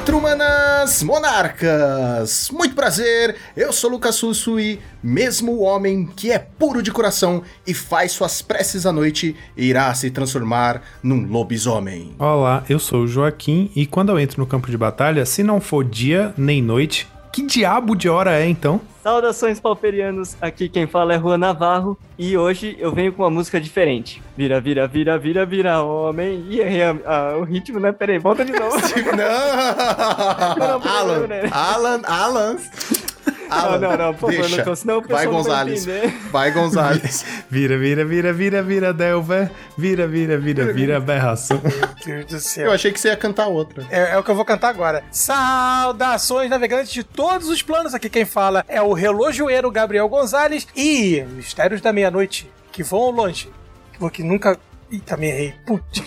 Patrumanas Monarcas! Muito prazer, eu sou Lucas Sussui, mesmo o homem que é puro de coração e faz suas preces à noite, irá se transformar num lobisomem. Olá, eu sou o Joaquim e quando eu entro no campo de batalha, se não for dia nem noite, que diabo de hora é então? Saudações pauperianos, aqui quem fala é Juan Navarro e hoje eu venho com uma música diferente. Vira, vira, vira, vira, vira, homem. E errei o ritmo, né? Peraí, volta de novo. não! Alan, Alan, Alan. Alan, não, não, não, por favor, não, senão o Vai, Gonzales. Vai, Gonzales. Vira, vira, vira, vira, vira, Delver. Vira, vira, vira, vira, berraço. Meu Deus do céu. Eu achei que você ia cantar outra. É, é, o que eu vou cantar agora. Saudações, navegantes de todos os planos. Aqui quem fala é o relojoeiro Gabriel Gonzales e Mistérios da Meia-Noite, que vão longe. Que nunca. Ih, também errei. Putz.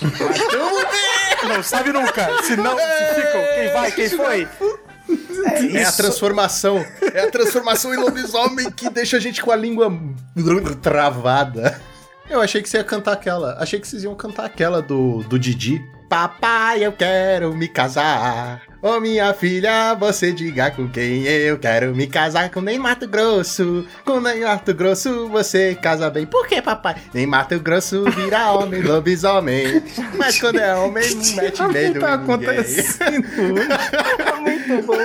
Não sabe nunca. Se não, se ficam. Quem vai, quem foi? É, é, a transformação. É a transformação em lobisomem que deixa a gente com a língua travada. Eu achei que você ia cantar aquela. Achei que vocês iam cantar aquela do, do Didi. Papai, eu quero me casar. Ô oh, minha filha, você diga com quem eu quero me casar com nem Mato Grosso. Com nem Mato Grosso você casa bem. Por que, papai? Nem Mato Grosso vira homem, lobisomem. Mas quando é homem, mete medo. tá acontecendo? é muito bom.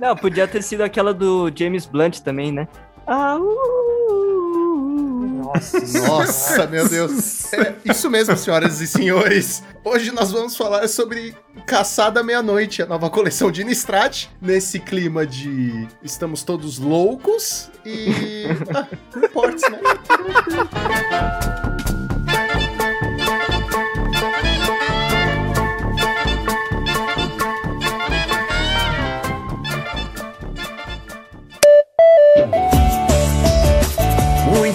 Não, podia ter sido aquela do James Blunt também, né? Ah, uh, nossa, meu Deus. É isso mesmo, senhoras e senhores. Hoje nós vamos falar sobre Caçada Meia-Noite, a nova coleção de Innistrad, nesse clima de estamos todos loucos e. ah, importa, né?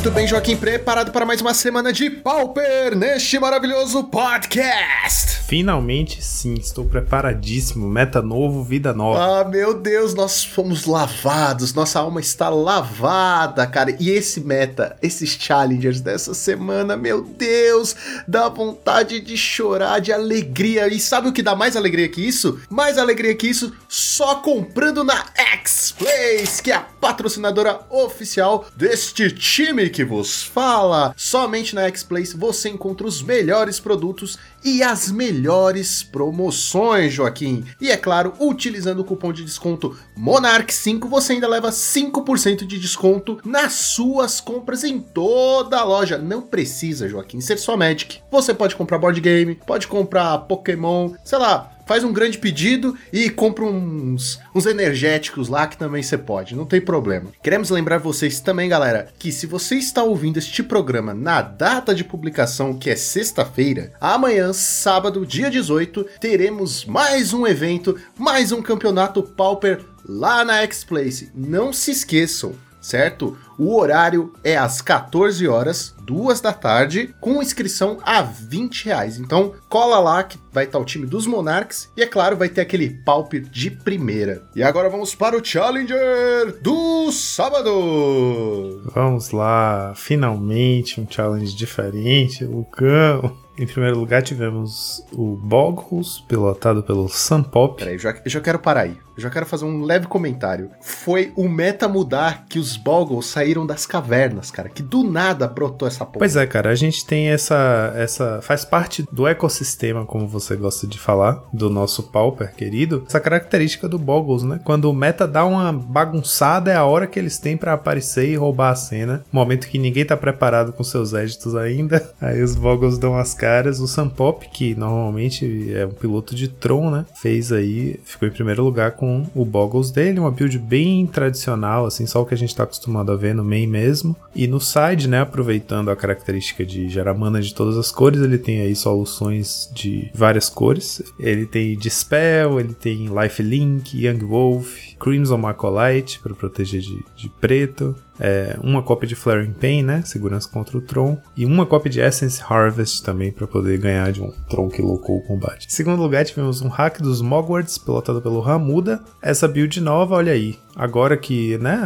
Muito bem, Joaquim, preparado para mais uma semana de Pauper neste maravilhoso podcast. Finalmente, sim, estou preparadíssimo. Meta novo, vida nova. Ah, meu Deus, nós fomos lavados, nossa alma está lavada, cara. E esse meta, esses challengers dessa semana, meu Deus, dá vontade de chorar de alegria. E sabe o que dá mais alegria que isso? Mais alegria que isso, só comprando na X-Place, que é a patrocinadora oficial deste time que vos fala. Somente na X-Place você encontra os melhores produtos e as melhores promoções, Joaquim. E é claro, utilizando o cupom de desconto Monarch5, você ainda leva 5% de desconto nas suas compras em toda a loja. Não precisa, Joaquim, ser só Magic. Você pode comprar board game, pode comprar Pokémon, sei lá, faz um grande pedido e compra uns, uns energéticos lá que também você pode, não tem problema. Queremos lembrar vocês também, galera, que se você está ouvindo este programa na data de publicação, que é sexta-feira, amanhã, sábado, dia 18, teremos mais um evento, mais um campeonato Pauper lá na X-Place. Não se esqueçam certo? O horário é às 14 horas, 2 da tarde, com inscrição a 20 reais. Então cola lá que vai estar o time dos Monarchs e é claro, vai ter aquele palpe de primeira. E agora vamos para o Challenger do sábado! Vamos lá, finalmente um challenge diferente, Lucão. Em primeiro lugar, tivemos o Boggles, pilotado pelo Sun Pop. Peraí, já, eu já quero parar aí. Eu já quero fazer um leve comentário. Foi o meta mudar que os Boggles saíram das cavernas, cara. Que do nada brotou essa porra. Pois é, cara. A gente tem essa. essa faz parte do ecossistema, como você gosta de falar, do nosso Pauper querido. Essa característica do Boggles, né? Quando o meta dá uma bagunçada, é a hora que eles têm para aparecer e roubar a cena. Momento que ninguém tá preparado com seus éditos ainda. Aí os Boggles dão as caras. O Sampop, que normalmente é um piloto de Tron, né? Fez aí, ficou em primeiro lugar com com o Boggles dele, uma build bem tradicional, assim, só o que a gente está acostumado a ver no main mesmo. E no side, né, aproveitando a característica de gerar mana de todas as cores, ele tem aí soluções de várias cores. Ele tem Dispel, ele tem Life Link, Young Wolf, Crimson Macolite para proteger de, de preto, é, uma cópia de Flaring Pain, né? Segurança contra o Tron. E uma cópia de Essence Harvest também para poder ganhar de um Tron que loucou o combate. Em segundo lugar, tivemos um hack dos Mogwarts, pilotado pelo Ramuda. Essa build nova, olha aí. Agora que, né,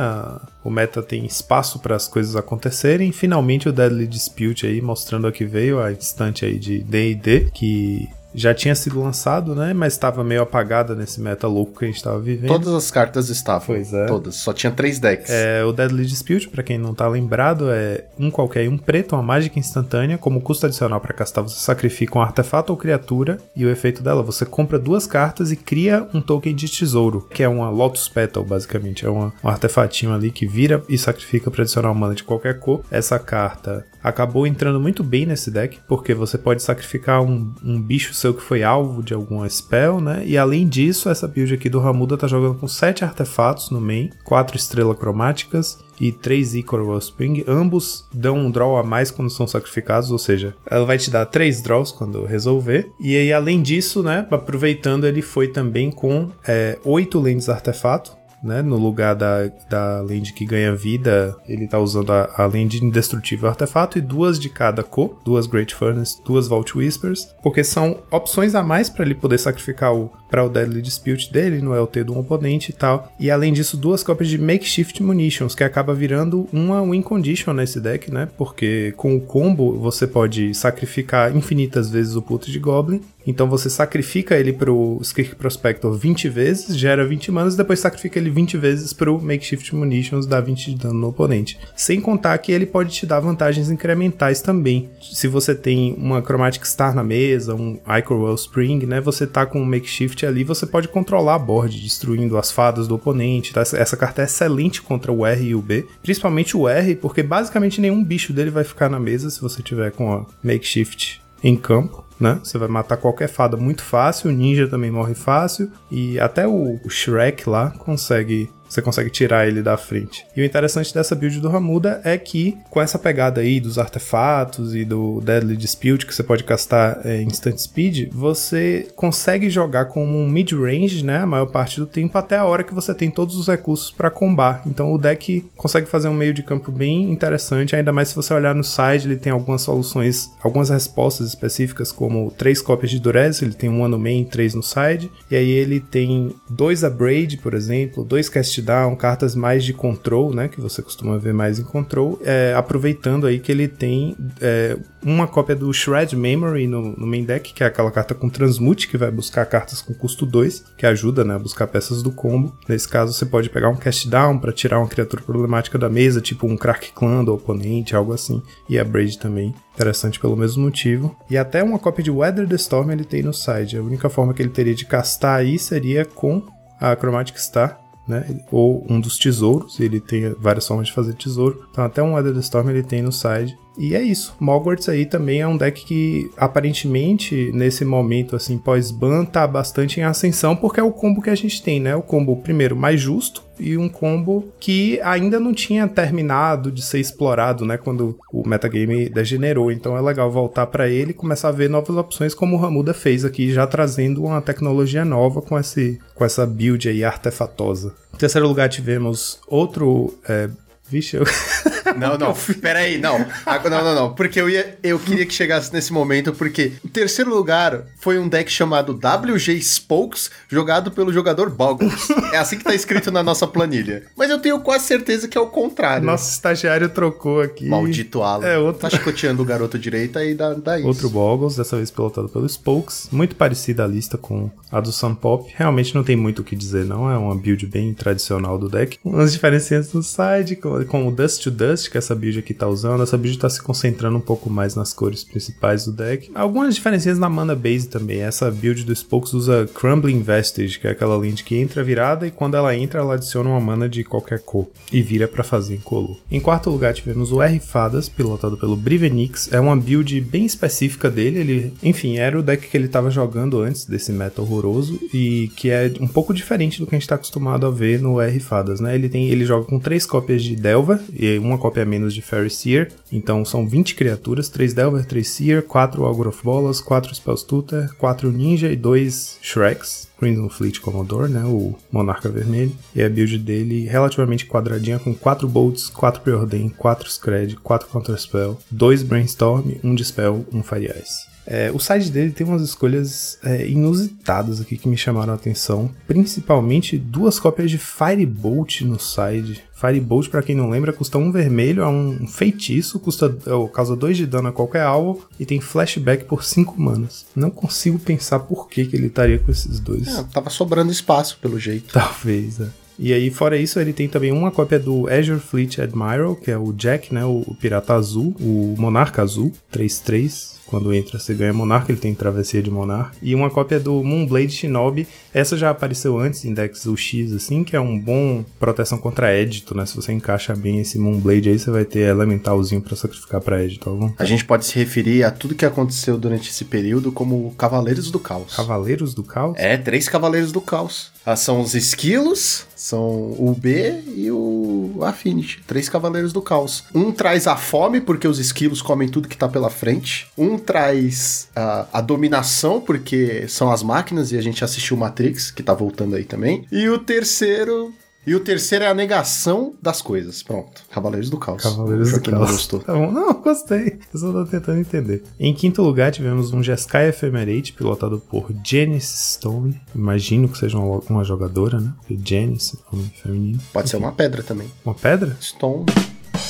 o meta tem espaço para as coisas acontecerem, finalmente o Deadly Dispute aí mostrando a que veio a instante aí de D&D que já tinha sido lançado, né? Mas estava meio apagada nesse meta louco que a gente estava vivendo. Todas as cartas estavam. Pois é. Todas. Só tinha três decks. É, o Deadly Dispute, pra quem não tá lembrado, é um qualquer e um preto, uma mágica instantânea. Como custo adicional para castar, você sacrifica um artefato ou criatura. E o efeito dela, você compra duas cartas e cria um token de tesouro, que é uma Lotus Petal, basicamente. É uma, um artefatinho ali que vira e sacrifica para adicionar uma mana de qualquer cor. Essa carta acabou entrando muito bem nesse deck, porque você pode sacrificar um, um bicho seu que foi alvo de alguma spell, né? E além disso, essa build aqui do Ramuda tá jogando com sete artefatos no main, quatro estrelas cromáticas e 3 Icor Wellspring. Ambos dão um draw a mais quando são sacrificados, ou seja, ela vai te dar 3 draws quando resolver. E aí, além disso, né, aproveitando, ele foi também com é, 8 lentes artefato, né? No lugar da, da land que ganha vida, ele tá usando a, a land indestrutível artefato e duas de cada cor, duas Great Furnace, duas Vault Whispers, porque são opções a mais para ele poder sacrificar o para o Deadly Dispute dele no LT do oponente e tal. E além disso, duas cópias de Makeshift Munitions, que acaba virando uma win condition nesse deck, né? Porque com o combo você pode sacrificar infinitas vezes o puto de Goblin. Então você sacrifica ele pro Skirk Prospector 20 vezes, gera 20 manas, depois sacrifica ele 20 vezes pro Makeshift Munitions, dá 20 de dano no oponente. Sem contar que ele pode te dar vantagens incrementais também. Se você tem uma Chromatic Star na mesa, um Icor Wellspring, né? Você tá com um Makeshift ali você pode controlar a board, destruindo as fadas do oponente. Tá? Essa carta é excelente contra o R e o B, principalmente o R, porque basicamente nenhum bicho dele vai ficar na mesa se você tiver com a Makeshift em campo. Né? Você vai matar qualquer fada muito fácil, o ninja também morre fácil, e até o Shrek lá consegue você consegue tirar ele da frente. E o interessante dessa build do Ramuda é que, com essa pegada aí dos artefatos e do Deadly Dispute, que você pode castar é, Instant Speed, você consegue jogar como um mid-range, né, a maior parte do tempo, até a hora que você tem todos os recursos para combar. Então o deck consegue fazer um meio de campo bem interessante, ainda mais se você olhar no side, ele tem algumas soluções, algumas respostas específicas, como três cópias de Durez, ele tem uma no main e três no side, e aí ele tem dois Abrade, por exemplo, dois Cast Down, cartas mais de control, né? Que você costuma ver mais em control. É, aproveitando aí que ele tem é, uma cópia do Shred Memory no, no, main deck, que é aquela carta com transmute, que vai buscar cartas com custo 2, que ajuda né, a buscar peças do combo. Nesse caso, você pode pegar um Cast Down para tirar uma criatura problemática da mesa, tipo um Crack Clan do oponente, algo assim. E a Braid também. Interessante pelo mesmo motivo. E até uma cópia de Weather the Storm ele tem no side. A única forma que ele teria de castar aí seria com a Chromatic Star, né? Ou um dos tesouros, ele tem várias formas de fazer tesouro. Então até um Weather Storm ele tem no side. E é isso. Mogwarts aí também é um deck que aparentemente nesse momento assim pós-ban tá bastante em ascensão porque é o combo que a gente tem, né? O combo primeiro mais justo e um combo que ainda não tinha terminado de ser explorado, né, quando o metagame degenerou. Então é legal voltar para ele e começar a ver novas opções como o Ramuda fez aqui, já trazendo uma tecnologia nova com esse com essa build aí artefatosa. Em terceiro lugar tivemos outro é, Vixe, eu. Não, não. Peraí, não. Não, não, não. Porque eu, ia, eu queria que chegasse nesse momento, porque o terceiro lugar foi um deck chamado WG Spokes, jogado pelo jogador Boggles. É assim que tá escrito na nossa planilha. Mas eu tenho quase certeza que é o contrário. Nosso estagiário trocou aqui. Maldito Alan. É outro. Tá chicoteando o garoto direita e dá, dá isso. Outro Boggles, dessa vez pilotado pelo Spokes. Muito parecida a lista com a do Sun Pop. Realmente não tem muito o que dizer, não. É uma build bem tradicional do deck. Umas diferenças no side, com com o Dust to Dust, que essa build aqui tá usando, essa build tá se concentrando um pouco mais nas cores principais do deck. Algumas diferenças na mana base também. Essa build do Spokes usa Crumbling Vestige, que é aquela land que entra virada e quando ela entra, ela adiciona uma mana de qualquer cor e vira para fazer incolor. Em quarto lugar, tivemos o R Fadas, pilotado pelo Brivenix. É uma build bem específica dele. Ele, enfim, era o deck que ele tava jogando antes desse meta horroroso e que é um pouco diferente do que a gente tá acostumado a ver no R Fadas, né? Ele tem, ele joga com três cópias de Delver e uma cópia a menos de Fairy Seer. Então são 20 criaturas, 3 Delver, 3 Seer, 4 Ogre of Bolas, 4 Spells Tutor, 4 Ninja e 2 Shreks. Crimson Fleet Commodore, né, o Monarca Vermelho, e a build dele relativamente quadradinha com 4 Bolts, 4 Preordain, 4 Scred, 4 Counterspell, 2 Brainstorm, 1 Dispel, 1 Fire Ice. É, o side dele tem umas escolhas é, inusitadas aqui que me chamaram a atenção, principalmente duas cópias de Firebolt no side. Firebolt, pra quem não lembra, custa um vermelho, é um feitiço, custa, é, causa 2 de dano a qualquer alvo e tem flashback por 5 manas. Não consigo pensar por que, que ele estaria com esses dois. É, tava sobrando espaço, pelo jeito. Talvez, é. E aí, fora isso, ele tem também uma cópia do Azure Fleet Admiral, que é o Jack, né? O, o pirata azul, o monarca azul, 3-3. Quando entra, você ganha Monarca, ele tem travessia de Monarca. E uma cópia do Moonblade Shinobi. Essa já apareceu antes em decks UX, assim, que é um bom proteção contra Edito, né? Se você encaixa bem esse Moonblade aí, você vai ter elementalzinho para sacrificar pra Edito, tá bom? A gente pode se referir a tudo que aconteceu durante esse período como Cavaleiros do Caos. Cavaleiros do Caos? É, três Cavaleiros do Caos. Ah, são os esquilos, são o B e o Affinity. Três Cavaleiros do Caos. Um traz a fome, porque os esquilos comem tudo que tá pela frente. Um traz a, a dominação, porque são as máquinas, e a gente assistiu Matrix, que tá voltando aí também. E o terceiro e o terceiro é a negação das coisas. Pronto. Cavaleiros do Caos. Cavaleiros do Caos. Gostou. Tá bom. Não, gostei. Eu só tô tentando entender. Em quinto lugar, tivemos um Jeskai Ephemerate, pilotado por Janice Stone. Imagino que seja uma, uma jogadora, né? Porque Janice, nome feminino. Pode ser uma pedra também. Uma pedra? Stone.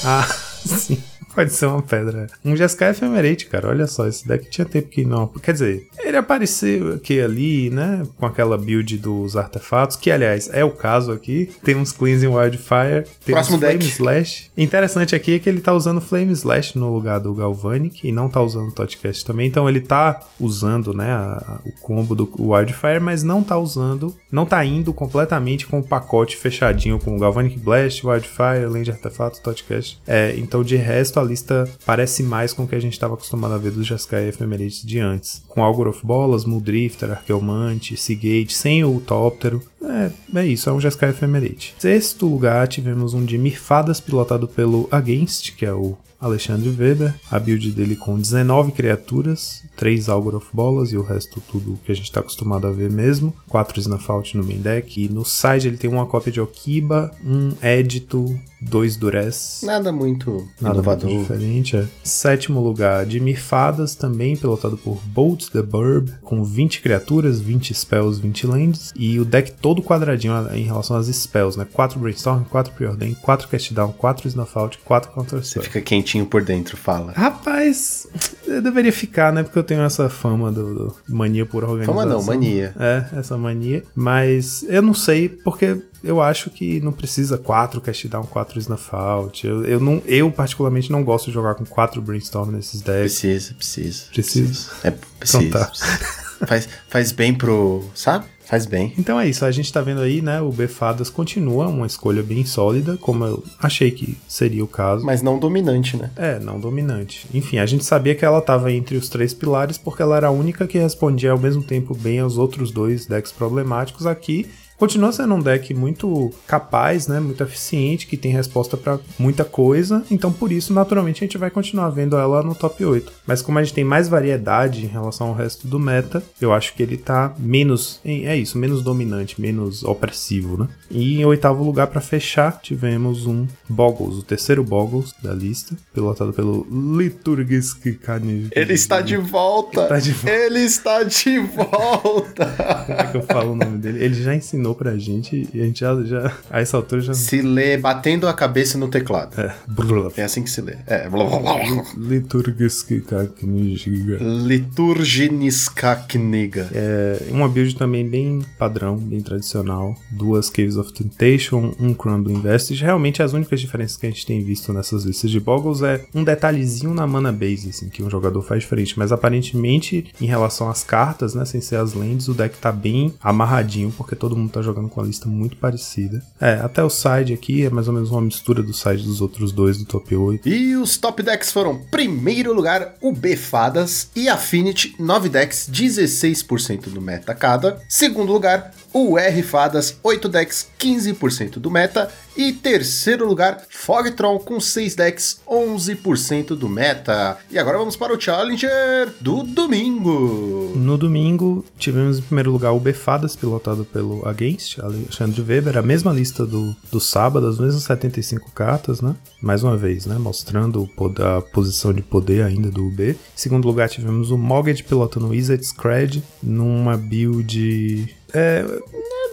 Ah, sim. Pode ser uma pedra. Um Jeskai Ephemerate, cara. Olha só, esse deck tinha tempo que não. Quer dizer, ele apareceu aqui ali, né? Com aquela build dos artefatos, que aliás é o caso aqui. Tem uns Cleansing Wildfire, tem Próximo uns Flame deck. Slash. Interessante aqui é que ele tá usando Flame Slash no lugar do Galvanic e não tá usando o Totcast também. Então ele tá usando, né, a- o combo do Wildfire, mas não tá usando, não tá indo completamente com o pacote fechadinho com o Galvanic Blast, Wildfire, Land Artefato, Totcast. É, então de resto lista parece mais com o que a gente estava acostumado a ver dos Jeskai Ephemerides de antes. Com Algor of Bolas, Muldrifter, Arqueomante, Seagate, sem o Utóptero. É, é isso, é um Jeskai Ephemerate. Sexto lugar, tivemos um de Mirfadas pilotado pelo Against, que é o Alexandre Weber. A build dele com 19 criaturas, 3 Algor of Bolas e o resto tudo que a gente está acostumado a ver mesmo. 4 Snafault no main deck. E no side ele tem uma cópia de Okiba, um Edito, 2 Duress. Nada muito Nada inovador. muito diferente, é. Sétimo lugar, de Mirfadas, também pilotado por Bolt the Burb, com 20 criaturas, 20 spells, 20 lands, e o deck todo quadradinho ah, em relação às spells, né? 4 Brainstorm, 4 Preordain, 4 Castdown, 4 Snuff-Out, 4 Counter Você Spell. fica quentinho por dentro, fala. Rapaz, eu deveria ficar, né? Porque eu tenho essa fama do, do mania por organização. Fama não, mania. É, essa mania. Mas eu não sei, porque eu acho que não precisa 4 cast down, 4 snuff out. Eu, eu, não, eu, particularmente, não gosto de jogar com 4 brainstorm nesses decks. Precisa, precisa. Precisa? É, precisa. Então tá. precisa. faz, faz bem pro. Sabe? Faz bem. Então é isso, a gente tá vendo aí, né? O Befadas continua uma escolha bem sólida, como eu achei que seria o caso. Mas não dominante, né? É, não dominante. Enfim, a gente sabia que ela estava entre os três pilares porque ela era a única que respondia ao mesmo tempo bem aos outros dois decks problemáticos aqui. Continua sendo um deck muito capaz, né? Muito eficiente, que tem resposta pra muita coisa. Então, por isso, naturalmente, a gente vai continuar vendo ela no top 8. Mas como a gente tem mais variedade em relação ao resto do meta, eu acho que ele tá menos. É isso, menos dominante, menos opressivo, né? E em oitavo lugar, pra fechar, tivemos um Boggles, o terceiro Boggles da lista, pilotado pelo Liturgisk Carnage. Ele está de volta! Tá de volta. Ele está de volta! Como é que eu falo o nome dele? Ele já ensinou pra gente e a gente já, já a essa altura já. se lê batendo a cabeça no teclado. É. Brrr. É assim que se lê. É. Liturgisk Carnage. Liturginiska Kniga. É uma build também bem padrão, bem tradicional. Duas Caves of Temptation, um Crumbling Vestige. Realmente as únicas diferenças que a gente tem visto nessas listas de Boggles é um detalhezinho na mana base, assim, que um jogador faz diferente. Mas aparentemente, em relação às cartas, né, sem ser as lands, o deck tá bem amarradinho, porque todo mundo tá jogando com a lista muito parecida. É, até o side aqui é mais ou menos uma mistura do side dos outros dois do top 8. E os top decks foram, primeiro lugar, o B Fadas e Affinity, 9 decks, 16% do meta cada. Segundo lugar, o R Fadas, 8 decks, 15% do meta. E terceiro lugar, Fogtron com 6 decks, 11% do meta. E agora vamos para o Challenger do domingo. No domingo, tivemos em primeiro lugar o Befadas, pilotado pelo Against, Alexandre Weber, a mesma lista do, do sábado, as mesmas 75 cartas, né? Mais uma vez, né? Mostrando a posição de poder ainda do UB. Em segundo lugar, tivemos o Mogged pilotando o Wizard Scred, numa build é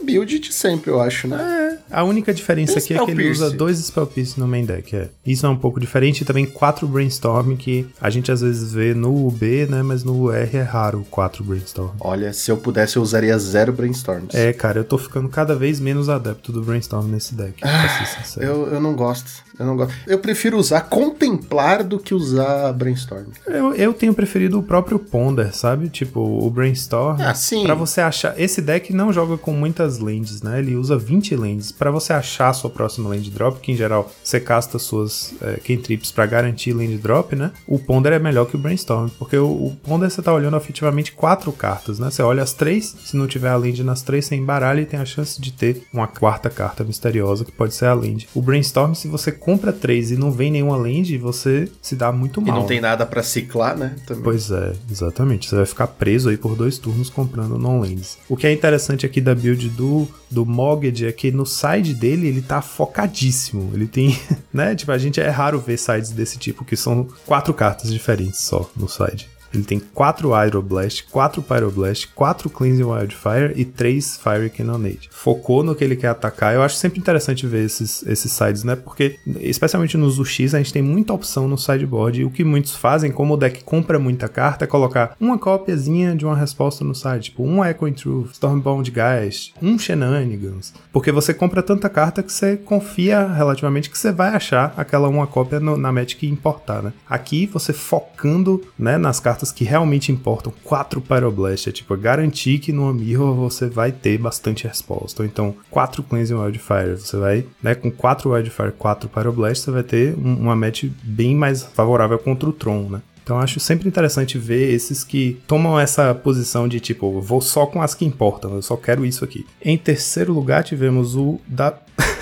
build de sempre, eu acho, né? É, a única diferença aqui é que ele usa dois Spell Pierce no main deck, é. Isso é um pouco diferente e também quatro Brainstorm, que a gente às vezes vê no UB, né, mas no UR é raro quatro Brainstorm. Olha, se eu pudesse eu usaria zero Brainstorms. É, cara, eu tô ficando cada vez menos adepto do Brainstorm nesse deck, ah, pra ser sincero. Eu, eu não gosto. Eu não gosto. Eu prefiro usar contemplar do que usar brainstorm. Eu, eu tenho preferido o próprio ponder, sabe? Tipo, o brainstorm. Ah, sim. Pra você achar. Esse deck não joga com muitas lands, né? Ele usa 20 lands. Para você achar a sua próxima land drop, que em geral você casta suas é, cantrips para garantir land drop, né? O ponder é melhor que o brainstorm. Porque o, o ponder você tá olhando efetivamente quatro cartas, né? Você olha as três, se não tiver a land nas três, você embaralha e tem a chance de ter uma quarta carta misteriosa que pode ser a land. O brainstorm, se você compra três e não vem nenhuma land, você se dá muito mal. E não tem nada para ciclar, né? Também. Pois é, exatamente. Você vai ficar preso aí por dois turnos comprando non-lands. O que é interessante aqui da build do, do Mogged é que no side dele ele tá focadíssimo. Ele tem, né? Tipo, a gente é raro ver sides desse tipo, que são quatro cartas diferentes só no side. Ele tem 4 Aeroblast, 4 Pyroblast, 4 Cleansing Wildfire e 3 Fire Cannonade. Focou no que ele quer atacar. Eu acho sempre interessante ver esses, esses sides, né? Porque, especialmente nos UX, a gente tem muita opção no sideboard. E o que muitos fazem, como o deck compra muita carta, é colocar uma cópiazinha de uma resposta no side. Tipo, um Echoing Truth, Stormbound Geist, um Shenanigans. Porque você compra tanta carta que você confia relativamente que você vai achar aquela uma cópia no, na que importar, né? Aqui, você focando né, nas cartas cartas que realmente importam, 4 Pyroblast, é tipo, garantir que no Mirror você vai ter bastante resposta. Então, 4 Cleansing Wildfire, você vai, né, com 4 Wildfire, 4 Pyroblast, você vai ter um, uma match bem mais favorável contra o Tron, né? Então acho sempre interessante ver esses que tomam essa posição de tipo, vou só com as que importam, eu só quero isso aqui. Em terceiro lugar tivemos o da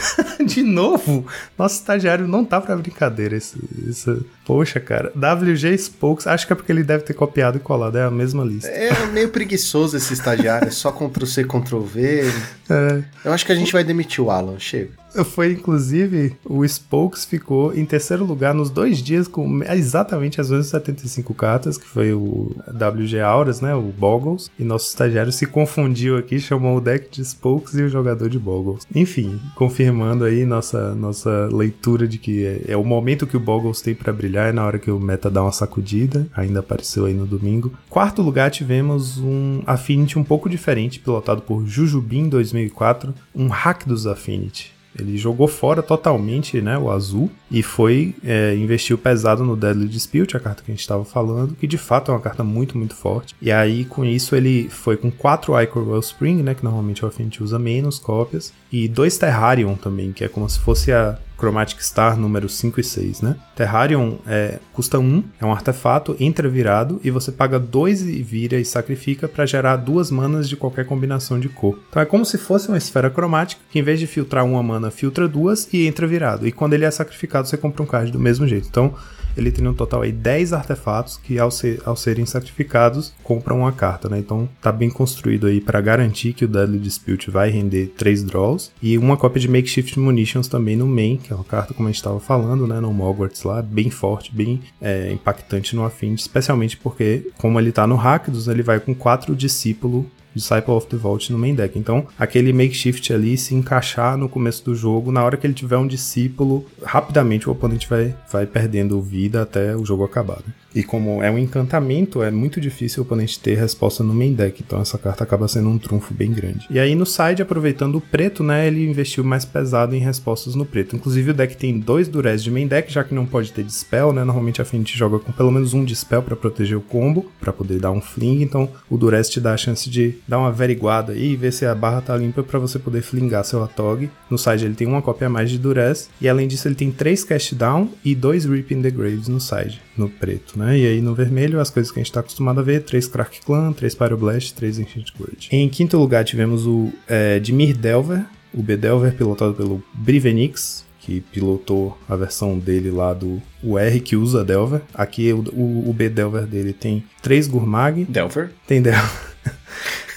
de novo, nosso estagiário não tá pra brincadeira. Esse, esse... Poxa, cara. WG Spokes, acho que é porque ele deve ter copiado e colado, é a mesma lista. É meio preguiçoso esse estagiário, é só Ctrl-C, Ctrl-V. É. Eu acho que a gente vai demitir o Alan, chega. Foi, inclusive, o Spokes ficou em terceiro lugar nos dois dias com exatamente as mesmas 75 cartas, que foi o WG Auras, né, o Boggles, e nosso estagiário se confundiu aqui, chamou o deck de Spokes e o jogador de Boggles. Enfim, confirmando aí nossa, nossa leitura de que é, é o momento que o Boggles tem para brilhar, é na hora que o meta dá uma sacudida, ainda apareceu aí no domingo. Quarto lugar tivemos um Affinity um pouco diferente, pilotado por Jujubin 2004, um hack dos Affinity. Ele jogou fora totalmente né, o azul e foi é, investiu pesado no Deadly Dispute, a carta que a gente estava falando, que de fato é uma carta muito, muito forte. E aí, com isso, ele foi com 4 Icor Wellspring, né, que normalmente o Affinity usa menos cópias, e dois Terrarion também, que é como se fosse a Chromatic Star número 5 e 6, né? Terrarion é, custa 1, um, é um artefato, entra virado e você paga 2 e vira e sacrifica para gerar duas manas de qualquer combinação de cor. Então é como se fosse uma esfera cromática que em vez de filtrar uma mana, filtra duas e entra virado. E quando ele é sacrificado, você compra um card do mesmo jeito. Então ele tem no total aí 10 artefatos que ao, ser, ao serem sacrificados compram uma carta, né? Então tá bem construído aí para garantir que o Deadly Dispute vai render 3 draws e uma cópia de Makeshift Munitions também no main, que é uma carta como a gente estava falando, né, no Mogwarts lá, bem forte, bem é, impactante no Affinity, especialmente porque como ele tá no Rakdos, ele vai com 4 discípulo Disciple of the Vault no main deck. Então, aquele makeshift ali se encaixar no começo do jogo, na hora que ele tiver um discípulo, rapidamente o oponente vai, vai perdendo vida até o jogo acabar. Né? E como é um encantamento, é muito difícil o oponente ter resposta no main deck, então essa carta acaba sendo um trunfo bem grande. E aí no side, aproveitando o preto, né, ele investiu mais pesado em respostas no preto. Inclusive o deck tem dois Durez de main deck, já que não pode ter Dispel, né, normalmente a Affinity joga com pelo menos um Dispel para proteger o combo, para poder dar um fling, então o Durez te dá a chance de dar uma averiguada e ver se a barra tá limpa para você poder flingar seu Atog. No side ele tem uma cópia a mais de Durez, e além disso ele tem três Cast Down e dois Rip in the Graves no side, no preto né? E aí no vermelho, as coisas que a gente está acostumado a ver: 3 Crack Clan, 3 Pyroblast, 3 Ancient Grudge. Em quinto lugar, tivemos o é, Dimir Delver, o Bedelver pilotado pelo Brivenix, que pilotou a versão dele lá do o R que usa Delver. Aqui o, o, o B Delver dele tem três Gurmag. Delver? Tem Delver.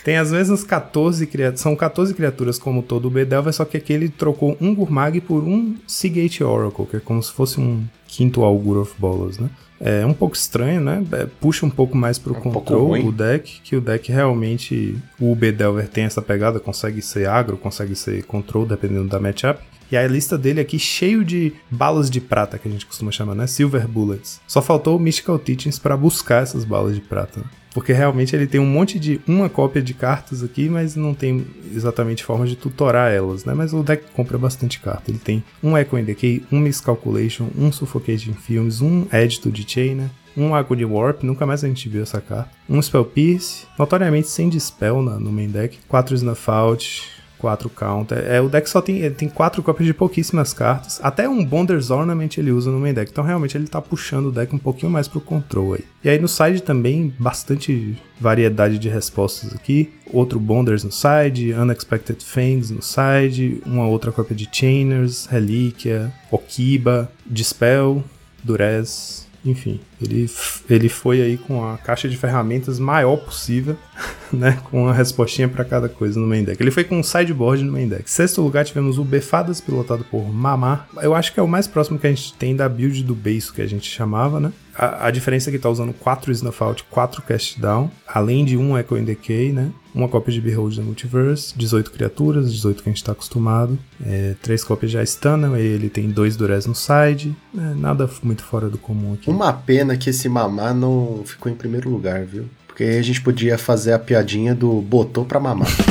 Tem as mesmas 14 criaturas, são 14 criaturas como todo o Bedelver, só que aqui ele trocou um Gurmag por um Seagate Oracle, que é como se fosse um quinto Augur of Bolas, né? É um pouco estranho, né? É, puxa um pouco mais pro É um control o deck, que o deck realmente, o Bedelver tem essa pegada, consegue ser agro, consegue ser control, dependendo da matchup. E a lista dele aqui cheio de balas de prata, que a gente costuma chamar, né? Silver Bullets. Só faltou o Mystical Teachings pra buscar essas balas de prata. Porque realmente ele tem um monte de. uma cópia de cartas aqui, mas não tem exatamente forma de tutorar elas, né? Mas o deck compra bastante carta. Ele tem um Echo in Decay, um Miscalculation, um Suffocating Films, um Edge to the Chainer, um Agony Warp, nunca mais a gente viu essa carta. Um Spell Pierce, notoriamente sem Dispel na, no main deck. 4 Snuff Out, 4 Counter. É, o deck só tem, tem 4 cópias de pouquíssimas cartas. Até um Bonder's Ornament ele usa no main deck. Então realmente ele tá puxando o deck um pouquinho mais pro control aí. E aí no side também, bastante variedade de respostas aqui. Outro Bonders no side, Unexpected Fangs no side, uma outra cópia de Chainers, Relíquia, Okiba, Dispel, Durez, enfim, ele, ele foi aí com a caixa de ferramentas maior possível, né? Com uma respostinha pra cada coisa no main deck. Ele foi com um sideboard no main deck. Sexto lugar tivemos o Befadas, pilotado por Mamar. Eu acho que é o mais próximo que a gente tem da build do beiço que a gente chamava, né? A, a diferença é que tá usando 4 Snuff Out, 4 Cast Down, além de um Echo in Decay, né? Uma cópia de Behold the Multiverse, 18 criaturas, 18 que a gente tá acostumado. É, três cópias já Stunner, ele tem dois Durez no side. É, nada muito fora do comum aqui. Uma pena que esse mamar não ficou em primeiro lugar, viu? Porque aí a gente podia fazer a piadinha do botou pra mamar.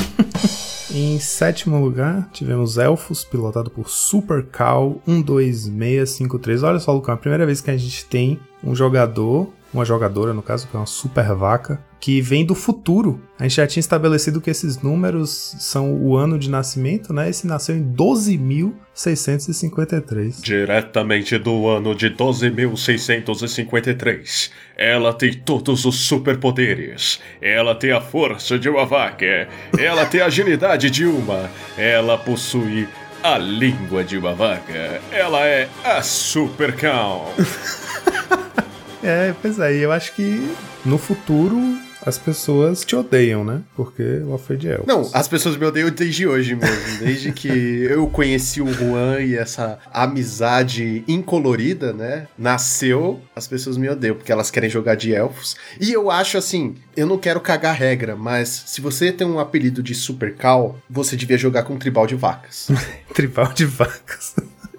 Em sétimo lugar, tivemos Elfos, pilotado por Super Cal 12653. Olha só, Lucão, é a primeira vez que a gente tem um jogador, uma jogadora, no caso, que é uma super vaca, que vem do futuro. A gente já tinha estabelecido que esses números são o ano de nascimento, né? Esse nasceu em 12.653. Diretamente do ano de 12.653. Ela tem todos os superpoderes. Ela tem a força de uma vaca. Ela tem a agilidade de uma. Ela possui a língua de uma vaca. Ela é a Super Cow. É, pois é, e eu acho que no futuro as pessoas te odeiam, né? Porque o Alfred é elfos. Não, as pessoas me odeiam desde hoje mesmo. Desde que eu conheci o Juan e essa amizade incolorida, né? Nasceu, as pessoas me odeiam, porque elas querem jogar de elfos. E eu acho assim, eu não quero cagar regra, mas se você tem um apelido de Super Cal, você devia jogar com um tribal de vacas. Tribal de vacas.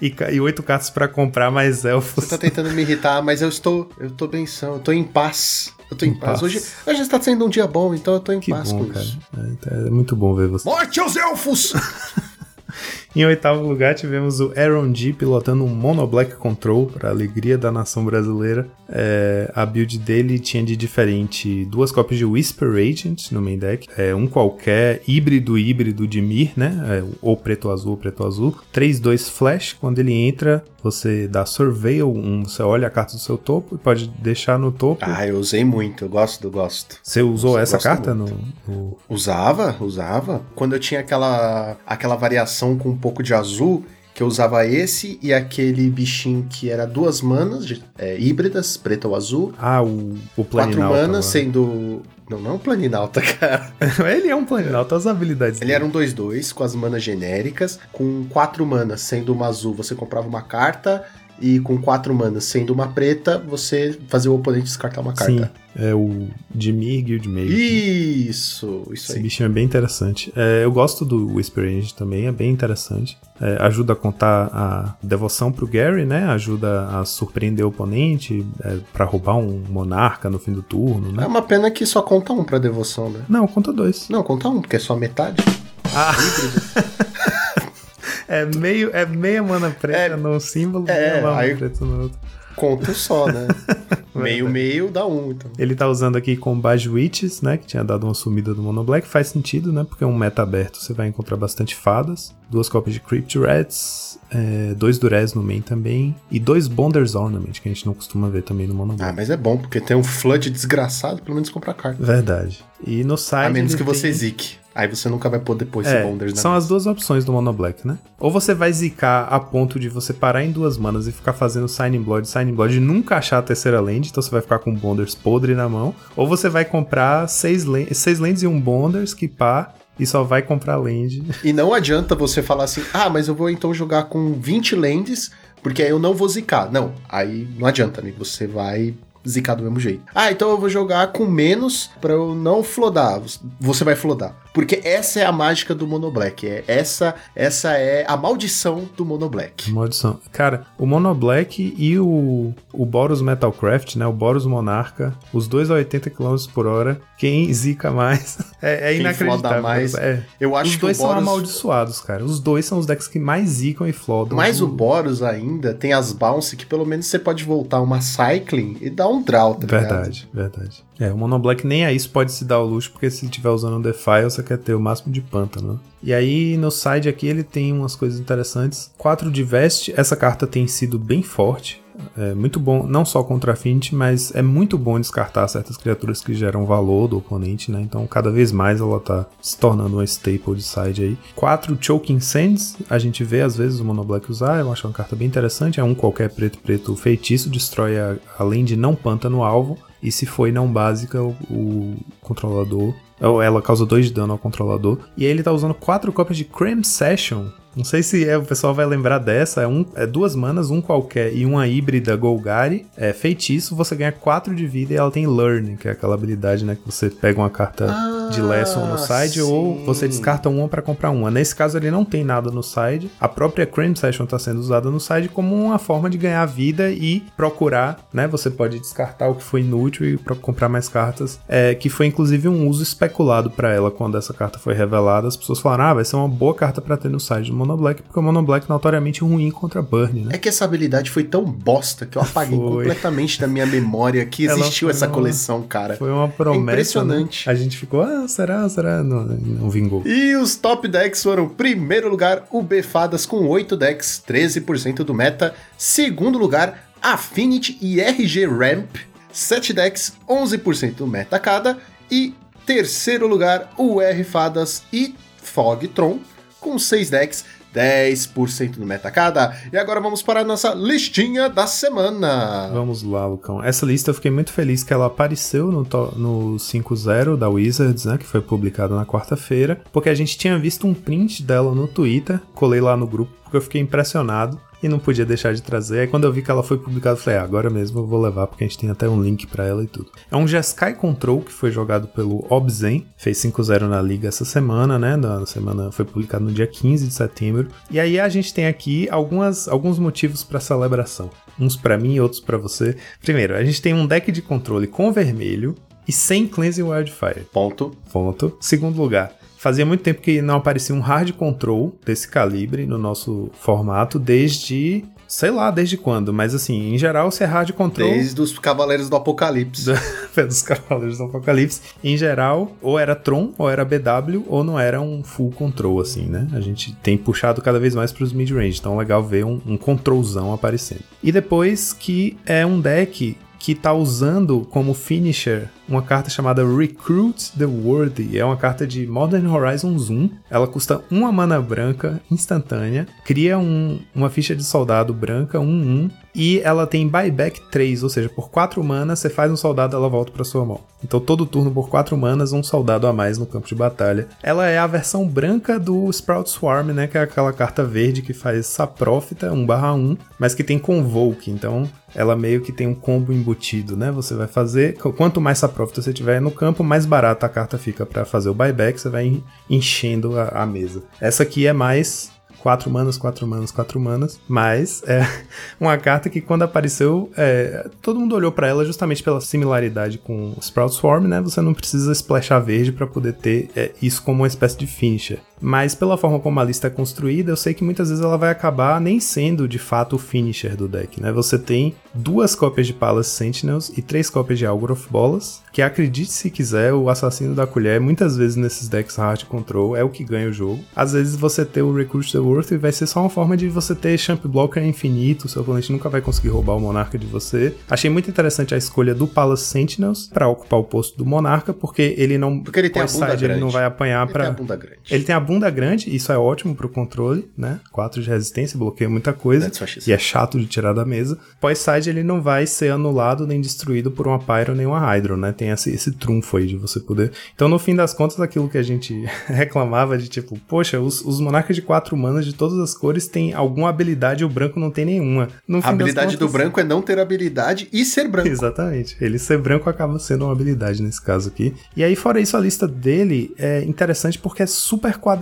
e oito cartas pra comprar mais elfos. Você tá tentando me irritar, mas eu estou, eu tô bem são, eu tô em paz. Eu tô em, Em paz. paz. Hoje, hoje está sendo um dia bom, então eu tô em Que paz bom, com cara. isso. É, então é muito bom ver você. Morte aos elfos! Em oitavo lugar, tivemos o Aaron G pilotando um Mono Black Control para alegria da nação brasileira. É, a build dele tinha de diferente duas cópias de Whisper Agent no main deck, é, um qualquer híbrido híbrido de Mir, né? É, ou preto azul ou preto azul. 3-2 Flash, quando ele entra, você dá Surveil, um, você olha a carta do seu topo e pode deixar no topo. ah, eu usei muito, eu gosto do gosto. Você usou eu essa carta no, no- Usava, usava. Quando eu tinha aquela, aquela variação com um pouco de azul, que eu usava esse e aquele bichinho que era duas manas de- é, híbridas, preto ou azul. Ah, o, o Quatro Planinauta. manas, lá. sendo. Não, não Planinauta, cara. ele é um Planinauta, as habilidades Ele dele. era um 2-2 com as manas genéricas. Com quatro manas, sendo uma azul, você comprava uma carta. E com quatro manas, sendo uma preta, você fazia o oponente descartar uma carta. Sim, é o Jimmy Guildmage. Isso, isso Esse aí. bichinho é bem interessante. É, eu gosto do Whisper Angel também, é bem interessante. É, ajuda a contar a devoção pro Gary, né? Ajuda a surpreender o oponente é, para roubar um monarca no fim do turno, É né? uma pena que só conta um pra devoção, né? Não, conta dois. Não, conta um, porque é só metade. Ah, É meio, é meia mana preta É, num símbolo, é, meia mana aí- preta no outro. Conto só, né? meio, meio dá um, então. Ele tá usando aqui com Baj Witches, né? Que tinha dado uma sumida do Mono Black. Faz sentido, né? Porque é um meta aberto, você vai encontrar bastante fadas. Duas cópias de Crypt Rats. é, dois Durez no main também. E dois Bonders Ornament, que a gente não costuma ver também no Mono Ah, Black. mas é bom, porque tem um flood desgraçado, pelo menos comprar carta. Verdade. E no site. A menos que você tem- zique. Aí você nunca vai poder pôr esse É, Bonders são as duas opções do Mono Black, né? Ou você vai zicar a ponto de você parar em duas manas e ficar fazendo Signing Blood, Signing Blood e nunca achar a terceira land, então você vai ficar com Bonders podre na mão. Ou você vai comprar seis, seis lands e um Bonders que pá e só vai comprar land. E não adianta você falar assim, ah, mas eu vou então jogar com 20 lands, porque aí eu não vou zicar. Não, aí não adianta, amigo. Você vai zicar do mesmo jeito. Ah, então eu vou jogar com menos pra eu não flodar. Você vai flodar. Porque essa é a mágica do Mono Black. É, essa, essa é a maldição do Mono Black. Maldição. Cara, o Mono Black e o, o Boros Metalcraft, né? O Boros Monarca, os dois a 80 km por hora. Quem zica mais é, é Quem inacreditável. mais, É. Eu acho Os dois o são Boros... amaldiçoados, cara. Os dois são os decks que mais zicam e flodam. Mas o Boros ainda tem as bounce que pelo menos você pode voltar uma cycling e dar um draw, tá ligado? Verdade, verdade. É, o Mono Black nem a isso pode se dar o luxo, porque se tiver usando um Defile, você quer ter o máximo de pântano. E aí, no side aqui, ele tem umas coisas interessantes. 4 de Vest, essa carta tem sido bem forte. É muito bom, não só contra Affinity, mas é muito bom descartar certas criaturas que geram valor do oponente, né? Então, cada vez mais ela tá se tornando uma staple de side aí. 4 Choking Sands, a gente vê às vezes o Mono Black usar, eu acho uma carta bem interessante. É um qualquer preto-preto feitiço, destrói a, além de não pântano alvo. E se foi não básica, o, o controlador. Ela causa 2 de dano ao controlador. E aí ele tá usando 4 cópias de Cram Session. Não sei se é, o pessoal vai lembrar dessa. É, um, é duas manas, um qualquer e uma híbrida Golgari. É feitiço, você ganha 4 de vida e ela tem Learn, que é aquela habilidade, né? Que você pega uma carta de Lesson no side ou sim. você descarta uma pra comprar uma. Nesse caso ele não tem nada no side. A própria Cram Session tá sendo usada no side como uma forma de ganhar vida e procurar, né? Você pode descartar o que foi inútil e comprar mais cartas. É, que foi inclusive um uso especulado pra ela quando essa carta foi revelada. As pessoas falaram: "Ah, vai ser uma boa carta pra ter no side do Mono Black", porque o Mono Black é notoriamente ruim contra Burn, né? É que essa habilidade foi tão bosta que eu apaguei Foi. completamente da minha memória que existiu essa uma- coleção, cara. Foi uma promessa. impressionante. né? A gente ficou, ah, será, será? Não, não vingou. E os top decks foram: primeiro lugar, o Befadas com 8 decks, 13% do meta. Segundo lugar, Affinity e RG Ramp, 7 decks, 11% do meta cada. E terceiro lugar, o R Fadas e Fogtron, com 6 decks, 10% do meta cada. E agora vamos para a nossa listinha da semana. Vamos lá, Lucão. Essa lista eu fiquei muito feliz que ela apareceu no, no 5.0 da Wizards, né? Que foi publicada na quarta-feira. Porque a gente tinha visto um print dela no Twitter. Colei lá no grupo porque eu fiquei impressionado. E não podia deixar de trazer. Aí quando eu vi que ela foi publicada, eu falei, ah, agora mesmo eu vou levar, porque a gente tem até um link pra ela e tudo. É um Jeskai Control que foi jogado pelo Obzen, fez 5-0 na liga essa semana, né? Na semana foi publicado no dia 15 de setembro. E aí a gente tem aqui algumas, alguns motivos pra celebração. Uns pra mim e outros pra você. Primeiro, a gente tem um deck de controle com vermelho e sem Cleansing Wildfire. Ponto. Ponto. Segundo lugar, fazia muito tempo que não aparecia um hard control desse calibre no nosso formato, desde. Sei lá, desde quando, mas assim, em geral, se é hard control. Desde os Cavaleiros do Apocalipse. dos Cavaleiros do Apocalipse, em geral, ou era Tron, ou era BW, ou não era um full control, assim, né? A gente tem puxado cada vez mais pros mid-range, então é legal ver um, um controlzão aparecendo. E depois que é um deck que tá usando como finisher uma carta chamada Recruit the Worthy. É uma carta de Modern Horizons 1. Ela custa uma mana branca instantânea, cria um- uma ficha de soldado branca 1-1 e ela tem buyback 3, ou seja, por 4 manas você faz um soldado ela volta para sua mão. Então todo turno por 4 manas um soldado a mais no campo de batalha. Ela é a versão branca do Sprout Swarm, né, que é aquela carta verde que faz Saprófita 1/1, mas que tem Convoke, então ela meio que tem um combo embutido, né? Você vai fazer, quanto mais você tiver no campo, mais barata a carta fica para fazer o buyback, você vai enchendo a, a mesa. Essa aqui é mais 4 manas, 4 manas, 4 manas, mas é uma carta que quando apareceu, é, todo mundo olhou pra ela justamente pela similaridade com Sprout Swarm, né? Você não precisa splashar verde pra poder ter é, isso como uma espécie de finisher. Mas pela forma como a lista é construída, eu sei que muitas vezes ela vai acabar nem sendo de fato o finisher do deck, né? Você tem duas cópias de Palace Sentinels e três cópias de Augur of Bolas, que acredite se quiser, o assassino da colher, muitas vezes nesses decks hard control, é o que ganha o jogo. Às vezes você ter o Recruit the Worth vai ser só uma forma de você ter champ blocker infinito, seu oponente nunca vai conseguir roubar o monarca de você. Achei muito interessante a escolha do Palace Sentinels para ocupar o posto do monarca, porque ele não Porque ele tem a bunda side, ele grande. não vai apanhar Ele para tem a bunda grande. ele tem a bunda grande, isso é ótimo pro controle, né? 4 de resistência, bloqueia muita coisa. E é chato de tirar da mesa. Pós-side ele não vai ser anulado nem destruído por uma Pyro nem uma Hydro, né? Tem esse, esse trunfo aí de você poder. Então, no fim das contas, aquilo que a gente reclamava de tipo, poxa, os, os monarcas de 4 manas de todas as cores têm alguma habilidade e o branco não tem nenhuma. No A fim das habilidade do contas- branco é não ter habilidade e ser branco. Exatamente. Ele ser branco acaba sendo uma habilidade nesse caso aqui. E aí, fora isso, a lista dele é interessante porque é super quadrada.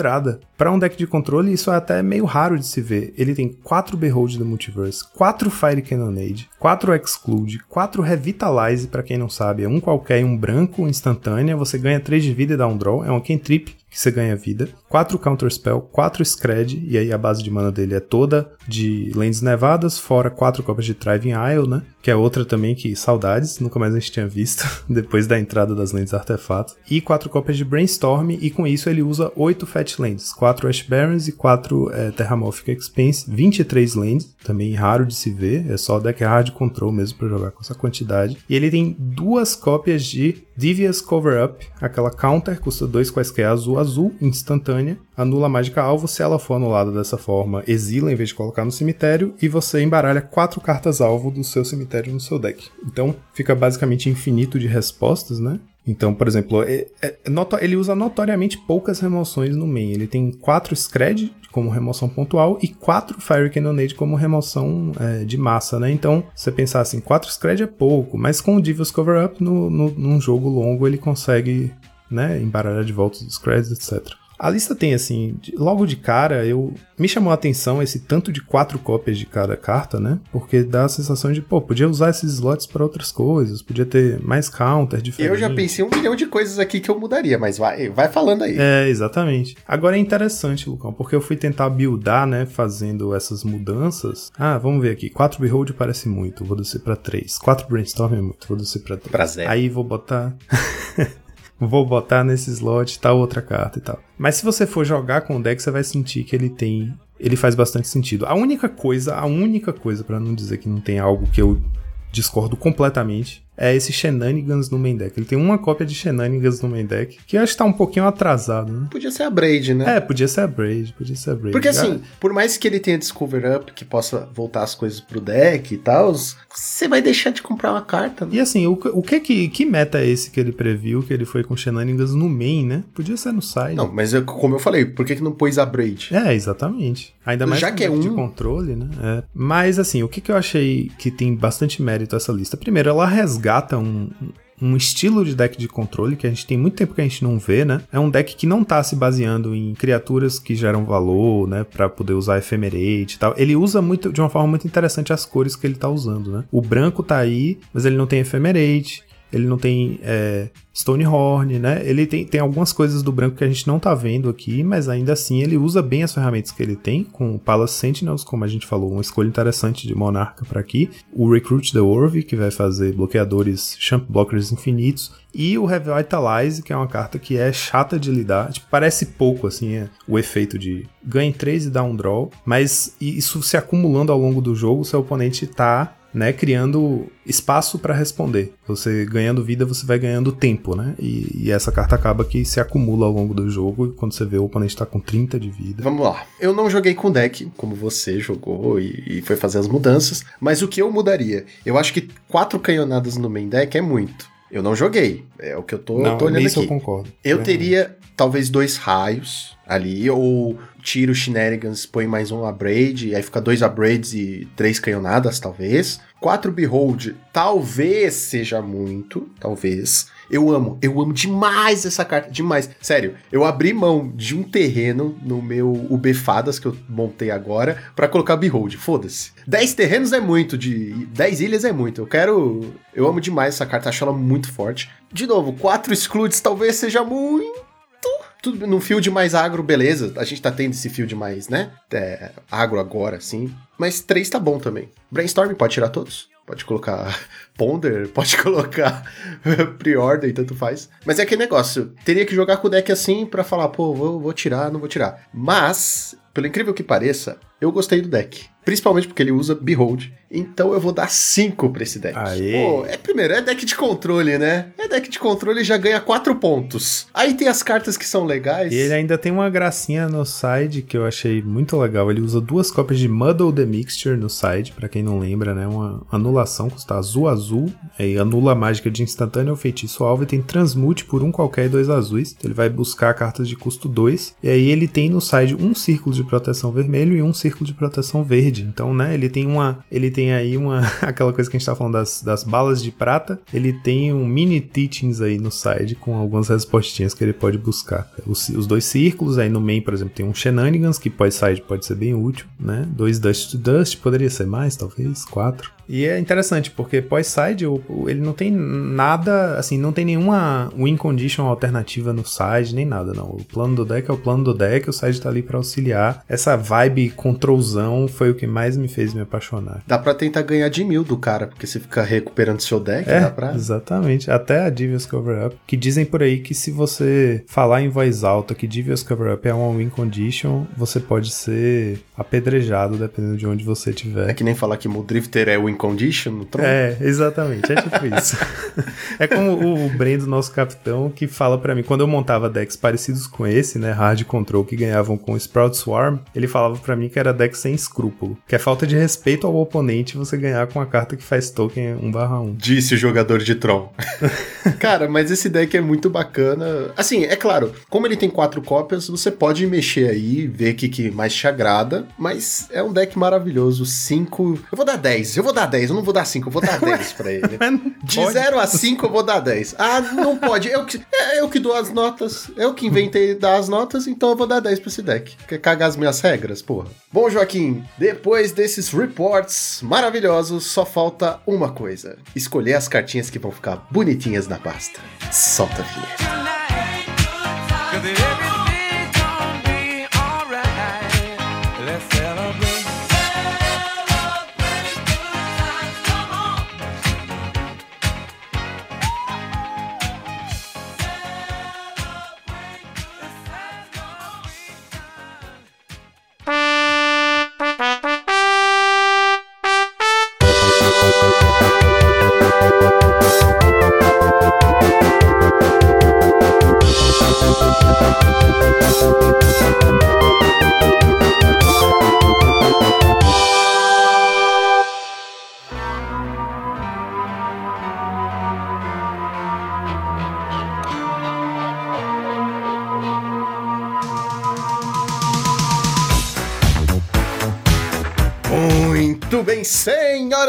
Para um deck de controle, isso é até meio raro de se ver. Ele tem 4 Behold do Multiverse, 4 Fire Cannonade, 4 Exclude, 4 Revitalize, para quem não sabe, é um qualquer e um branco instantânea. Você ganha 3 de vida e dá um draw. É um cantrip que você ganha vida. 4 Counterspell, 4 Scred, e aí a base de mana dele é toda de Lands Nevadas, fora 4 copas de Thriving Isle, né? Que é outra também que saudades, nunca mais a gente tinha visto, depois da entrada das Lands Artefato. E 4 copas de Brainstorm, e com isso ele usa 8 Fat Lands, 4 Ash Barrens e 4 é, Terramorphic Expense, 23 Lands, também raro de se ver, é só deck hard control mesmo pra jogar com essa quantidade. E ele tem duas cópias de Devious Cover Up, aquela counter, custa 2 quaisquer azul azul, instantânea, anula a mágica alvo, se ela for anulada dessa forma, exila em vez de colocar no cemitério, e você embaralha quatro cartas alvo do seu cemitério no seu deck. Então fica basicamente infinito de respostas, né? Então, por exemplo, é- é ele usa notoriamente poucas remoções no main. Ele tem 4 Scred como remoção pontual e 4 Fire Cannonade como remoção é, de massa, né? Então, você pensar assim, 4 Scred é pouco, mas com o Devil's Cover Up, no, no, num jogo longo, ele consegue né, embaralhar de volta os Screds, etc. A lista tem, assim, de- logo de cara, eu me chamou a atenção esse tanto de quatro cópias de cada carta, né? Porque dá a sensação de, pô, podia usar esses slots para outras coisas, podia ter mais counter diferente. Eu já pensei um milhão de coisas aqui que eu mudaria, mas vai, vai falando aí. É, exatamente. Agora é interessante, Lucão, porque eu fui tentar buildar, né, fazendo essas mudanças. Ah, vamos ver aqui. 4 Behold parece muito, vou descer pra 3. 4 Brainstorm é muito, vou descer pra 3. Pra zero. Aí vou botar. Vou botar nesse slot tal outra carta e tal. Mas se você for jogar com o deck, você vai sentir que ele tem. Ele faz bastante sentido. A única coisa, a única coisa, pra não dizer que não tem algo que eu discordo completamente, é esse Shenanigans no main deck. Ele tem uma cópia de Shenanigans no main deck, que eu acho que tá um pouquinho atrasado, né? Podia ser a Braid, né? É, podia ser a Braid, podia ser a Braid. Porque assim, por mais que ele tenha Discover Up, que possa voltar as coisas pro deck e tal, você vai deixar de comprar uma carta, né? E assim, o, que- o que que, que meta é esse que ele previu, que ele foi com Shenanigans no main, né? Podia ser no side. Não, mas eu- como eu falei, por que, que não pôs a Braid? É, exatamente. Ainda mais Já que é deck de um- controle, né? É. Mas assim, o que, que eu achei que tem bastante mérito essa lista? Primeiro, ela resgata um, um estilo de deck de controle que a gente tem muito tempo que a gente não vê, né? É um deck que não tá se baseando em criaturas que geram valor, né? Pra poder usar Ephemerate e tal. Ele usa muito, de uma forma muito interessante as cores que ele tá usando, né? O branco tá aí, mas ele não tem Ephemerate. Ele não tem é, Stonehorn, né? Ele tem, tem algumas coisas do branco que a gente não tá vendo aqui, mas ainda assim ele usa bem as ferramentas que ele tem, com o Palace Sentinels, como a gente falou, uma escolha interessante de Monarca para aqui. O Recruit the Orv, que vai fazer bloqueadores, champ blockers infinitos. E o Revitalize, que é uma carta que é chata de lidar. Tipo, parece pouco, assim, é, o efeito de ganhe 3 e dá um draw. Mas isso se acumulando ao longo do jogo, seu oponente tá né, criando espaço para responder. Você ganhando vida, você vai ganhando tempo, né? E, e essa carta acaba que se acumula ao longo do jogo e quando você vê o oponente tá com 30 de vida. Vamos lá. Eu não joguei com deck, como você jogou e, e foi fazer as mudanças, mas o que eu mudaria? Eu acho que quatro canhonadas no main deck é muito. Eu não joguei, é o que eu tô, Não, tô olhando nisso aqui. eu concordo. Eu É. teria talvez dois raios ali, ou tiro o Shenanigans, põe mais um Abraid, e aí fica dois Abraids e três canhonadas, talvez. Quatro Behold, talvez seja muito, talvez. Eu amo, eu amo demais essa carta, demais. Sério, eu abri mão de um terreno no meu UB-Fadas que eu montei agora pra colocar Behold, foda-se. 10 terrenos é muito, de 10 ilhas é muito. Eu quero. Eu amo demais essa carta, acho ela muito forte. De novo, quatro Excludes talvez seja muito. Tudo num field mais agro, beleza. A gente tá tendo esse field mais, né? É, agro agora, assim. Mas três tá bom também. Brainstorm pode tirar todos. Pode colocar Ponder, pode colocar Pre-Order, tanto faz. Mas é aquele negócio, teria que jogar com o deck assim pra falar, pô, vou, vou tirar, não vou tirar. Mas, pelo incrível que pareça, eu gostei do deck. Principalmente porque ele usa Behold. Então eu vou dar 5 pra esse deck. Pô, é primeiro, é deck de controle, né? É deck de controle e já ganha 4 pontos. Aí tem as cartas que são legais. E ele ainda tem uma gracinha no side que eu achei muito legal. Ele usa duas cópias de Muddle the Mixture no side, pra quem não lembra, né? Uma anulação custa azul azul, aí anula a mágica de instantâneo ou feitiço alvo e tem transmute por um qualquer e dois azuis. Ele vai buscar cartas de custo 2. E aí ele tem no side um círculo de proteção vermelho e um círculo de proteção verde. Então, né, ele tem uma. Ele tem aí uma. aquela coisa que a gente tá falando das, das balas de prata. Ele tem um mini teachings aí no side com algumas respostinhas que ele pode buscar. Os, os dois círculos, aí no main, por exemplo, tem um Shenanigans, que pode side pode ser bem útil, né? Dois Dust to Dust, poderia ser mais, talvez, quatro. E é interessante, porque pós-side ele não tem nada, assim, não tem nenhuma win condition alternativa no side, nem nada, não. O plano do deck é o plano do deck, o side tá ali pra auxiliar. Essa vibe controlzão foi o que mais me fez me apaixonar. Dá pra tentar ganhar de mil do cara, porque você fica recuperando seu deck, É, dá pra... exatamente. Até a Devious Cover Up, que dizem por aí que se você falar em voz alta que Devious Cover Up é uma win condition, você pode ser apedrejado dependendo de onde você estiver. É que nem falar que Muldrifter é win condition no trono. É, exatamente, é tipo isso. é como o, Brendo, nosso capitão, que fala pra mim, quando eu montava decks parecidos com esse, né, Hard Control, que ganhavam com Sprout Swarm, ele falava pra mim que era deck sem escrúpulo, que é falta de respeito ao oponente você ganhar com a carta que faz token 1/1. Disse o jogador de Tron. Cara, mas esse deck é muito bacana. Assim, é claro, como ele tem quatro cópias, você pode mexer aí, ver o que, que mais te agrada, mas é um deck maravilhoso. Cinco. Eu vou dar 10, eu vou dar 10, eu não vou dar 5, eu vou dar 10 pra ele. De pode. 0 a 5 eu vou dar 10. Ah, não pode. Eu que, é eu que dou as notas. Eu que inventei dar as notas, então eu vou dar 10 pra esse deck. Quer cagar as minhas regras, porra? Bom, Joaquim, depois desses reports maravilhosos, só falta uma coisa: escolher as cartinhas que vão ficar bonitinhas na pasta. Solta a vinheta.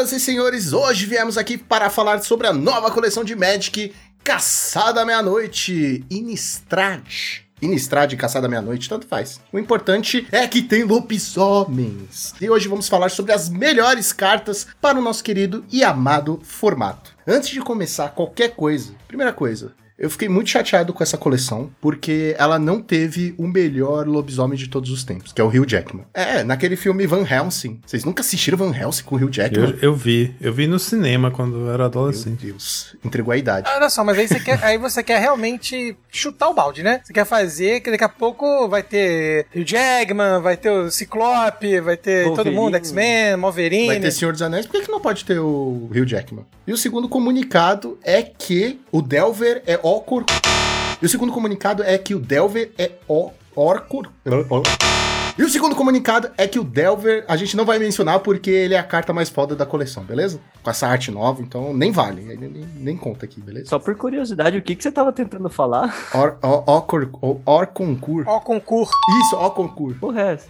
Senhoras e senhores, hoje viemos aqui para falar sobre a nova coleção de Magic Caçada Meia-Noite, Innistrad. Innistrad e Caçada Meia-Noite, tanto faz. O importante é que tem lobisomens. E hoje vamos falar sobre as melhores cartas para o nosso querido e amado formato. Antes de começar qualquer coisa, primeira coisa, eu fiquei muito chateado com essa coleção, porque ela não teve o melhor lobisomem de todos os tempos, que é o Hugh Jackman. É, naquele filme Van Helsing. Vocês nunca assistiram Van Helsing com o Hugh Jackman? Eu, eu vi, eu vi no cinema quando eu era Meu adolescente. Deus, entregou a idade. Olha só, mas aí você, quer, aí você quer realmente chutar o balde, né? Você quer fazer que daqui a pouco vai ter o Jackman, vai ter o Ciclope, vai ter todo Wolverine. mundo, X-Men, Wolverine. Vai ter Senhor dos Anéis, por que, que não pode ter o Hugh Jackman? E o segundo comunicado é que o Delver é Orcor. E o segundo comunicado é que o Delver é o Orcor. E o segundo comunicado é que o Delver a gente não vai mencionar porque ele é a carta mais foda da coleção, beleza? Com essa arte nova, então nem vale, ele nem, nem conta aqui, beleza? Só por curiosidade, o que, que você tava tentando falar? Or, or, Orcor, or, Orconcur. Ó, concurso. Isso, Orconcur. Porra, é essa?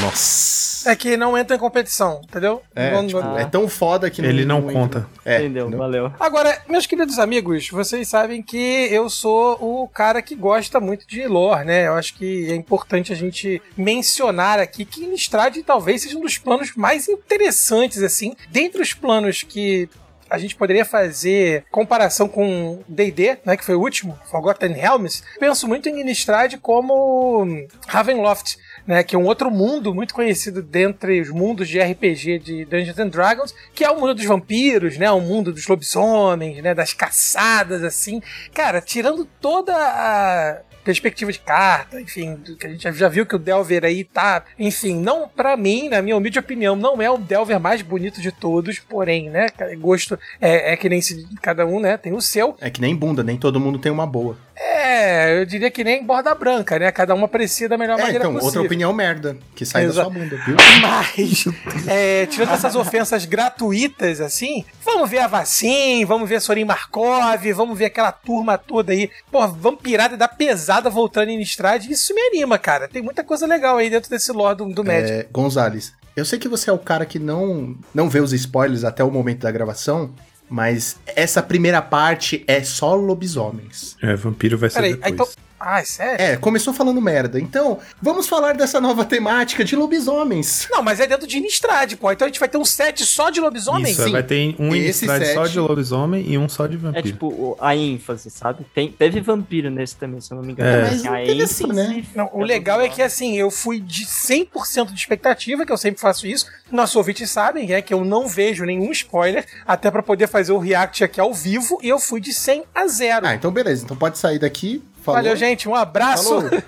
Nossa. É que não entra em competição, entendeu? É, Não- tipo, não- é tão foda que Ele não entra. conta. É, Entendeu? entendeu? Valeu. Agora, meus queridos amigos, vocês sabem que eu sou o cara que gosta muito de lore, né? Eu acho que é importante a gente mencionar aqui que Innistrad talvez seja um dos planos mais interessantes, assim, dentre os planos que a gente poderia fazer comparação com D&D, né, que foi o último, Forgotten Realms, penso muito em Innistrad como Ravenloft, né, que é um outro mundo muito conhecido dentre os mundos de RPG de Dungeons and Dragons, que é o mundo dos vampiros, né, o mundo dos lobisomens, né, das caçadas, assim. Cara, tirando toda a perspectiva de carta, enfim, que a gente já viu que o Delver aí tá, enfim, não pra mim, na minha humilde opinião, não é o Delver mais bonito de todos, porém, né, gosto é, é que nem se cada um, né, tem o seu. É que nem bunda, nem todo mundo tem uma boa. É, eu diria que nem borda branca, né, cada um aprecia da melhor É, maneira então, possível. outra opinião merda, que sai Exato. da sua bunda, viu? Mas, é, tirando essas ofensas gratuitas, assim, vamos ver a Vacin, vamos ver a Sorin Markov, vamos ver aquela turma toda aí, pô, vampirada da pesada voltando em Strad, isso me anima, cara. Tem muita coisa legal aí dentro desse lore do, do Magic. É, Gonzales, eu sei que você é o cara que não, não vê os spoilers até o momento da gravação, mas essa primeira parte é só lobisomens. É, vampiro vai ser Peraí, depois. então. Ah, é sério? É, começou falando merda. Então, vamos falar dessa nova temática de lobisomens. Não, mas é dentro de Innistrad, pô. Então a gente vai ter um set só de lobisomem? Isso, vai ter um Innistrad só de lobisomem e um só de É vampiro. tipo o- a ênfase, sabe? Tem, teve vampiro nesse também, se eu não me engano. É. Mas não teve assim, né? Não, o legal é que assim, eu fui de 100% de expectativa, que eu sempre faço isso. Nossos ouvintes sabem, é que eu não vejo nenhum spoiler, até pra poder fazer o react aqui ao vivo, e eu fui de 100 a 0. Ah, então beleza. Então pode sair daqui. Falou. Valeu, gente, um abraço. Falou.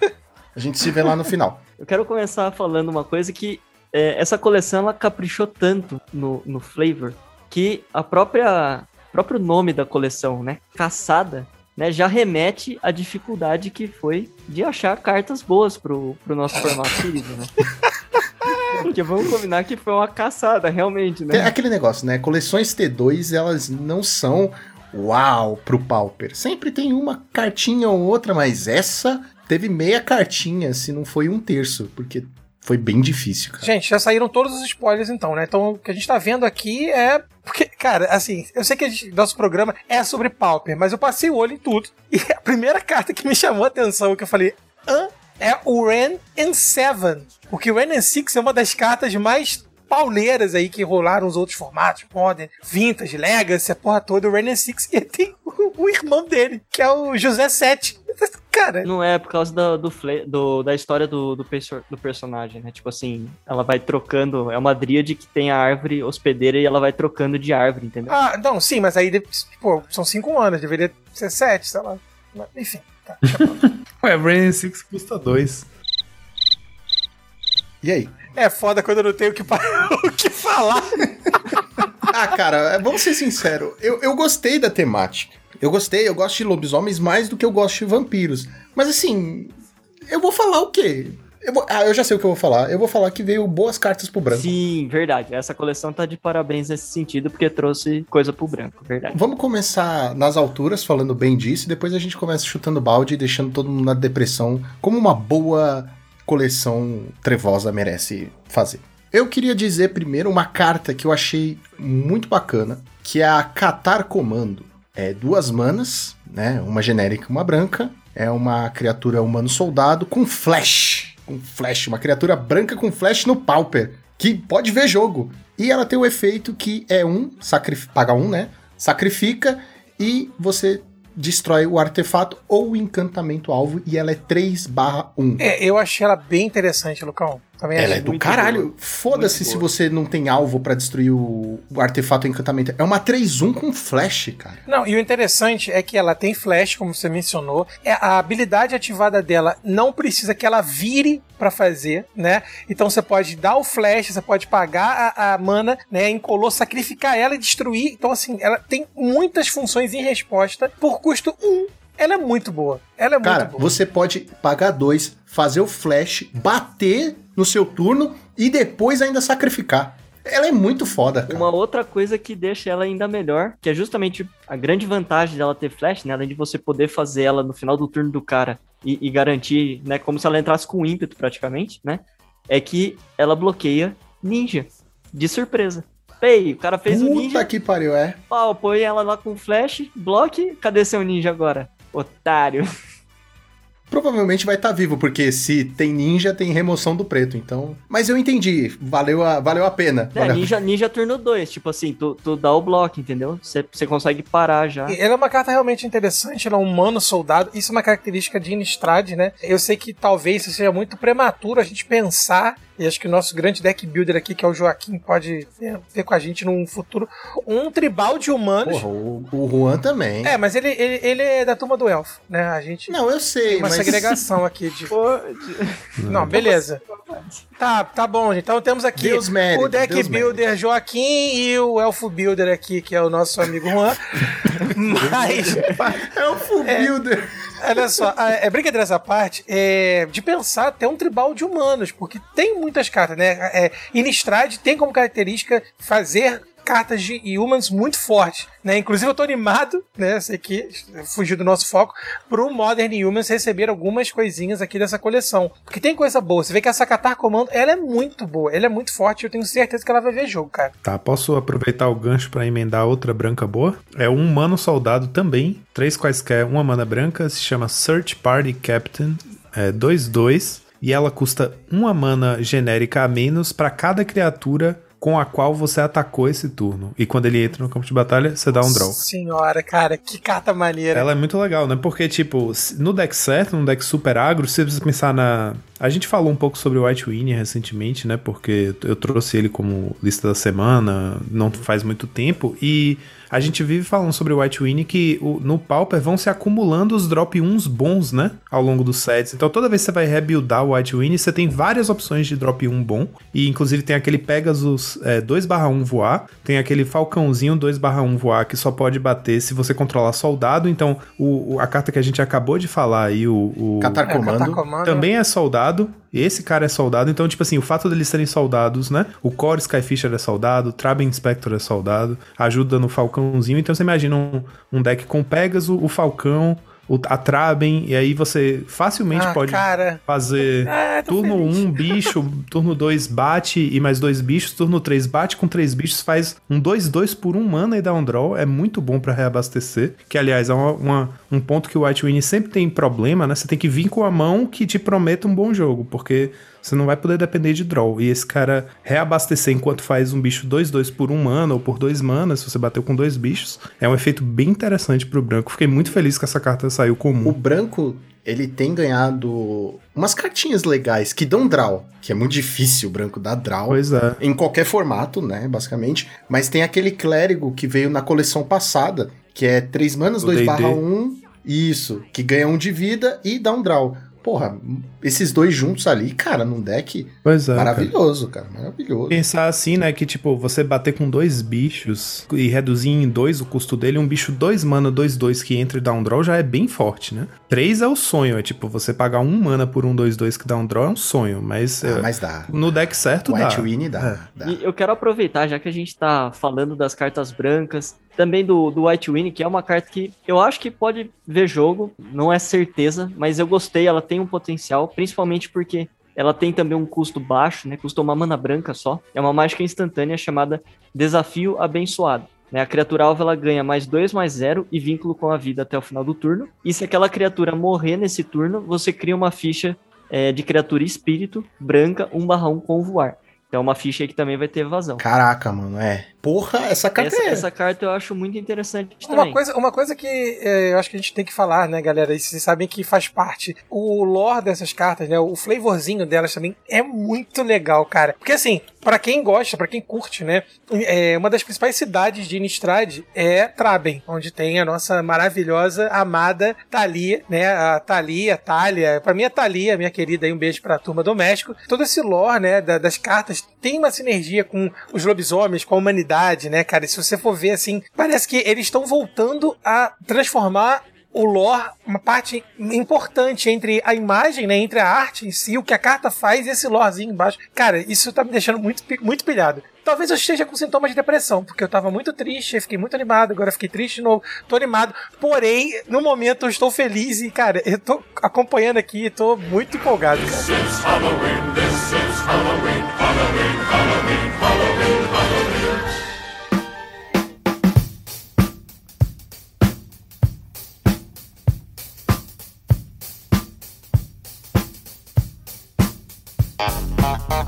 A gente se vê lá no final. Eu quero começar falando uma coisa que é, essa coleção ela caprichou tanto no, no flavor que a própria próprio nome da coleção, né, caçada, né, já remete à dificuldade que foi de achar cartas boas pro, pro nosso formato querido, né? Porque vamos combinar que foi uma caçada, realmente, Tem né? aquele negócio, né? Coleções T2, elas não são uau pro Pauper. Sempre tem uma cartinha ou outra, mas essa teve meia cartinha, se não foi um terço, porque foi bem difícil, cara. Gente, já saíram todos os spoilers então, né? Então o que a gente tá vendo aqui é. Porque, cara, assim, eu sei que gente- nosso programa é sobre Pauper, mas eu passei o olho em tudo. E a primeira carta que me chamou a atenção, que eu falei, hã? É o Ren and Seven. Porque o Ren and Six é uma das cartas mais pauleiras aí que rolaram os outros formatos, Modern, Vintage, Legacy, a porra toda, o Ren and Six, e tem o, o irmão dele, que é o José Sete. Cara, Não é por causa da, do, fla- do- da história do, do, perso- do personagem, né? Tipo assim, ela vai trocando. É uma dríade que tem a árvore hospedeira e ela vai trocando de árvore, entendeu? Ah, não, sim, mas aí, pô, são cinco anos, deveria ser sete, sei lá. Mas, Enfim, tá. Ué, Brain Six custa dois. E aí? É foda quando eu não tenho o que, o que falar. Ah, cara, vamos ser sinceros. Eu, eu gostei da temática. Eu gostei, eu gosto de lobisomens mais do que eu gosto de vampiros. Mas assim, eu vou falar o quê? Eu vou- ah, eu já sei o que eu vou falar. Eu vou falar que veio boas cartas pro branco. Sim, verdade. Essa coleção tá de parabéns nesse sentido, porque trouxe coisa pro branco, verdade. Vamos começar nas alturas, falando bem disso, e depois a gente começa chutando balde e deixando todo mundo na depressão, como uma boa coleção trevosa merece fazer. Eu queria dizer primeiro uma carta que eu achei muito bacana, que é a Catar Comando. É duas manas, né? Uma genérica e uma branca. É uma criatura humano soldado com flash. Com flash, uma criatura branca com flash no Pauper. Que pode ver jogo. E ela tem o efeito que é um, sacrif- paga um, né? Sacrifica e você destrói o artefato ou o encantamento alvo e ela é 3 barra 1. É, eu achei ela bem interessante, Lucão. Também Ela é do caralho. Foda-se se você não tem alvo pra destruir o, o artefato encantamento. É uma 3-1 com flash, cara. Não, e o interessante é que ela tem flash, como você mencionou. É, a habilidade ativada dela não precisa que ela vire pra fazer, né? Então você pode dar o flash, você pode pagar a, a mana, né? Incolor, sacrificar ela e destruir. Então, assim, ela tem muitas funções em resposta por custo 1. Ela é muito boa. Ela é Cara, muito boa. você pode pagar dois, fazer o flash, bater no seu turno e depois ainda sacrificar. Ela é muito foda, cara. Uma outra coisa que deixa ela ainda melhor, que é justamente a grande vantagem dela ter flash, né? Além de você poder fazer ela no final do turno do cara e, e garantir, né? Como se ela entrasse com ímpeto praticamente, né? É que ela bloqueia ninja. De surpresa. Pei, o cara fez o Puta ninja, que pariu, é. pau, põe ela lá com flash, bloque, cadê seu ninja agora? Otário. provavelmente vai estar vivo, porque se tem ninja, tem remoção do preto, então... Mas eu entendi, valeu a, valeu a pena. É, Valeu ninja, ninja turno 2, tipo assim, tu, tu dá o bloco, entendeu? Você consegue parar já. E Ela é uma carta realmente interessante, ela é um humano soldado. Isso é uma característica de Innistrad, né? Eu sei que talvez isso seja muito prematuro a gente pensar, e acho que o nosso grande deck builder aqui, que é o Joaquim, pode ver, ver com a gente num futuro, um tribal de humanos. Porra, o, o Juan também. É, mas ele, ele, ele é da turma do elfo, né? A gente Não, eu sei, tem uma mas... segregação aqui de. Não, beleza. Tá, tá bom, gente. Então temos aqui Deus mérito, o deck Deus builder Joaquim e o elfo builder aqui, que é o nosso amigo Juan. Mas. É o Full Builder. Olha só, a- é brincadeira essa parte, é de pensar até um tribal de humanos, porque tem muitas cartas, né? É, tem como característica fazer cartas de humans muito fortes, né? Inclusive eu tô animado, né? Sei que fugiu do nosso foco, pro Modern Humans receber algumas coisinhas aqui dessa coleção. Porque tem coisa boa. Você vê que essa Catar Comando, ela é muito boa, ela é muito forte, eu tenho certeza que ela vai ver jogo, cara. Tá, posso aproveitar o gancho pra emendar outra branca boa? É um humano soldado também, três quaisquer, uma mana branca, se chama Search Party Captain, é 2-2, e ela custa uma mana genérica a menos pra cada criatura com a qual você atacou esse turno. E quando ele entra no campo de batalha, você dá um draw. Senhora, cara, que carta maneira. Ela é muito legal, né? Porque, tipo, no deck certo, no deck super agro, se você pensar na. A gente falou um pouco sobre o White Winnie recentemente, né? Porque eu trouxe ele como lista da semana, não faz muito tempo. E a gente vive falando sobre o White Winnie que o- no Pauper vão se acumulando os drop 1s bons, né? Ao longo dos sets. Então toda vez que você vai rebuildar o White Winnie, você tem várias opções de drop 1 bom. E inclusive tem aquele Pegasus é, 2/1 voar, tem aquele Falcãozinho 2/1 voar que só pode bater se você controlar soldado. Então o, o- a carta que a gente acabou de falar aí, o, o Catar É, Catar Comando. Comando. também é soldado. Esse cara é soldado. Então, tipo assim, o fato deles serem soldados, né? O Core Skyfisher é soldado, o Traben Inspector é soldado, ajuda no Falcãozinho. Então você imagina um, um deck com Pegasus, o Falcão, o, a Traben, e aí você facilmente Ah, pode cara. fazer Ah, turno feliz. 1, um, bicho, turno 2 bate e mais dois bichos, turno 3 bate com três bichos, faz um 2-2 por um mana e dá um draw. É muito bom pra reabastecer. Que, aliás, é uma- uma- um ponto que o White Winnie sempre tem problema, né? Você tem que vir com a mão que te prometa um bom jogo, porque você não vai poder depender de draw. E esse cara reabastecer enquanto faz um bicho 2-2 por um mana ou por dois manas, se você bateu com dois bichos, é um efeito bem interessante pro branco. Fiquei muito feliz que essa carta saiu comum. O branco, ele tem ganhado umas cartinhas legais que dão draw, que é muito difícil o branco dar draw. Pois é. Em qualquer formato, né, basicamente. Mas tem aquele clérigo que veio na coleção passada, que é 3 manas, O 2 D&D. barra 1, isso, que ganha um de vida e dá um draw. Porra, esses dois juntos ali, cara, num deck Pois é. cara. maravilhoso, cara, maravilhoso. Pensar assim, né? Que tipo, você bater com dois bichos e reduzir em dois o custo dele, um bicho dois mana, dois, dois que entra e dá um draw já é bem forte, né? Três é o sonho, é tipo, você pagar um mana por um, dois, dois que dá um draw é um sonho, mas, Ah, é, mas dá. no deck certo White dá. Winnie dá, dá. E eu quero aproveitar, já que a gente tá falando das cartas brancas, também do, do White Winnie, que é uma carta que eu acho que pode ver jogo, não é certeza, mas eu gostei, ela tem um potencial, principalmente porque ela tem também um custo baixo, né? Custa uma mana branca só. É uma mágica instantânea chamada Desafio Abençoado. Né? A criatura alva ela ganha mais 2 mais 0 e vínculo com a vida até o final do turno. E se aquela criatura morrer nesse turno, você cria uma ficha é, de criatura espírito branca 1/1 com voar. Então é uma ficha aí que também vai ter evasão. Caraca, mano, é. Porra, essa carta Essa, é. essa carta eu acho muito interessante Uma também. coisa, uma coisa que é, eu acho que a gente tem que falar, né, galera? E vocês sabem que faz parte. O lore dessas cartas, né? O flavorzinho delas também é muito legal, cara. Porque assim, pra quem gosta, pra quem curte, né? É, uma das principais cidades de Innistrad é Traben, onde tem a nossa maravilhosa, amada Thalia, né? A Thalia, Thalia. Pra mim, a Thalia, minha querida, aí um beijo pra turma do México. Todo esse lore, né, da- das cartas tem uma sinergia com os lobisomens, com a humanidade, né, cara? E se você for ver assim, parece que eles estão voltando a transformar o lore uma parte importante entre a imagem, né, entre a arte em si, o que a carta faz e esse lorezinho embaixo. Cara, isso tá me deixando muito, muito pilhado. Talvez eu esteja com sintomas de depressão, porque eu tava muito triste, fiquei muito animado, agora fiquei triste de novo, tô animado. Porém, no momento eu estou feliz e, cara, eu tô acompanhando aqui e tô muito empolgado, cara.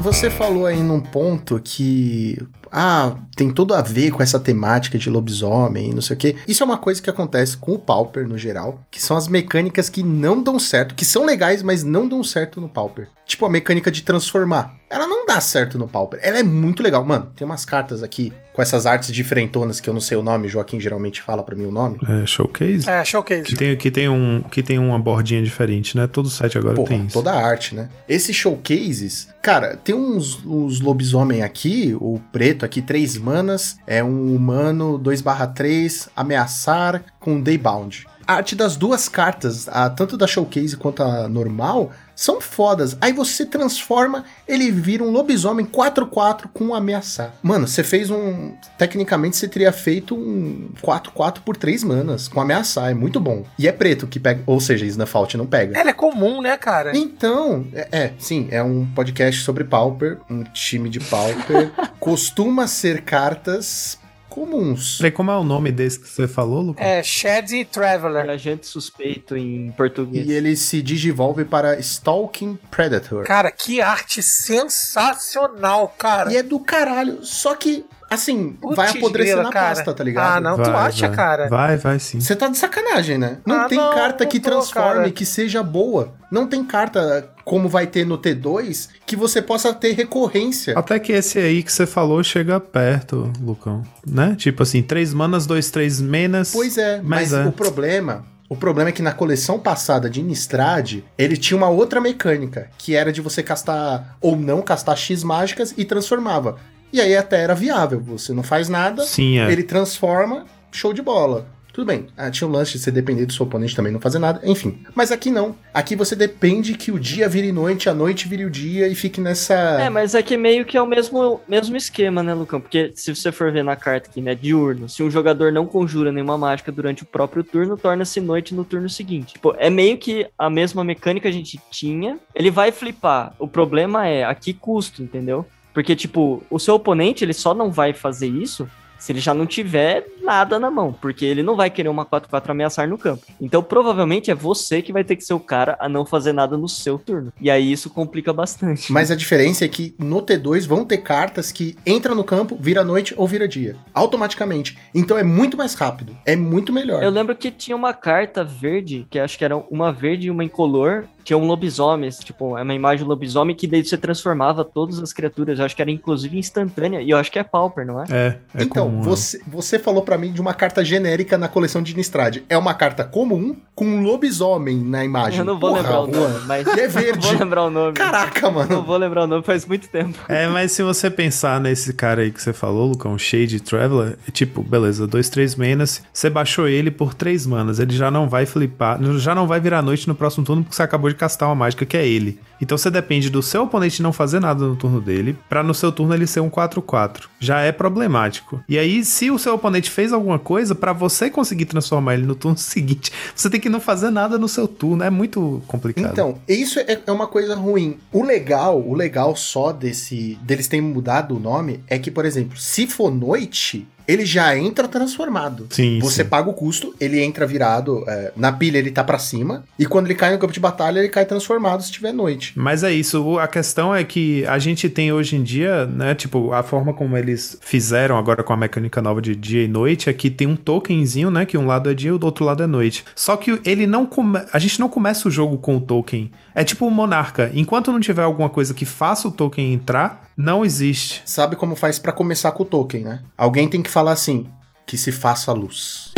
Você falou aí num ponto que. Ah, tem tudo a ver com essa temática de lobisomem e não sei o quê. Isso é uma coisa que acontece com o Pauper no geral, que são as mecânicas que não dão certo, que são legais, mas não dão certo no Pauper. Tipo a mecânica de transformar. Ela não dá certo no Pauper. Ela é muito legal. Mano, tem umas cartas aqui com essas artes diferentonas que eu não sei o nome, Joaquim geralmente fala pra mim o nome. É, showcase? É, Que showcase. tem, que, tem um, que tem uma bordinha diferente, né? Todo site agora Porra, tem isso. toda a arte, né? Esses showcases, cara, tem uns, uns lobisomem aqui, o preto aqui, três manas, é um humano 2/3, ameaçar com Daybound. A arte das duas cartas, a, tanto da showcase quanto a normal, são fodas. Aí você transforma, ele vira um lobisomem 4-4 com um ameaçar. Mano, você fez um. Tecnicamente você teria feito um 4-4 por 3 manas com ameaçar. É muito bom. E é preto que pega. Ou seja, Snufault não pega. Ela é comum, né, cara? Então, é, é, sim, é um podcast sobre Pauper, um time de Pauper. costuma ser cartas comuns. Peraí, como é o nome desse que você falou, Lucas? É Shady Traveler. Agente suspeito em português. E ele se digivolve para Stalking Predator. Cara, que arte sensacional, cara. E é do caralho. Só que, assim, Putz vai apodrecer grila, na cara. pasta, tá ligado? Ah, não, tu Vai, acha, vai. cara? Vai, vai sim. Você tá de sacanagem, né? Não Ah, tem não, carta não que tô, transforme, cara. que seja boa. Não tem carta, como vai ter no T2, que você possa ter recorrência. Até que esse aí que você falou chega perto, Lucão. Né? Tipo assim, três manas, dois, três menas. Pois é, mas, Mas é. o problema. O problema é que na coleção passada de Nistrad, ele tinha uma outra mecânica, que era de você castar ou não castar X mágicas e transformava. E aí até era viável, você não faz nada, Sim, é. ele transforma, show de bola. Tudo bem, ah, tinha o lance de você depender do seu oponente também não fazer nada, enfim. Mas aqui não. Aqui você depende que o dia vire noite, a noite vire o dia e fique nessa. É, mas aqui meio que é o mesmo, mesmo esquema, né, Lucão? Porque se você for ver na carta aqui, né, diurno, se um jogador não conjura nenhuma mágica durante o próprio turno, torna-se noite no turno seguinte. Tipo, é meio que a mesma mecânica que a gente tinha. Ele vai flipar. O problema é a que custo, entendeu? Porque, tipo, o seu oponente, ele só não vai fazer isso se ele já não tiver nada na mão, porque ele não vai querer uma 4-4 ameaçar no campo. Então, provavelmente é você que vai ter que ser o cara a não fazer nada no seu turno. E aí isso complica bastante. Mas a diferença é que no T2 vão ter cartas que entram no campo, vira noite ou vira dia. Automaticamente. Então é muito mais rápido. É muito melhor. Eu lembro que tinha uma carta verde, que acho que era uma verde e uma incolor, tinha um lobisomem, tipo, é uma imagem de lobisomem que daí você transformava todas as criaturas, eu acho que era inclusive instantânea, e eu acho que é Pauper, não é? É, é então, comum, né? você, você falou pra mim de uma carta genérica na coleção de Nistrad. É uma carta comum com um lobisomem na imagem. Eu não vou Porra, lembrar o Juan. nome, mas E é não vou verde. lembrar o nome. Caraca, Não mano. vou lembrar o nome, faz muito tempo. É, mas se você pensar nesse cara aí que você falou, Lucão, Shade Traveler, é tipo, beleza, dois, três manas, você baixou ele por três manas, ele já não vai flipar, já não vai virar noite no próximo turno porque você acabou de castar uma mágica que é ele. Então você depende do seu oponente não fazer nada no turno dele, pra no seu turno ele ser um 4-4. Já é problemático. E aí, se o seu oponente fez alguma coisa, pra você conseguir transformar ele no turno seguinte, você tem que não fazer nada no seu turno, é muito complicado. Então, isso é, é uma coisa ruim. O legal, o legal só desse deles terem mudado o nome é que, por exemplo, se for noite, ele já entra transformado. Sim, Você sim. paga o custo, ele entra virado. é, na pilha ele tá pra cima. E quando ele cai no campo de batalha, ele cai transformado se tiver noite. Mas é isso, a questão é que a gente tem hoje em dia, né, tipo, a forma como eles fizeram agora com a mecânica nova de dia e noite é que tem um tokenzinho, né, que um lado é dia e o do outro lado é noite. Só que ele não come... a gente não começa o jogo com o token. É tipo o Monarca, enquanto não tiver alguma coisa que faça o token entrar, não existe. Sabe como faz pra começar com o token, né? Alguém tem que falar assim: que se faça a luz.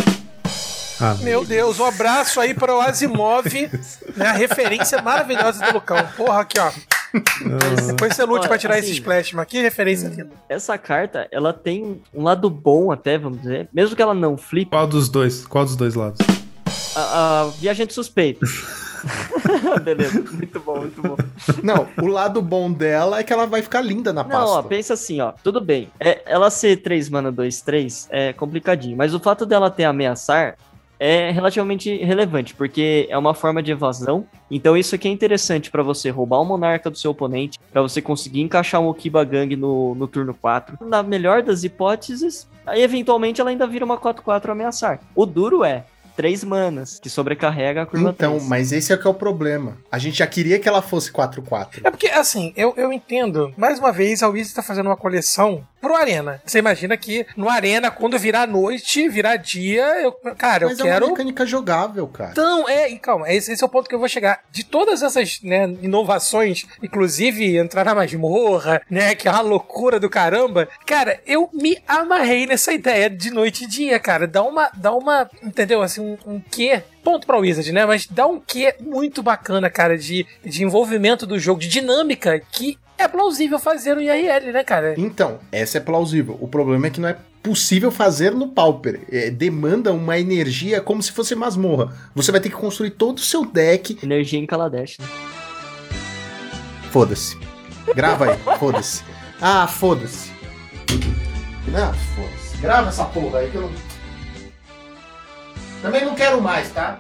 Ah, Meu Deus, um abraço aí para o Asimov, né? A referência maravilhosa do Lucão. Porra, aqui, ó. Depois você lute pra tirar assim, esse splash, mas que referência aqui. Essa carta, ela tem um lado bom até, vamos dizer, mesmo que ela não flipe, Qual dos dois? Qual dos dois lados? a, a viajante suspeita. Beleza, muito bom, muito bom. Não, o lado bom dela é que ela vai ficar linda na Não, ó, pasta. pensa assim, ó. Tudo bem. É, ela ser 3 mana 2, 3 é complicadinho. Mas o fato dela ter ameaçar é relativamente relevante, porque é uma forma de evasão. Então isso aqui é interessante pra você roubar o monarca do seu oponente, pra você conseguir encaixar um Okiba Gang no, no turno 4. Na melhor das hipóteses, aí eventualmente ela ainda vira uma 4-4 ameaçar. O duro é, 3 manas, que sobrecarrega a curva Então, 3. mas esse é que é o problema. A gente já queria que ela fosse 4-4. É porque, assim, eu, eu entendo. Mais uma vez, a Wizard tá fazendo uma coleção pro Arena. Você imagina que no Arena, quando virar noite, virar dia, eu, cara, Mas eu é quero. uma mecânica jogável, cara. Então, é, e calma, esse, esse é o ponto que eu vou chegar. De todas essas né, inovações, inclusive entrar na masmorra, né, que é uma loucura do caramba, cara, eu me amarrei nessa ideia de noite e dia, cara. Dá uma, dá uma, entendeu? Assim, um, um quê? Ponto pra Wizard, né? Mas dá um quê muito bacana, cara, de, de envolvimento do jogo, de dinâmica, que é plausível fazer no IRL, né, cara? Então, essa é plausível. O problema é que não é possível fazer no Pauper. É, demanda uma energia como se fosse masmorra. Você vai ter que construir todo o seu deck. Energia em Kaladesh, né? Foda-se. Grava aí, foda-se. Ah, foda-se. Não, foda-se. Grava essa porra aí que eu não. Também não quero mais, tá?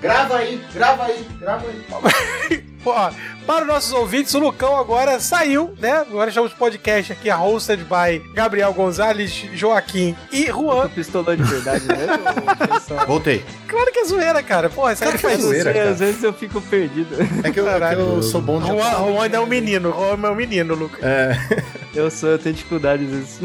Grava aí, grava aí, grava aí. Pô, para os nossos ouvintes, o Lucão agora saiu, né? Agora estamos podcast aqui, a hosted by Gabriel Gonzalez, Joaquim e Juan. Tu pistolou de verdade mesmo? só- Voltei. Claro que é zoeira, cara. Porra, Claro que é faz zoeira. Sei, cara. Às vezes eu fico perdido. É que eu, é que eu sou bom de Juan, Juan ainda é um menino, Juan é um menino, Lucas. É. Eu sou, eu tenho dificuldade às vezes.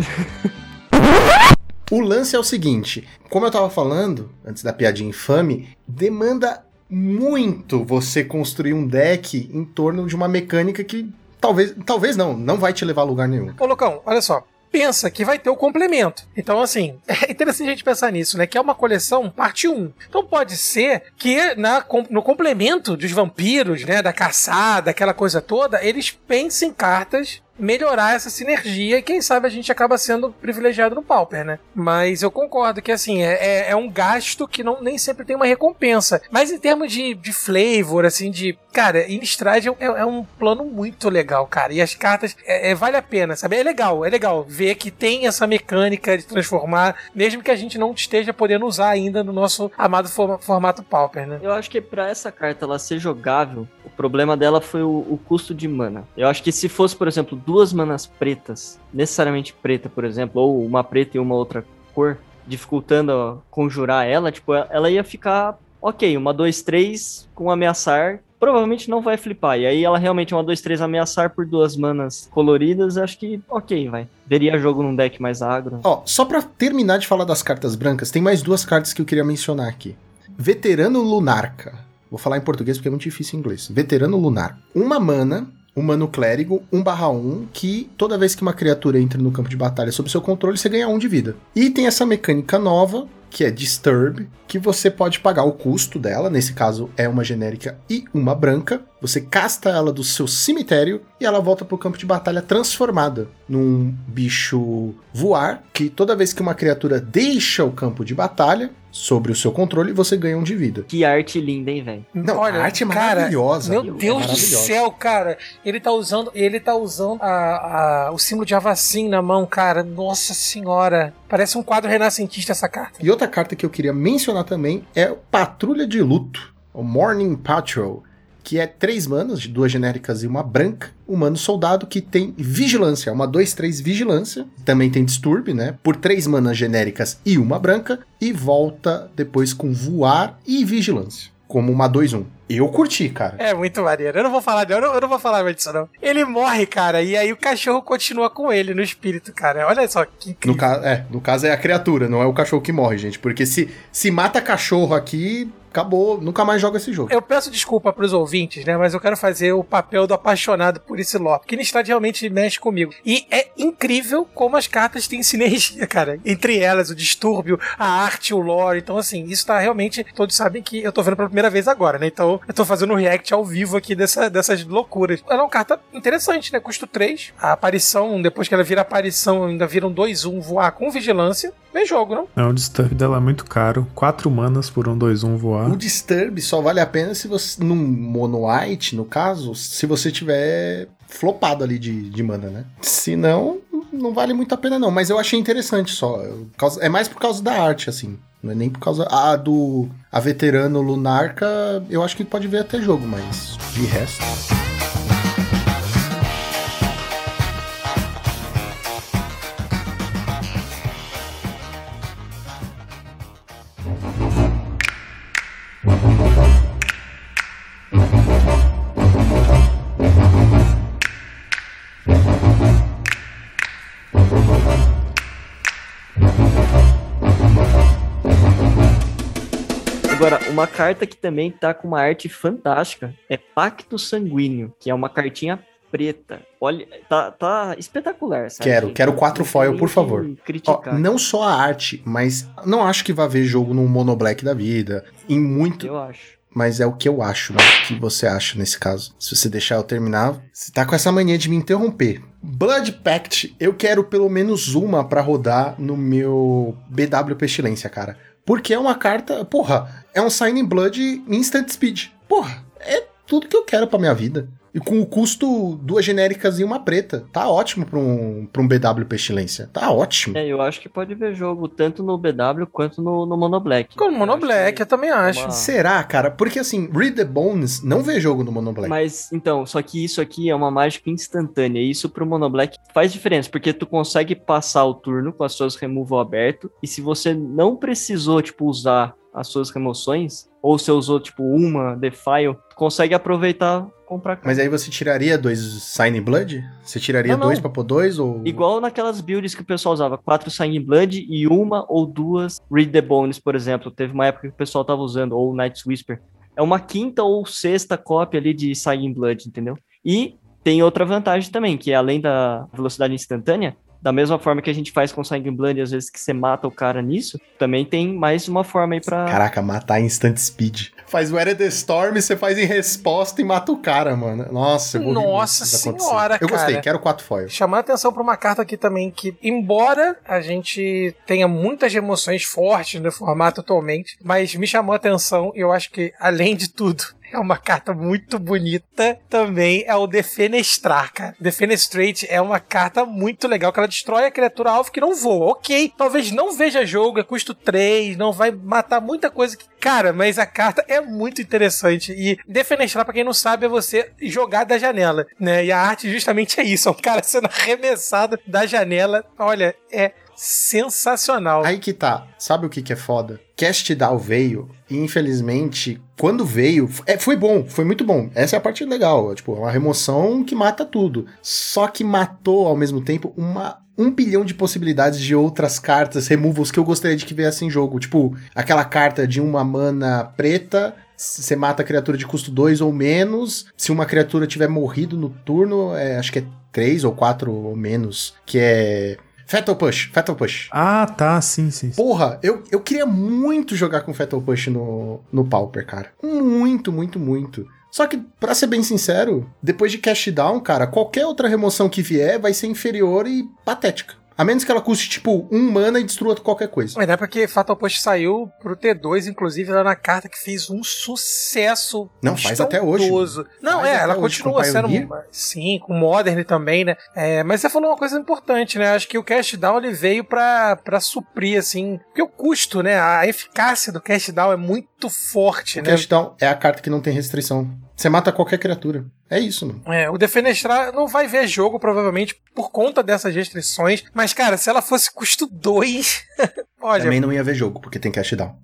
O lance é o seguinte, como eu tava falando, antes da piadinha infame, demanda muito você construir um deck em torno de uma mecânica que talvez, talvez não, não vai te levar a lugar nenhum. Ô, Lucão, olha só. Pensa que vai ter o complemento. Então, assim, é interessante a gente pensar nisso, né? Que é uma coleção parte 1. Então pode ser que na, no complemento dos vampiros, né? Da caçada, aquela coisa toda, eles pensem cartas melhorar essa sinergia e quem sabe a gente acaba sendo privilegiado no Pauper, né? Mas eu concordo que assim, é, é- é um gasto que não, nem sempre tem uma recompensa. Mas em termos de, de flavor, assim, de. Cara, Innistrad é, é um plano muito legal, cara. E as cartas é, é- vale a pena, sabe? É legal, é legal ver que tem essa mecânica de transformar, mesmo que a gente não esteja podendo usar ainda no nosso amado for- formato Pauper, né? Eu acho que pra essa carta ela ser jogável, o problema dela foi o, o custo de mana. Eu acho que se fosse, por exemplo, duas manas pretas, necessariamente preta, por exemplo, ou uma preta e uma outra cor, dificultando conjurar ela, tipo, ela ia ficar ok, uma 2-3 com ameaçar. Provavelmente não vai flipar. E aí ela realmente uma 2-3 ameaçar por duas manas coloridas, acho que ok, vai. Veria jogo num deck mais agro. Ó, só pra terminar de falar das cartas brancas, tem mais duas cartas que eu queria mencionar aqui. Veterano Lunarca. Vou falar em português porque é muito difícil em inglês. Veterano Lunar. Uma mana, um mano clérigo, 1/1, que toda vez que uma criatura entra no campo de batalha sob seu controle, você ganha um de vida. E tem essa mecânica nova, que é Disturb, que você pode pagar o custo dela, nesse caso é uma genérica e uma branca. Você casta ela do seu cemitério e ela volta pro campo de batalha transformada num bicho voar, que toda vez que uma criatura deixa o campo de batalha sobre o seu controle, você ganha um de vida. Que arte linda, hein, velho? Não, a arte é maravilhosa. Meu É Deus do maravilhosa. céu, cara. Ele tá usando, ele tá usando a, a- o símbolo de Avacim na mão, cara. Nossa senhora. Parece um quadro renascentista essa carta. E outra carta que eu queria mencionar também é o Patrulha de Luto, o Morning Patrol, que é três manas, de duas genéricas e uma branca, um mano soldado que tem vigilância, uma 2-3 vigilância, também tem disturb, né? Por três manas genéricas e uma branca, e volta depois com voar e vigilância, como uma 2-1. Eu curti, cara. É muito maneiro. Eu não vou falar, não. Eu não, eu não vou falar mais disso, não. Ele morre, cara, e aí o cachorro continua com ele no espírito, cara. Olha só que No, incrível. ca é, no caso é a criatura, não é o cachorro que morre, gente. Porque se, se mata cachorro aqui, acabou, nunca mais joga esse jogo. Eu peço desculpa pros ouvintes, né? Mas eu quero fazer o papel do apaixonado por esse lore. Innistrad realmente mexe comigo. E é incrível como as cartas têm sinergia, cara. Entre elas, o distúrbio, a arte, o lore. Então, assim, isso tá realmente. Todos sabem que eu tô vendo pela primeira vez agora, né? Então, eu tô fazendo um react ao vivo aqui dessa, dessas loucuras. Ela é uma carta interessante, né? Custo 3. A aparição, depois que ela vira aparição, ainda vira um 2-1 voar com vigilância. Vem jogo, não? Não, o disturb dela é muito caro. 4 manas por um 2-1 voar. O Disturb só vale a pena se você. Num Mono White, no caso, se você tiver flopado ali de, de mana, né? Se não, não vale muito a pena, não. Mas eu achei interessante só. Eu- causa- É mais por causa da arte, assim. Não é nem por causa. A do. A veterano Lunarca, eu acho que pode ver até jogo, mas de resto. Uma carta que também tá com uma arte fantástica é Pacto Sanguíneo, que é uma cartinha preta. Olha, tá, tá espetacular, sabe? Quero, quero quatro foil, por favor. Ó, não só a arte, mas não acho que vai ver jogo no Mono Black da vida. Em muito. Eu acho. Mas é o que eu acho, né? O que você acha nesse caso? Se você deixar eu terminar, você tá com essa mania de me interromper. Blood Pact, eu quero pelo menos uma pra rodar no meu BW Pestilência, cara. Porque é uma carta, porra, é um Sign Blood Instant Speed. Porra, é tudo que eu quero pra minha vida. E com o custo duas genéricas e uma preta. Tá ótimo pra um, pra um BW Pestilência. Tá ótimo. É, eu acho que pode ver jogo tanto no BW quanto no, no Mono Black. Com o Mono Black, que eu também acho. uma- Será, cara? Porque assim, Read the Bones não vê jogo no Mono Black. Mas, então, só que isso aqui é uma mágica instantânea. E isso pro Mono Black faz diferença, porque tu consegue passar o turno com as suas removal aberto. E se você não precisou, tipo, usar as suas remoções, ou você usou, tipo, uma Defile, tu consegue aproveitar comprar Mas aí você tiraria dois Sign Blood? Você tiraria Não, não. dois pra pôr dois? Ou... Igual naquelas builds que o pessoal usava, quatro Sign Blood e uma ou duas Read the Bones, por exemplo. Teve uma época que o pessoal tava usando, ou Night's Whisper. É uma quinta ou sexta cópia ali de Sign Blood, entendeu? E tem outra vantagem também, que é além da velocidade instantânea, da mesma forma que a gente faz com Sign Blood, às vezes que você mata o cara nisso, também tem mais uma forma aí pra. Caraca, matar instant speed. Faz o Era the Storm, você faz em resposta e mata o cara, mano. Nossa, eu vou Nossa senhora, Eu gostei, quero quatro foil. Chamar atenção pra uma carta aqui também que, embora a gente tenha muitas emoções fortes no formato atualmente, mas me chamou a atenção e eu acho que, além de tudo, é uma carta muito bonita também, é o Defenestrar, cara. Defenestrate é uma carta muito legal, que ela destrói a criatura alvo que não voa. Ok, talvez não veja jogo, é custo 3, não vai matar muita coisa que... Cara, mas a carta é muito interessante. E Defenestrar, pra quem não sabe, é você jogar da janela, né? E a arte justamente é isso, é um cara sendo arremessado da janela. Olha, é sensacional. Aí que tá, sabe o que que é foda? Cast Down veio e infelizmente, quando veio, é, foi bom, foi muito bom. Essa é a parte legal, tipo, é uma remoção que mata tudo. Só que matou ao mesmo tempo uma um bilhão de possibilidades de outras cartas, removals que eu gostaria de que viessem em jogo. Tipo, aquela carta de uma mana preta, você mata a criatura de custo 2 ou menos. Se uma criatura tiver morrido no turno, é, acho que é 3 ou 4 ou menos, que é Fatal Push, Fatal Push. Ah, tá, sim, sim. sim. Porra, eu, eu queria muito jogar com Fatal Push no, no Pauper, cara. Muito, muito, muito. Só que, pra ser bem sincero, depois de Cash Down, cara, qualquer outra remoção que vier vai ser inferior e patética. A menos que ela custe, tipo, um mana e destrua qualquer coisa. Mas é porque Fatal Push saiu pro T2, inclusive, ela na carta que fez um sucesso. Não, faz até hoje, estrondoso. Não, Faz é, ela hoje continua sendo. Sim, com Modern também, né? É, mas você falou uma coisa importante, né? Acho que o Cash Down ele veio pra, pra suprir, assim. Porque o custo, né? A eficácia do Cash Down é muito forte, O né? Cash Down é a carta que não tem restrição. Você mata qualquer criatura. É isso, mano. É, o Defenestrar não vai ver jogo, provavelmente, por conta dessas restrições. Mas, cara, se ela fosse custo 2. Olha, Também não ia ver jogo, porque tem Cash Down.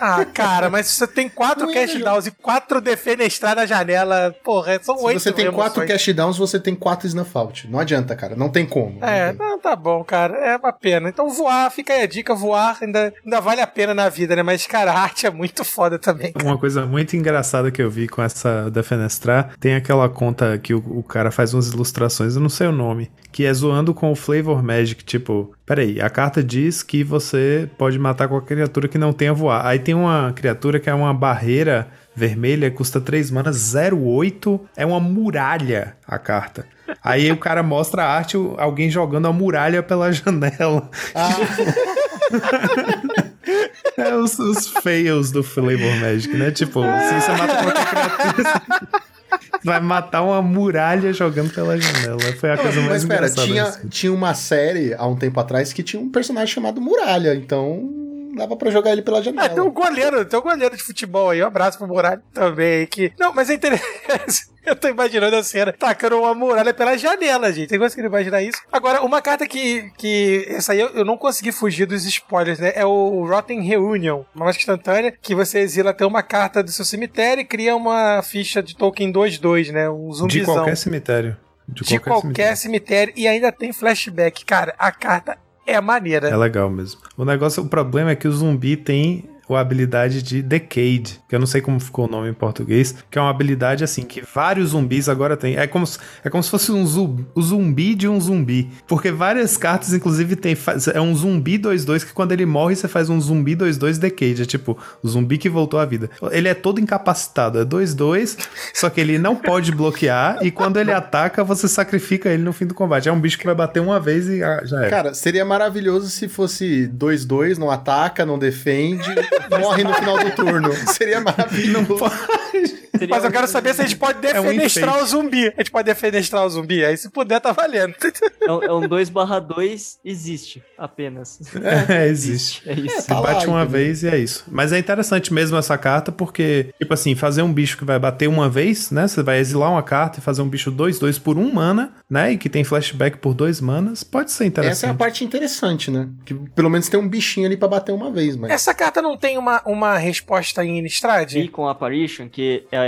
Ah, cara, mas se você tem quatro Não ver Cash. Downs e quatro Defenestrar na janela, porra, são Se oito você tem quatro. Cash Downs, você tem quatro Snuff Out. Não adianta, cara. Não tem como. não É, tem. não, tá bom, cara. É uma pena. Então voar, fica aí a dica, voar ainda, ainda vale a pena na vida, né? Mas, cara, a arte é muito foda também. cara. Uma coisa muito engraçada que eu vi com essa Defenestrar, tem aquela conta que o, o cara faz umas ilustrações, eu não sei o nome, que é zoando com o Flavor Magic, tipo, peraí, a carta diz que você pode matar qualquer criatura que não tenha voar. Aí tem uma criatura que é uma barreira vermelha, custa 3 manas, 08, é uma muralha a carta. Aí o cara mostra a arte, alguém jogando a muralha pela janela. É os, os fails do Flavor Magic, né? Tipo, se você mata qualquer criatura, vai matar uma muralha jogando pela janela. Foi a coisa mais Mas pera, engraçada. tinha, tinha uma série há um tempo atrás que tinha um personagem chamado Muralha, então dava pra jogar ele pela Ah, tem um janela. goleiro, tem um goleiro de futebol aí. Um abraço pro Muralha também. aí Que... Não, mas é interessante. Eu tô imaginando a cena, tacando uma muralha pela janela, gente. Você consegue imaginar isso? Agora, uma carta que. que essa aí eu, eu não consegui fugir dos spoilers, né? É o Rotten Reunion. Uma mágica instantânea que você exila até uma carta do seu cemitério e cria uma ficha de token 2-2, né? Um De zumbizão. qualquer cemitério. De De qualquer, qualquer cemitério. cemitério. E ainda tem flashback. Cara, a carta é maneira. É legal mesmo. O negócio, o problema é que o zumbi tem a habilidade de Decade, que eu não sei como ficou o nome em português, que é uma habilidade assim que vários zumbis agora têm. É como se, é como se fosse um zumbi, o zumbi de um zumbi, porque várias cartas inclusive tem é um zumbi 2-2 que quando ele morre você faz um zumbi 2-2 Decade, é tipo o zumbi que voltou à vida. Ele é todo incapacitado, é 2-2, só que ele não pode bloquear e quando ele ataca você sacrifica ele no fim do combate. É um bicho que vai bater uma vez e ah, já era. Cara, seria maravilhoso se fosse 2-2, não ataca, não defende, morre no final do turno. Seria maravilhoso. Seria Mas eu quero saber se a gente pode É um defenestrar o zumbi. A gente pode defenestrar o zumbi. Aí se puder, tá valendo. É um, é um 2 barra 2, existe apenas. É, existe. É isso. Tá Você lá, bate uma entendeu? vez e é isso. Mas é interessante mesmo essa carta, porque, tipo assim, fazer um bicho que vai bater uma vez, né? Você vai exilar uma carta e fazer um bicho 2-2 por um mana, né? E que tem flashback por dois manas, pode ser Essa é a interessante. parte interessante, né? Que pelo menos tem um bichinho ali pra bater uma vez, mas. Essa carta não tem uma, uma resposta em Innistrad? Beacon Apparition, que é,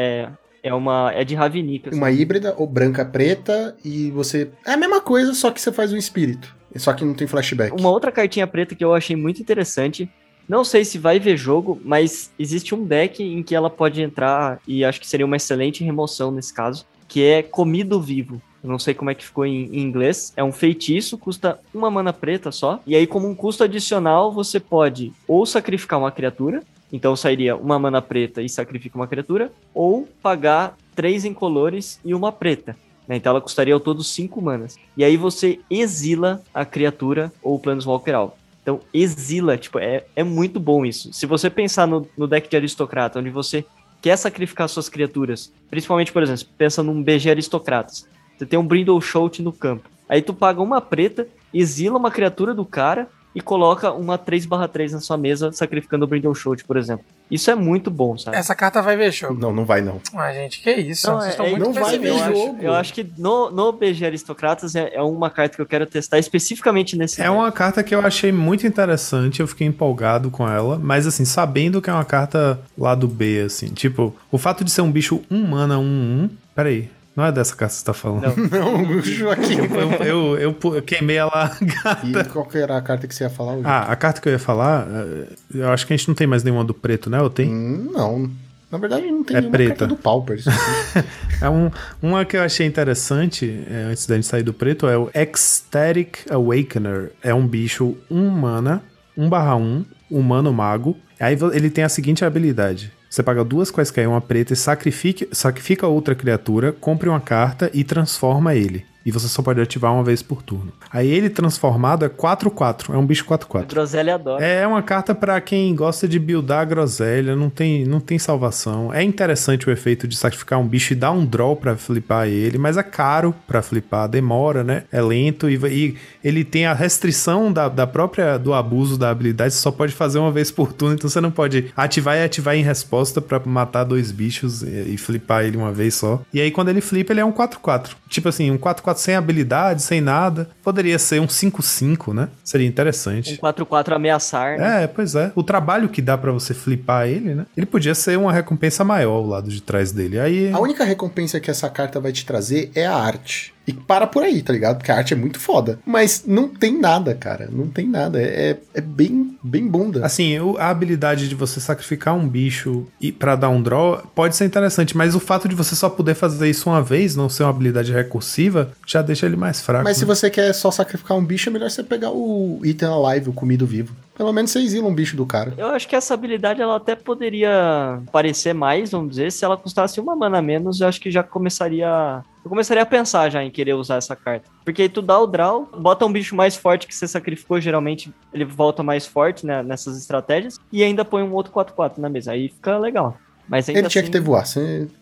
é uma. é de Ravnica. assim. Uma híbrida ou branca preta e você. É a mesma coisa, só que você faz um espírito. Só que não tem flashback. Uma outra cartinha preta que eu achei muito interessante. Não sei se vai ver jogo, mas existe um deck em que ela pode entrar e acho que seria uma excelente remoção nesse caso, que é Comido Vivo. Eu não sei como é que ficou em, em inglês. É um feitiço, custa uma mana preta só. E aí, como um custo adicional, você pode ou sacrificar uma criatura, então sairia uma mana preta e sacrifica uma criatura, ou pagar três incolores e uma preta. né? Então ela custaria ao todo 5 manas. E aí você exila a criatura ou o Planeswalker alvo. Então exila, tipo, é, é muito bom isso. Se você pensar no, no deck de aristocrata, onde você quer sacrificar suas criaturas, principalmente, por exemplo, pensa num BG aristocratas. Você tem um Brindle Shout no campo. Aí tu paga uma preta, exila uma criatura do cara e coloca uma 3/3 na sua mesa, sacrificando o Brindle Shout, por exemplo. Isso é muito bom, sabe? Essa carta vai ver jogo. Não, não vai não. Ah, gente, que isso? Não, Vocês é- estão é- muito não vai ver eu pessimistas. acho, jogo. eu acho que no, no BG Aristocratas é, é uma carta que eu quero testar especificamente nesse É deck. uma carta que eu achei muito interessante, eu fiquei empolgado com ela, mas assim, sabendo que é uma carta lá do B, assim, tipo, o fato de ser um bicho 1 mana 1 1, peraí, não é dessa carta que você tá falando. Não. Não, Joaquim. Eu, eu, eu, eu queimei ela E qual que era a carta que você ia falar hoje? Ah, a carta que eu ia falar, eh, eu acho que a gente não tem mais nenhuma do preto, né? Ou tem? Hum, não. Na verdade, não tem É nenhuma preta. carta do Pauper. É um, uma que eu achei interessante, eh, antes da gente sair do preto, é o Ecstatic Awakener. É um bicho 1 mana, 1 barra 1, humano mago. Aí ele tem a seguinte habilidade. Você paga duas quaisquer uma preta e sacrifica outra criatura, compre uma carta e transforma ele. E você só pode ativar uma vez por turno. Aí ele transformado é 4-4, é um bicho 4-4. Groselha adora. É uma carta pra quem gosta de buildar a groselha, não tem, não tem salvação. É interessante o efeito de sacrificar um bicho e dar um draw pra flipar ele, mas é caro pra flipar, demora, né? É lento e, e ele tem a restrição da, da própria do abuso da habilidade, você só pode fazer uma vez por turno, então você não pode ativar e ativar em resposta pra matar dois bichos e, e flipar ele uma vez só. E aí quando ele flipa, ele é um 4-4. Tipo assim, um 4-4 sem habilidade, sem nada. Poderia ser um 5-5, né? Seria interessante. Um 4-4 ameaçar, né? É, pois é. O trabalho que dá pra você flipar ele, né? Ele podia ser uma recompensa maior ao lado de trás dele. Aí. A única recompensa que essa carta vai te trazer é a arte. E para por aí, tá ligado? Porque a arte é muito foda. Mas não tem nada, cara. Não tem nada. É, é bem, bem bunda. Assim, a habilidade de você sacrificar um bicho e para dar um draw pode ser interessante, mas o fato de você só poder fazer isso uma vez, não ser uma habilidade recursiva, já deixa ele mais fraco. Mas se né? você quer só sacrificar um bicho, é melhor você pegar o item alive, o comido vivo. Pelo menos você exila um bicho do cara. Eu acho que essa habilidade ela até poderia parecer mais, vamos dizer, se ela custasse uma mana a menos, eu acho que já começaria. Eu começaria a pensar já em querer usar essa carta. Porque aí tu dá o draw, bota um bicho mais forte que você sacrificou, geralmente ele volta mais forte né, nessas estratégias, e ainda põe um outro 4-4 na mesa. Aí fica legal. Mas ainda Ele tinha assim, que ter voar.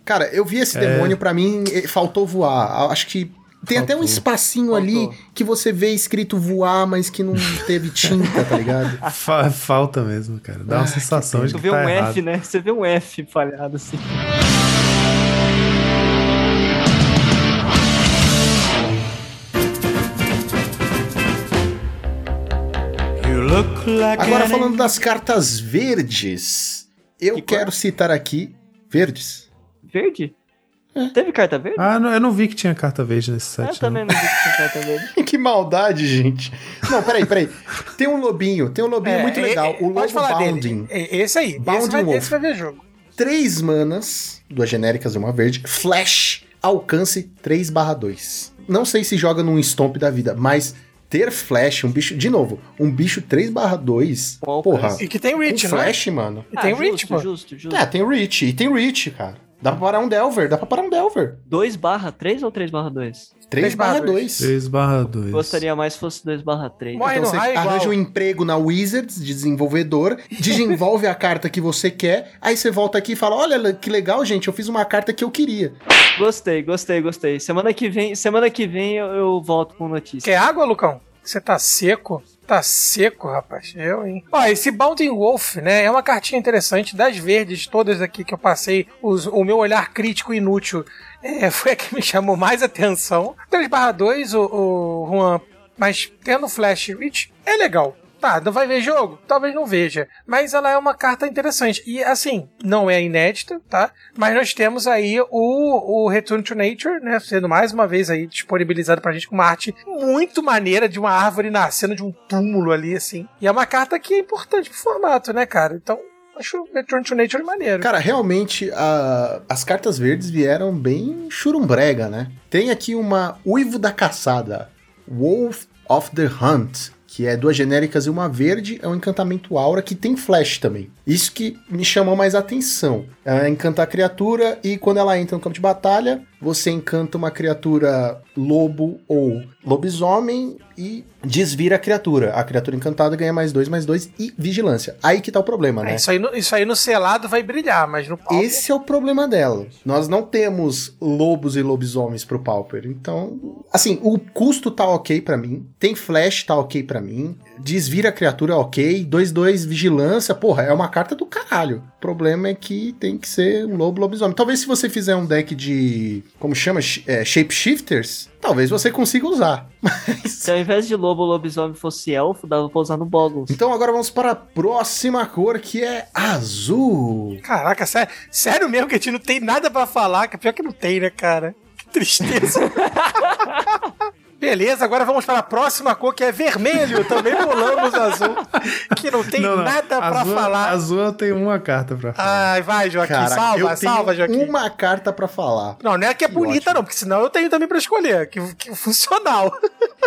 Cara, eu vi esse É. demônio, pra mim, faltou voar. Acho que. Tem até um espacinho Faltou. ali que você vê escrito voar, mas que não teve tinta, tá ligado? Falta mesmo, cara. Dá uma ah, sensação que de que vê tá um errado. F, né? Você vê um F falhado assim. Agora falando das cartas verdes, eu que quero cor? citar aqui verdes. Verde? Teve carta verde? Ah, não, eu não vi que tinha carta verde nesse eu set. também não vi que tinha carta verde. que maldade, gente. Não, peraí, peraí. Tem um lobinho, tem um lobinho É, muito é, legal. é, O lobo Bounding. dele. É, Esse aí. Bounding esse, vai, Wolf. esse vai ver jogo. Três manas, duas genéricas e uma verde. Flash, alcance 3/2. Não sei se joga num stomp da vida, mas ter flash, um bicho. De novo, um bicho 3/2. Com Porra. alcance. E que tem reach, né? flash, mano. E tem Ah, reach, justo, pô. justo, justo. É, tem reach. E tem reach, cara. Dá pra parar um Delver, dá pra parar um Delver. 2 barra 3 ou 3 barra 2? 3/2. 3 barra 2. Gostaria mais se fosse 2 barra 3. Morre Então você raio igual. arranja um emprego na Wizards de desenvolvedor, desenvolve a carta que você quer, aí você volta aqui e fala: Olha que legal, gente, eu fiz uma carta que eu queria. Gostei, gostei, gostei. Semana que vem, semana que vem eu, eu volto com notícia. Quer água, Lucão? Você tá seco? Tá seco, rapaz. Eu, hein? Ó, esse Bounding Wolf, né? É uma cartinha interessante. Das verdes, todas aqui que eu passei, os- o meu olhar crítico inútil é, foi a que me chamou mais atenção. 3 barra 2, o, o Juan, mas tendo Flash Reach, é legal. Tá, não vai ver jogo? Talvez não veja. Mas ela é uma carta interessante. E assim, não é inédita, tá? Mas nós temos aí o, o Return to Nature, né? Sendo mais uma vez aí disponibilizado pra gente com uma arte muito maneira de uma árvore nascendo de um túmulo ali, assim. E é uma carta que é importante pro formato, né, cara? Então, acho Return to Nature maneiro. Cara, realmente a- as cartas verdes vieram bem churumbrega, né? Tem aqui uma Uivo da Caçada, Wolf of the Hunt, que é duas genéricas e uma verde, é um encantamento aura que tem flash também. Isso que me chamou mais atenção. É encantar a criatura e quando ela entra no campo de batalha, você encanta uma criatura lobo ou lobisomem e desvira a criatura. A criatura encantada ganha mais dois, mais dois e vigilância. Aí que tá o problema, É, né? isso, aí no, isso aí no selado vai brilhar, mas no palco... Esse é o problema dela. Nós não temos lobos e lobisomens pro Pauper. Então, assim, o custo tá ok pra mim. Tem flash, tá ok pra mim. Desvira a criatura, ok. 2-2 vigilância, porra, é uma carta do caralho. O problema é que tem que ser um lobo lobisomem. Talvez se você fizer um deck de. Como chama? É, shapeshifters, talvez você consiga usar. Mas. Se ao invés de lobo lobisomem fosse elfo, dava pra usar no Boggles. Então agora vamos para a próxima cor que é azul. Caraca, sério, sério mesmo que a gente não tem nada pra falar, que pior que não tem, né, cara? Que tristeza. Beleza, agora vamos para a próxima cor, que é vermelho. Também pulamos azul, que não tem nada pra azul, falar. Azul eu tenho uma carta pra falar. Ai, vai, Joaquim, Cara, salva, eu tenho salva, Joaquim. uma carta pra falar. Não, não é que é Que bonita, ótimo. não, porque senão eu tenho também pra escolher, que, que funcional.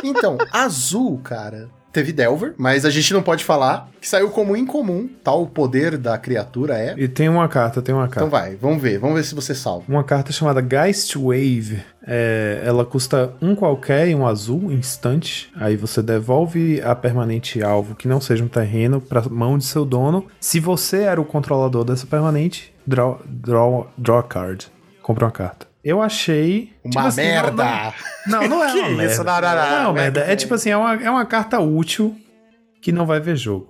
Então, azul, cara. Teve Delver, mas a gente não pode falar. Que saiu como incomum, tal o poder da criatura é. E tem uma carta, tem uma Então carta. vai, vamos ver, vamos ver se você salva. Uma carta chamada Geist Wave. É, ela custa um qualquer e um azul, instante. Aí você devolve a permanente alvo que não seja um terreno pra mão de seu dono. Se você era o controlador dessa permanente, draw, draw, draw a card. Compra uma carta. Eu achei. Uma tipo assim, não- merda! Não, não, não é Que uma isso, merda. não, não, não, Não, é uma não, merda. É tipo assim, é uma, é uma carta útil que não vai ver jogo.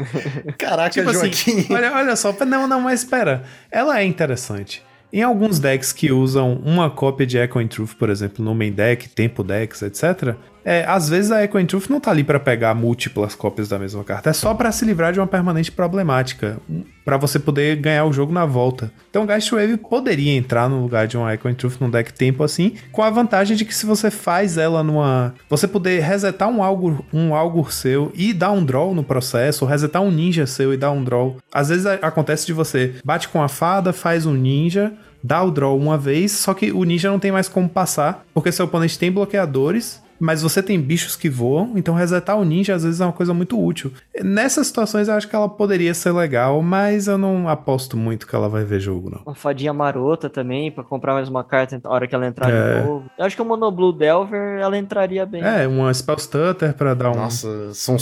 Caraca, Tipo Joaquim. assim, olha, olha só, não, não, mas espera. Ela é interessante. Em alguns decks que usam uma cópia de Echo and Truth, por exemplo, no main deck, tempo decks, etc., é, às vezes a Echo Truth não tá ali pra pegar múltiplas cópias da mesma carta, é só pra se livrar de uma permanente problemática, pra você poder ganhar o jogo na volta. Então Geist Wave poderia entrar no lugar de uma Echo Truth num deck tempo assim, com a vantagem de que se você faz ela numa... Você poder resetar um algo, um algo seu e dar um draw no processo, resetar um ninja seu e dar um draw. Às vezes acontece de você bate com a fada, faz um ninja, dá o draw uma vez, só que o ninja não tem mais como passar, porque seu oponente tem bloqueadores, mas você tem bichos que voam, então resetar o ninja às vezes é uma coisa muito útil. Nessas situações eu acho que ela poderia ser legal, mas eu não aposto muito que ela vai ver jogo, não. Uma fadinha marota também, pra comprar mais uma carta na hora que ela entrar É. de novo. Eu acho que o Monoblue Delver, ela entraria bem. É, uma Spell Stutter pra dar um. Nossa, são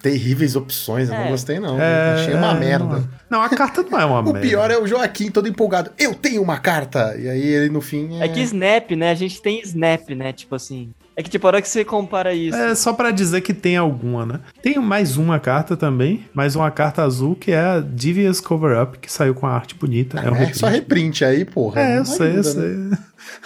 terríveis opções, eu não É. gostei não. É, Achei uma é, merda. Não, não, a carta não é uma O merda. pior é o Joaquim todo empolgado. Eu tenho uma carta! E aí ele no fim é... É que Snap, né? A gente tem Snap, né? Tipo assim. É que, tipo, a hora que você compara isso. É só pra dizer que tem alguma, né? Tem mais uma carta também, mais uma carta azul que é a Devious Cover Up, que saiu com a arte bonita. é um É, reprint. só reprint aí, porra. É, eu sei, eu né? sei.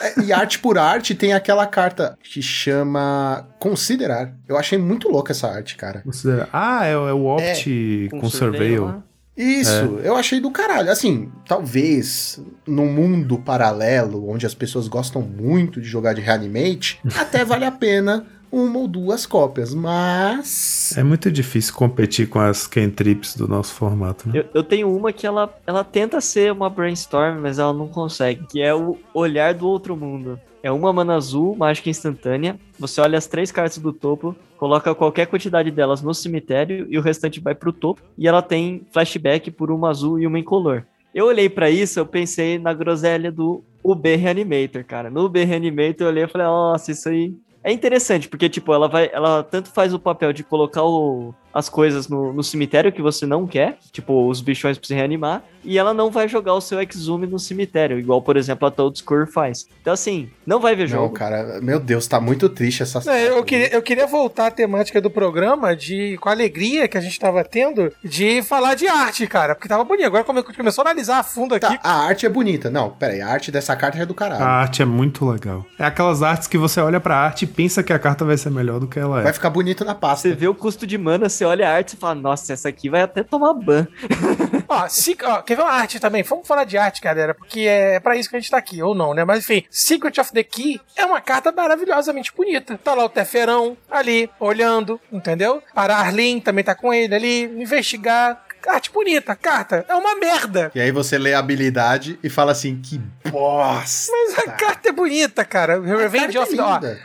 É, e arte por arte tem aquela carta que chama Considerar. Eu achei muito louca essa arte, cara. Considera- Ah, é, o- é o Opt com com Surveil. Isso, É. eu achei do caralho. Assim, talvez num mundo paralelo, onde as pessoas gostam muito de jogar de reanimate, até vale a pena uma ou duas cópias, mas. É muito difícil competir com as cantrips do nosso formato, né? Eu, eu tenho uma que ela, ela tenta ser uma brainstorm, mas ela não consegue, que é o Olhar do Outro Mundo. É uma mana azul, mágica instantânea. Você olha as três cartas do topo, coloca qualquer quantidade delas no cemitério e o restante vai pro topo. E ela tem flashback por uma azul e uma incolor. Eu olhei pra isso, eu pensei na groselha do UB Reanimator, cara. No UB Reanimator eu olhei e falei, nossa, isso aí é interessante, porque, tipo, ela vai. Ela tanto faz o papel de colocar o- as coisas no, no cemitério que você não quer, tipo, os bichões pra se reanimar, e ela não vai jogar o seu exume no cemitério, igual, por exemplo, a Toad Score faz. Então, assim, não vai ver Não, jogo. cara, meu Deus, tá muito triste essa É, eu, queria, eu queria voltar à temática do programa de com a alegria que a gente tava tendo de falar de arte, cara. Porque tava bonito. Agora come- começou a analisar a fundo aqui. Tá, a arte é bonita. Não, pera aí, a arte dessa carta é do caralho. A arte é muito legal. É aquelas artes que você olha pra arte e pensa que a carta vai ser melhor do que ela é. Vai ficar bonito na pasta. Você vê o custo de mana, você olha a arte e fala, nossa, essa aqui vai até tomar ban. Ó, se- ó, quer ver uma arte também? Vamos falar de arte, galera, porque é pra isso que a gente tá aqui, ou não, né? Mas enfim, Secret of the Key é uma carta maravilhosamente bonita. Tá lá o Teferão ali, olhando, entendeu? Para Arlene também tá com ele ali, investigar. Arte bonita, carta. É uma merda. E aí você lê a habilidade e fala assim, que bosta. Mas a carta é bonita, cara. Revenge carta of é the,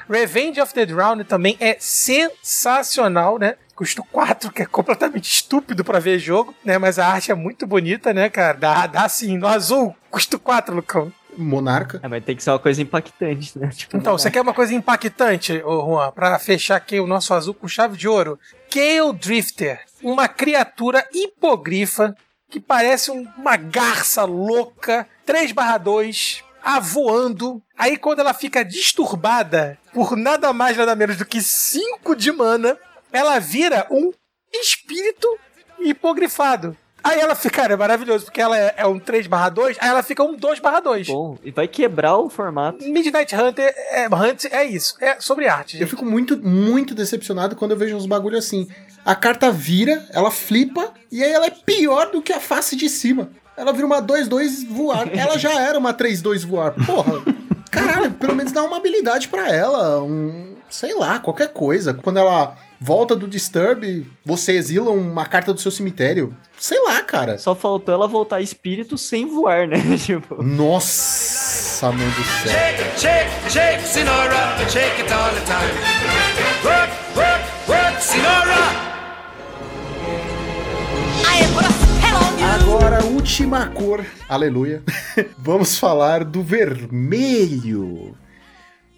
ó. Revenge of the Drowned também é sensacional, né? Custa 4, que é completamente estúpido pra ver jogo, né? Mas a arte é muito bonita, né, cara? Dá, dá sim. No azul, custa 4, Lucão. Monarca. É, mas tem que ser uma coisa impactante, né? Tipo, Então, você quer uma coisa impactante, ô Juan, pra fechar aqui o nosso azul com chave de ouro? Gale Drifter, uma criatura hipogrifa que parece um- uma garça louca, 3/2, avoando. Aí quando ela fica disturbada por nada mais nada menos do que 5 de mana, ela vira um espírito hipogrifado. Aí ela fica, cara, é maravilhoso, porque ela é, é um 3/2, aí ela fica um 2/2. Bom, e vai quebrar o formato. Midnight Hunter é, Hunt é isso. É sobre arte. Eu gente. fico muito, muito decepcionado quando eu vejo uns bagulho assim. A carta vira, ela flipa, e aí ela é pior do que a face de cima. Ela vira uma 2-2 voar. Ela já era uma 3-2 voar. Porra, caralho, pelo menos dá uma habilidade pra ela. Um, sei lá, qualquer coisa. Quando ela volta do Disturb, você exila uma carta do seu cemitério. Sei lá, cara. Só faltou ela voltar espírito sem voar, né? tipo, Nossa, mãe do céu. Shake shake, shake, Sinora, shake it all the time. Work, work, work, Sinora. Agora, última cor. Aleluia. Vamos falar do vermelho.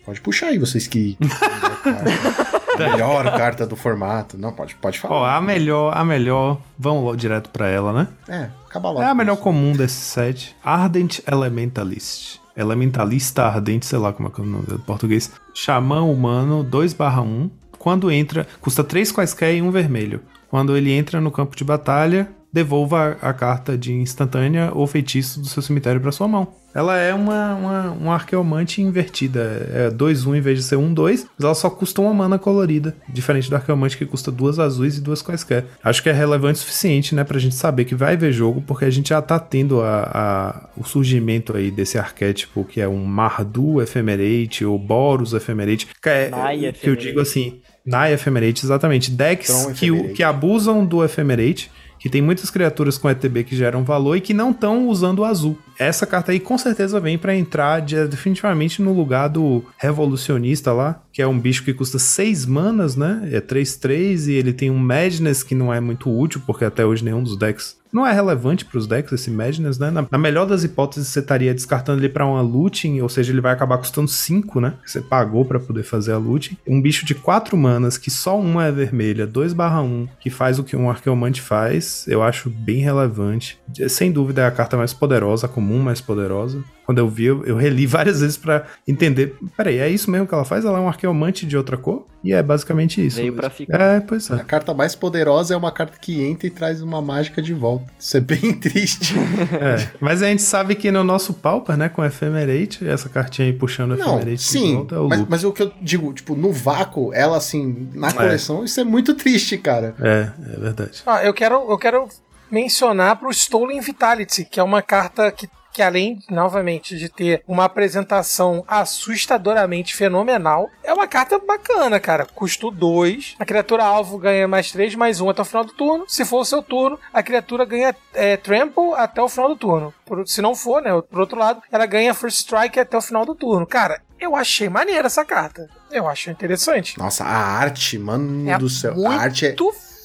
Pode puxar aí, vocês que. a melhor carta do formato. Não, pode, pode Ó, falar. a melhor, a melhor, vamos logo direto pra ela, né? É, acaba logo. É a melhor comum desse set. Ardent Elementalist. Elementalista Ardente, sei lá como é que é o nome do português. Xamã humano 2/1. Quando entra, custa 3 quaisquer e um vermelho. Quando ele entra no campo de batalha, devolva a, a carta de instantânea ou feitiço do seu cemitério para sua mão. Ela é uma, uma, um arqueomante invertida. É 2-1 em vez de ser 1-2, mas ela só custa uma mana colorida. Diferente do arqueomante que custa duas azuis e duas quaisquer. Acho que é relevante o suficiente, né, pra gente saber que vai ver jogo, porque a gente já tá tendo a, a- o surgimento aí desse arquétipo que é um Mardu Ephemerate ou Boros Ephemerate. Que, é, Nai que eu digo assim, Nai Ephemerate, exatamente. Decks que, que abusam do Ephemerate, que tem muitas criaturas com ETB que geram valor e que não estão usando o azul. Essa carta aí com certeza vem pra entrar de- definitivamente no lugar do Revolucionista lá, que é um bicho que custa 6 manas, né? É 3-3 e ele tem um Madness que não é muito útil, porque até hoje nenhum dos decks não é relevante pros decks esse Madness, né? Na, na melhor das hipóteses, você estaria descartando ele pra uma looting, ou seja, ele vai acabar custando 5, né? Você pagou pra poder fazer a looting. Um bicho de 4 manas, que só uma é vermelha, 2/1, que faz o que um arqueomante faz, eu acho bem relevante. Sem dúvida é a carta mais poderosa, a comum mais poderosa. Quando eu vi, eu, eu reli várias vezes pra entender. Peraí, é isso mesmo que ela faz? Ela é um arqueomante de outra cor? E é basicamente isso. Veio pra ficar. É, pois A é. carta mais poderosa é uma carta que entra e traz uma mágica de volta. Isso é bem triste. É. Mas a gente sabe que no nosso Pauper, né, com Ephemerate, essa cartinha aí puxando o Não, Ephemerate de sim, volta é o mas, mas o que eu digo, tipo, no vácuo, ela assim, na coleção, isso é muito triste, cara. É, é verdade. Ó, eu quero, eu quero mencionar pro Stolen Vitality, que é uma carta que, que além, novamente, de ter uma apresentação assustadoramente fenomenal, é uma carta bacana, cara. Custo 2, a criatura alvo ganha mais 3, mais 1 até o final do turno. Se for o seu turno, a criatura ganha é, Trample até o final do turno. Por- se não for, né, por outro lado, ela ganha First Strike até o final do turno. Cara, eu achei maneira essa carta. Eu acho interessante. Nossa, a arte, mano É do céu. muito A arte é,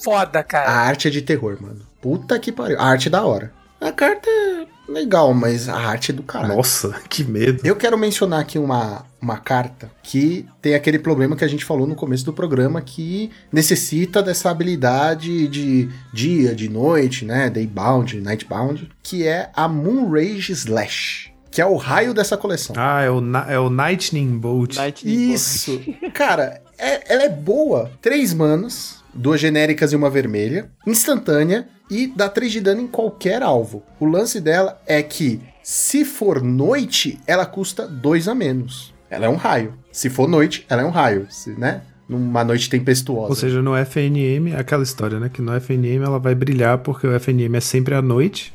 foda, cara. a arte é de terror, mano. Puta que pariu. A arte é da hora. A carta é legal, mas a arte é do caralho. Nossa, que medo. Eu quero mencionar aqui uma, uma carta que tem aquele problema que a gente falou no começo do programa que necessita dessa habilidade de dia, de noite, né? Daybound, nightbound, que é a Moonrage Slash, que é o raio dessa coleção. Ah, é o, é o Lightning Bolt. Lightning Bolt. Isso. Cara, é- ela é boa. Três manas, duas genéricas e uma vermelha, instantânea e dá três de dano em qualquer alvo. O lance dela é que, se for noite, ela custa dois a menos. Ela é um raio. Se for noite, ela é um raio, se- né? Numa noite tempestuosa. Ou seja, no FNM, é aquela história, né? Que no FNM ela vai brilhar porque o FNM é sempre à noite.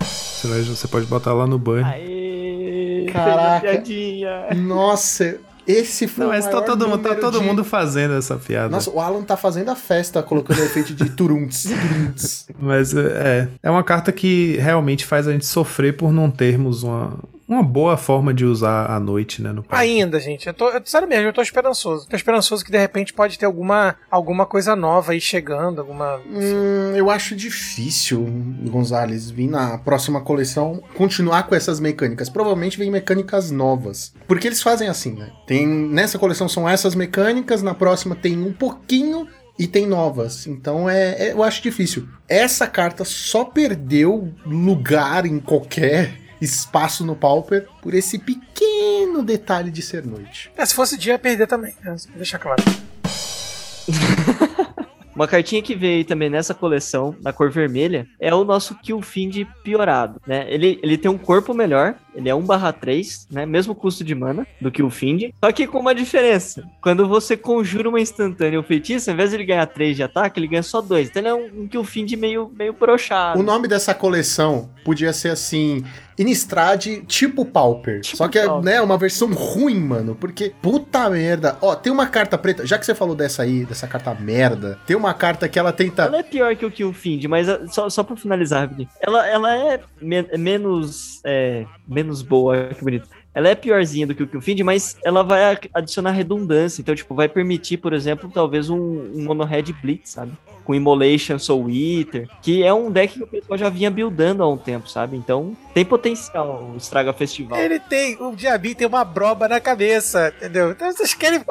Você, vai- você pode botar lá no. Aê, Caraca. fez a piadinha. Nossa, esse foi Não, o mas tá maior todo, mundo, tá todo de- mundo fazendo essa piada. Nossa, o Alan tá fazendo a festa colocando o efeito de turunts. Mas é, é uma carta que realmente faz a gente sofrer por não termos uma, uma boa forma de usar à noite, né? No parque. Ainda, gente. Eu tô, eu, sério mesmo, eu tô esperançoso. Tô esperançoso que de repente pode ter alguma, alguma coisa nova aí chegando, alguma. Hum, eu acho difícil, Gonzalez, vir na próxima coleção continuar com essas mecânicas. Provavelmente vem mecânicas novas. Porque eles fazem assim, né? Tem, nessa coleção são essas mecânicas, na próxima tem um pouquinho e tem novas. Então é, é- eu acho difícil. Essa carta só perdeu lugar em qualquer espaço no Pauper por esse pequeno detalhe de ser noite. É, se fosse dia, ia perder também. né? Vou deixar claro. Uma cartinha que veio aí também nessa coleção, na cor vermelha, é o nosso Killfind piorado, né? Ele, ele tem um corpo melhor, ele é 1/3, né? Mesmo custo de mana do Killfind, só que com uma diferença. Quando você conjura uma instantânea ou feitiço, ao invés de ele ganhar 3 de ataque, ele ganha só 2. Então ele é um, um Killfind meio, meio broxado. O nome dessa coleção podia ser assim. Innistrad tipo Pauper. Tipo Só que é né, uma versão ruim, mano. Porque, puta merda. Ó, tem uma carta preta. Já que você falou dessa aí, dessa carta merda, tem uma carta que ela tenta. Ela é pior que o Killfind, mas ah, só, só pra finalizar. Ela, ela é me- menos, é, menos boa, que bonito. Ela é piorzinha do que o Killfind, mas ela vai adicionar redundância. Então, tipo, vai permitir, por exemplo, talvez um, um Mono Red Blitz, sabe? Com Immolation, Soul Eater, que é um deck que o pessoal já vinha buildando há um tempo, sabe? Então, tem potencial o Estraga Festival. Ele tem. O Diaby tem uma broba na cabeça, entendeu? Então vocês querem.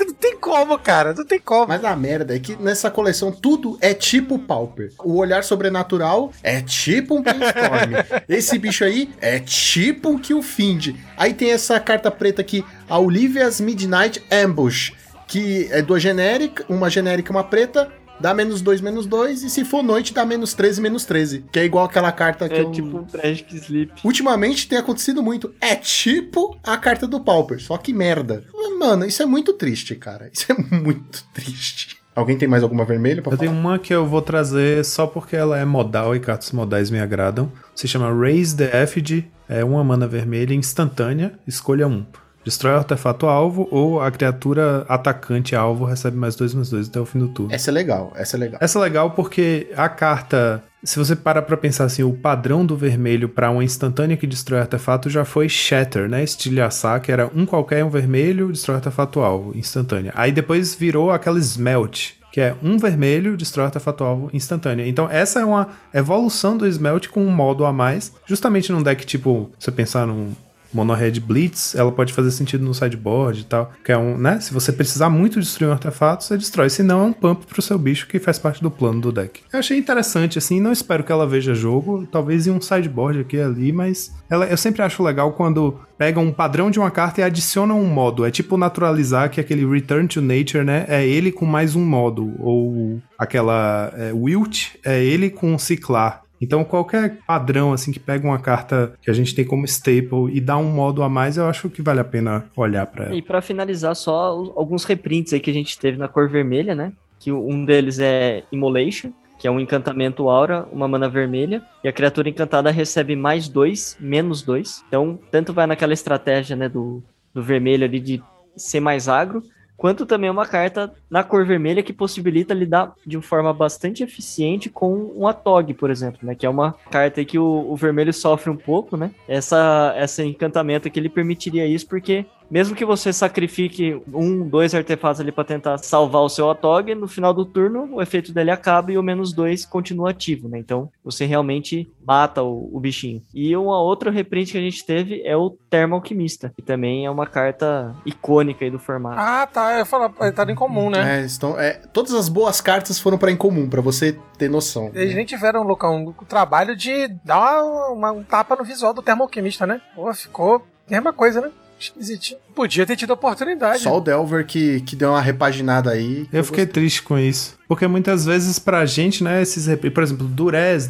Não tem como, cara. Não tem como. Mas a merda é que nessa coleção tudo é tipo Pauper. O olhar sobrenatural é tipo um Brainstorm. Esse bicho aí é tipo um Killfind. Aí tem essa carta preta aqui, a Olivia's Midnight Ambush, que é duas genéricas, uma genérica e uma preta, dá menos 2, menos 2, e se for noite dá menos 13, menos 13. Que é igual aquela carta que É eu... tipo um Tragic Sleep. Ultimamente tem acontecido muito. É tipo a carta do Pauper, só que merda. Mano, isso é muito triste, cara. Isso é muito triste. Alguém tem mais alguma vermelha pra Eu falar? tenho uma que eu vou trazer só porque ela é modal e cartas modais me agradam. Se chama Raise the Effigy, é uma mana vermelha instantânea, escolha um. Destrói o artefato alvo ou a criatura atacante alvo recebe mais dois mais dois até o fim do turno. Essa é legal, essa é legal. Essa é legal porque a carta, se você parar pra pensar assim, o padrão do vermelho pra uma instantânea que destrói artefato já foi Shatter, né? Estilhaçar, que era um qualquer, um vermelho, destrói artefato alvo, instantânea. Aí depois virou aquela Smelt, que é um vermelho, destrói artefato alvo, instantânea. Então essa é uma evolução do Smelt com um modo a mais, justamente num deck tipo, você pensar num Monohead Blitz, ela pode fazer sentido no sideboard e tal. Que é um, né? Se você precisar muito destruir um artefato, você destrói. Se não, é um pump pro seu bicho que faz parte do plano do deck. Eu achei interessante, assim, não espero que ela veja jogo, talvez em um sideboard aqui e ali, mas ela, eu sempre acho legal quando pega um padrão de uma carta e adiciona um modo. É tipo naturalizar que aquele Return to Nature, né? É ele com mais um modo. Ou aquela é, Wilt, é ele com Ciclar. Então, qualquer padrão assim que pega uma carta que a gente tem como staple e dá um modo a mais, eu acho que vale a pena olhar para ela. E pra finalizar, só alguns reprints aí que a gente teve na cor vermelha, né? Que um deles é Immolation, que é um encantamento aura, uma mana vermelha, e a criatura encantada recebe mais dois, menos dois. Então, tanto vai naquela estratégia, né, do, do vermelho ali de ser mais agro, quanto também uma carta na cor vermelha que possibilita lidar de forma bastante eficiente com um Atog, por exemplo, né? Que é uma carta que o, o vermelho sofre um pouco, né? Essa, esse encantamento aqui ele permitiria isso, porque mesmo que você sacrifique um, dois artefatos ali para tentar salvar o seu Atog, no final do turno o efeito dele acaba e o menos dois continua ativo, né? Então você realmente mata o, o bichinho. E uma outra reprint que a gente teve é o Termo Alquimista, que também é uma carta icônica aí do formato. Ah, tá. Eu falo, tá em comum, né? É, estão, é, todas as boas cartas foram pra incomum, pra você ter noção. Eles nem tiveram, Lucão, o trabalho de dar uma, uma- um tapa no visual do termoalquimista, né? Pô, ficou a mesma coisa, né? Esquisitinho. Podia ter tido a oportunidade. Só o Delver que, que deu uma repaginada aí. Eu fiquei triste com isso. Porque muitas vezes pra gente, né, esses por exemplo, Durez,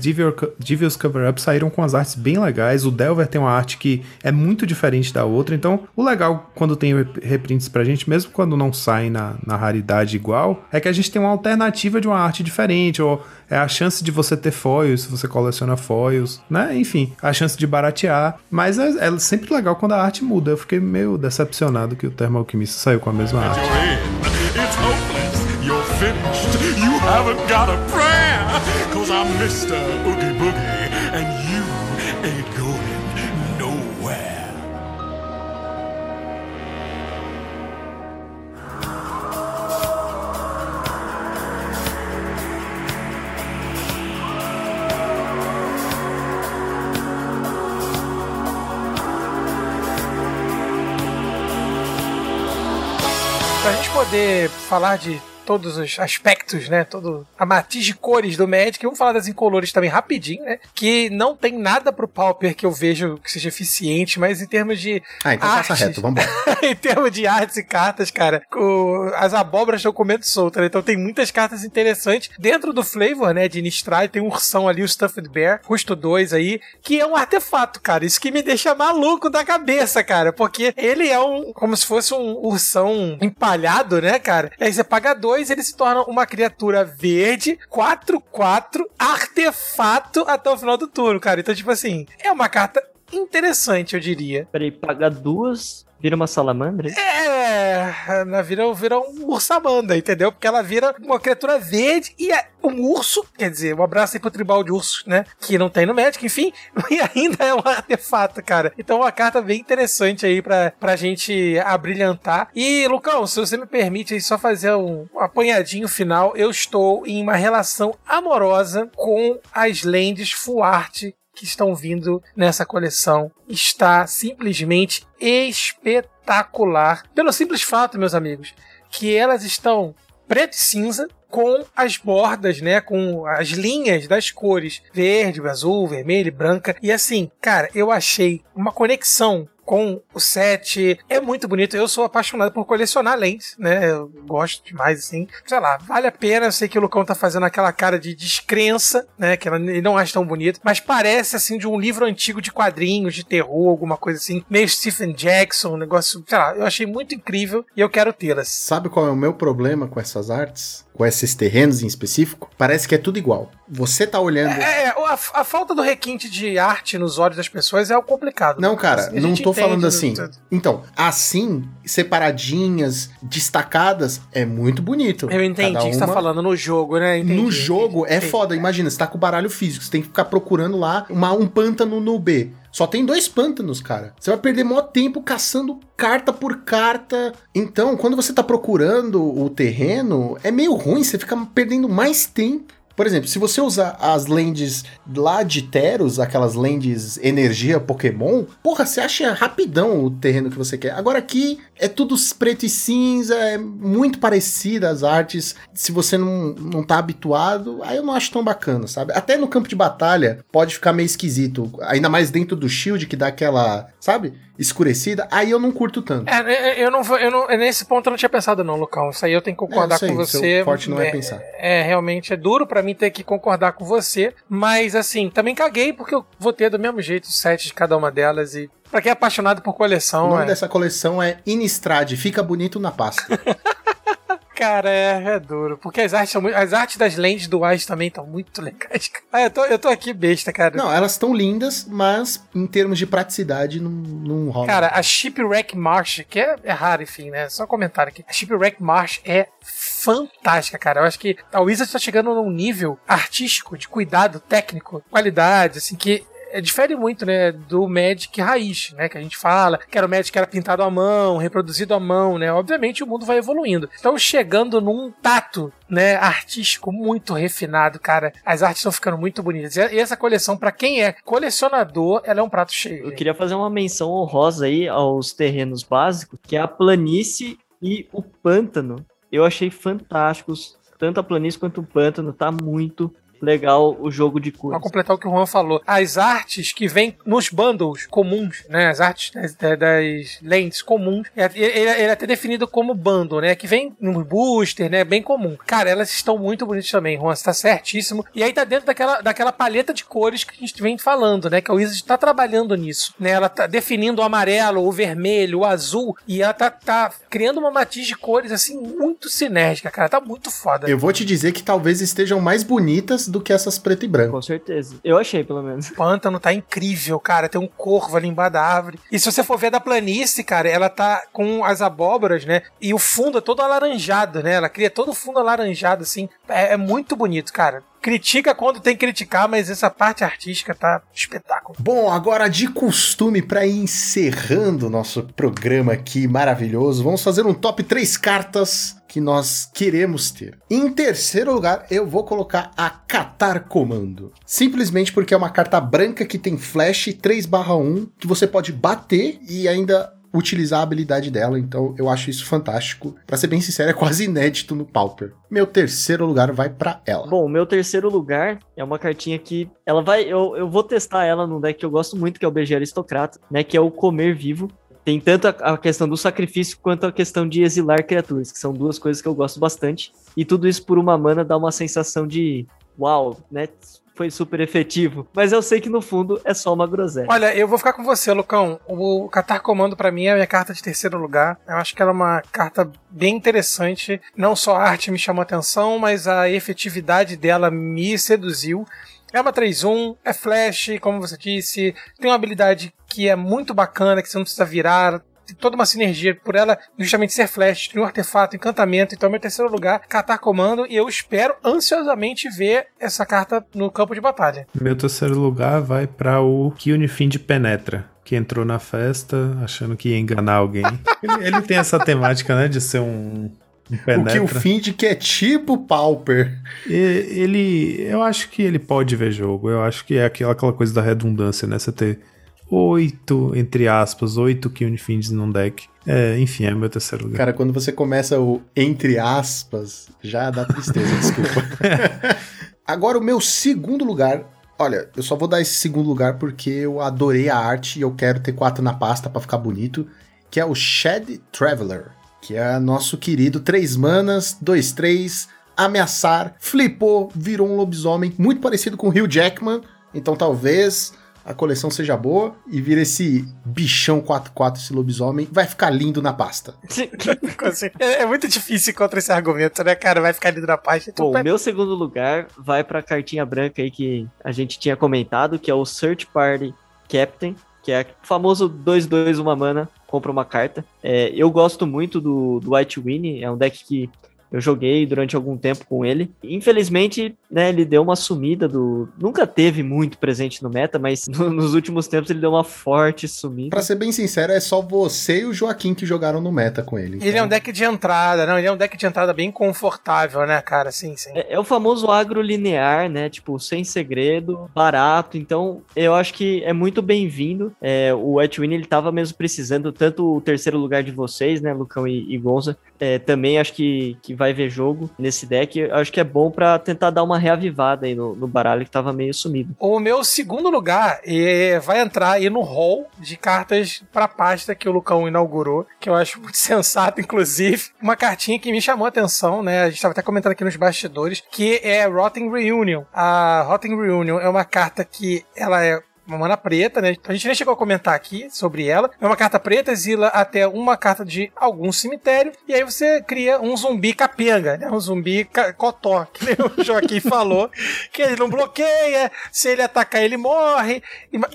Divios Cover Up saíram com as artes bem legais. O Delver tem uma arte que é muito diferente da outra. Então, o legal quando tem rep- reprints pra gente, mesmo quando não saem na, na raridade igual, é que a gente tem uma alternativa de uma arte diferente. Ou é a chance de você ter foils, se você coleciona foils, né? Enfim, a chance de baratear. Mas é, é sempre legal quando a arte muda. Eu fiquei meio decepcionado que o Termo Alquimista saiu com a mesma arte. You got a prayer. Cause I'm Mr. Oogie poder falar de todos os aspectos, né? Todo a matiz de cores do Magic. Vamos falar das incolores também rapidinho, né? Que não tem nada pro Pauper que eu vejo que seja eficiente, mas em termos de Ah, então passa artes, reto, vambora. em termos de artes e cartas, cara, o- as abóboras estão comendo solta, né? Então tem muitas cartas interessantes. Dentro do flavor, né, de Nistrai, tem um ursão ali, o Stuffed Bear, custo 2 aí, que é um artefato, cara. Isso que me deixa maluco da cabeça, cara, porque ele é um, como se fosse um ursão empalhado, né, cara? E aí você paga dois, ele se torna uma criatura verde, 4-4, artefato até o final do turno, cara. Então, tipo assim, é uma carta interessante, eu diria. Peraí, paga duas, vira uma salamandra? É, na vira, vira um ursamanda, entendeu? Porque ela vira uma criatura verde e é um urso, quer dizer, um abraço aí pro tribal de ursos, né? Que não tem no Magic, enfim, e ainda é um artefato, cara. Então uma carta bem interessante aí pra, pra gente abrilhantar. E, Lucão, se você me permite aí só fazer um, apanhadinho final, eu estou em uma relação amorosa com as lentes Full Art que estão vindo nessa coleção está simplesmente espetacular. Pelo simples fato, meus amigos, que elas estão preto e cinza com as bordas, né, com as linhas das cores verde, azul, vermelho, branca. E assim, cara, eu achei uma conexão com o set. É muito bonito. Eu sou apaixonado por colecionar lentes, né? Eu gosto demais, assim. Sei lá, vale a pena. Eu sei que o Lucão tá fazendo aquela cara de descrença, né? Que ele não acha tão bonito. Mas parece, assim, de um livro antigo de quadrinhos, de terror, alguma coisa assim. Meio Stephen Jackson, um negócio. Sei lá, eu achei muito incrível e eu quero tê-las. Sabe qual é o meu problema com essas artes? Com esses terrenos em específico? Parece que é tudo igual. Você tá olhando. É, é, a, a falta do requinte de arte nos olhos das pessoas é o complicado. Não, cara, A gente não tô falando assim. né? Então, assim, separadinhas, destacadas, é muito bonito. Eu entendi Cada o que você tá falando no jogo, né? Entendi, no jogo entendi, é entendi. foda. Imagina, você tá com o baralho físico, você tem que ficar procurando lá uma- um pântano no B. Só tem dois pântanos, cara. Você vai perder maior tempo caçando carta por carta. Então, quando você tá procurando o terreno, é meio ruim, você fica perdendo mais tempo Por exemplo, se você usar as lentes lá de Teros, aquelas lentes energia Pokémon, porra, você acha rapidão o terreno que você quer. Agora aqui é tudo preto e cinza, é muito parecida as artes. Se você não, não tá habituado, aí eu não acho tão bacana, sabe? Até no campo de batalha pode ficar meio esquisito. Ainda mais dentro do shield que dá aquela, sabe? Escurecida. Aí eu não curto tanto. É, é, eu não vou. Eu não, nesse ponto eu não tinha pensado, não, Lucão. Isso aí eu tenho que concordar É, com você. forte não é pensar. É, realmente é duro pra mim ter que concordar com você. Mas assim, também caguei porque eu vou ter do mesmo jeito os sete de cada uma delas. E pra quem é apaixonado por O coleção, nome é, dessa coleção é Innistrad, fica bonito na pasta. cara, é, é duro. Porque as artes, são muito- as artes das lentes duais também estão muito legais. cara. Ah, eu tô, eu tô aqui besta, cara. não, elas estão lindas, mas em termos de praticidade não, não rola. Cara, a Shipwreck Marsh, que é, é raro, enfim, né? Só comentário aqui. A Shipwreck Marsh é fantástica, cara. Eu acho que a Wizard tá chegando num nível artístico, de cuidado técnico, qualidade, assim, que é, difere muito, né, do Magic raiz, né, que a gente fala, que era o Magic que era pintado à mão, reproduzido à mão, né, obviamente o mundo vai evoluindo. Então, chegando num tato, né, artístico muito refinado, cara, as artes estão ficando muito bonitas. E essa coleção, pra quem é colecionador, ela é um prato cheio. Eu queria fazer uma menção honrosa aí aos terrenos básicos, que é a planície e o pântano. Eu achei fantásticos, tanto a planície quanto o pântano, tá muito legal o jogo de Pra cores. completar o que o Juan falou, as artes que vêm nos bundles comuns, né? As artes das, das- lentes comuns, é- ele, ele é até definido como bundle, né? Que vem no booster, né? Bem comum. Cara, elas estão muito bonitas também, Juan, você tá certíssimo. E aí tá dentro daquela, daquela paleta de cores que a gente vem falando, né? Que a Wizard tá trabalhando nisso, né? Ela tá definindo o amarelo, o vermelho, o azul, e ela tá, tá criando uma matiz de cores, assim, muito sinérgica, cara. Tá muito foda. Eu vou te dizer que talvez estejam mais bonitas do que essas preto e branco. Com certeza. Eu achei, pelo menos. O pântano tá incrível, cara. Tem um corvo ali embaixo da árvore. E se você for ver da planície, cara, ela tá com as abóboras, né? E o fundo é todo alaranjado, né? Ela cria todo o fundo alaranjado, assim. É, é muito bonito, cara. Critica quando tem que criticar, mas essa parte artística tá espetáculo. Bom, agora de costume, para ir encerrando o nosso programa aqui maravilhoso, vamos fazer um top 3 cartas que nós queremos ter. Em terceiro lugar, eu vou colocar a Catar Comando. Simplesmente porque é uma carta branca que tem flash 3/1 que você pode bater e ainda utilizar a habilidade dela, então eu acho isso fantástico. Pra ser bem sincero, é quase inédito no Pauper. Meu terceiro lugar vai pra ela. Bom, meu terceiro lugar é uma cartinha que ela vai. Eu, eu vou testar ela num deck que eu gosto muito, que é o BG Aristocrata, né? Que é o Comer Vivo. Tem tanto a, a questão do sacrifício quanto a questão de exilar criaturas, que são duas coisas que eu gosto bastante. E tudo isso por uma mana dá uma sensação de uau, né? Foi super efetivo. Mas eu sei que no fundo é só uma groselha. Olha, eu vou ficar com você, Lucão. O Catar Comando, pra mim, é a minha carta de terceiro lugar. Eu acho que ela é uma carta bem interessante. Não só a arte me chamou atenção, mas a efetividade dela me seduziu. É uma 3-1, é flash, como você disse, tem uma habilidade que é muito bacana, que você não precisa virar, toda uma sinergia por ela justamente ser flash, tem um artefato, encantamento, então meu terceiro lugar, catar comando, e eu espero ansiosamente ver essa carta no campo de batalha. Meu terceiro lugar vai pra o que Unifind penetra. Que entrou na festa achando que ia enganar alguém. ele, ele tem essa temática, né? De ser um, um O que penetra. o Find que é tipo Pauper. E- Ele. Eu acho que ele pode ver jogo. Eu acho que é aquela, aquela coisa da redundância, né? Você ter oito, entre aspas, oito que Unifinds num deck. É, enfim, é meu terceiro lugar. Cara, quando você começa o entre aspas, já dá tristeza, desculpa. Agora, o meu segundo lugar. Olha, eu só vou dar esse segundo lugar porque eu adorei a arte e eu quero ter quatro na pasta pra ficar bonito. Que é o Shed Traveler. Que é nosso querido 3 manas, 2, 3, ameaçar, flipou, virou um lobisomem, muito parecido com o Hugh Jackman. Então talvez a coleção seja boa e vira esse bichão 4-4, esse lobisomem. Vai ficar lindo na pasta. É, é muito difícil contra esse argumento, né, cara? Vai ficar lido na página. Então, Bom, vai- o meu segundo lugar vai pra cartinha branca aí que a gente tinha comentado, que é o Search Party Captain, que é o famoso 2-2 uma mana, compra uma carta. É, eu gosto muito do, do White Winnie, é um deck que Eu joguei durante algum tempo com ele. Infelizmente, né, ele deu uma sumida do. Nunca teve muito presente no meta, mas no- nos últimos tempos ele deu uma forte sumida. Pra ser bem sincero, é só você e o Joaquim que jogaram no meta com ele. Ele é um deck de entrada, não, ele é um deck de entrada bem confortável, né, cara? Sim, sim. É, é o famoso agro linear, né? Tipo, sem segredo, barato. Então, eu acho que é muito bem-vindo. É, o Etwin, ele tava mesmo precisando, tanto o terceiro lugar de vocês, né, Lucão e, e Gonza. É, também acho que, que vai ver jogo nesse deck. Eu acho que é bom pra tentar dar uma reavivada aí no, no baralho que tava meio sumido. O meu segundo lugar é, vai entrar aí no hall de cartas pra pasta que o Lucão inaugurou, que eu acho muito sensato, inclusive. Uma cartinha que me chamou a atenção, né? A gente estava até comentando aqui nos bastidores, que é Rotten Reunion. A Rotten Reunion é uma carta que ela é uma mana preta, né? A gente nem chegou a comentar aqui sobre ela. É uma carta preta, exila até uma carta de algum cemitério. E aí você cria um zumbi capenga, né? Um zumbi cotó, que nem o Joaquim falou. Que ele não bloqueia, se ele atacar, ele morre.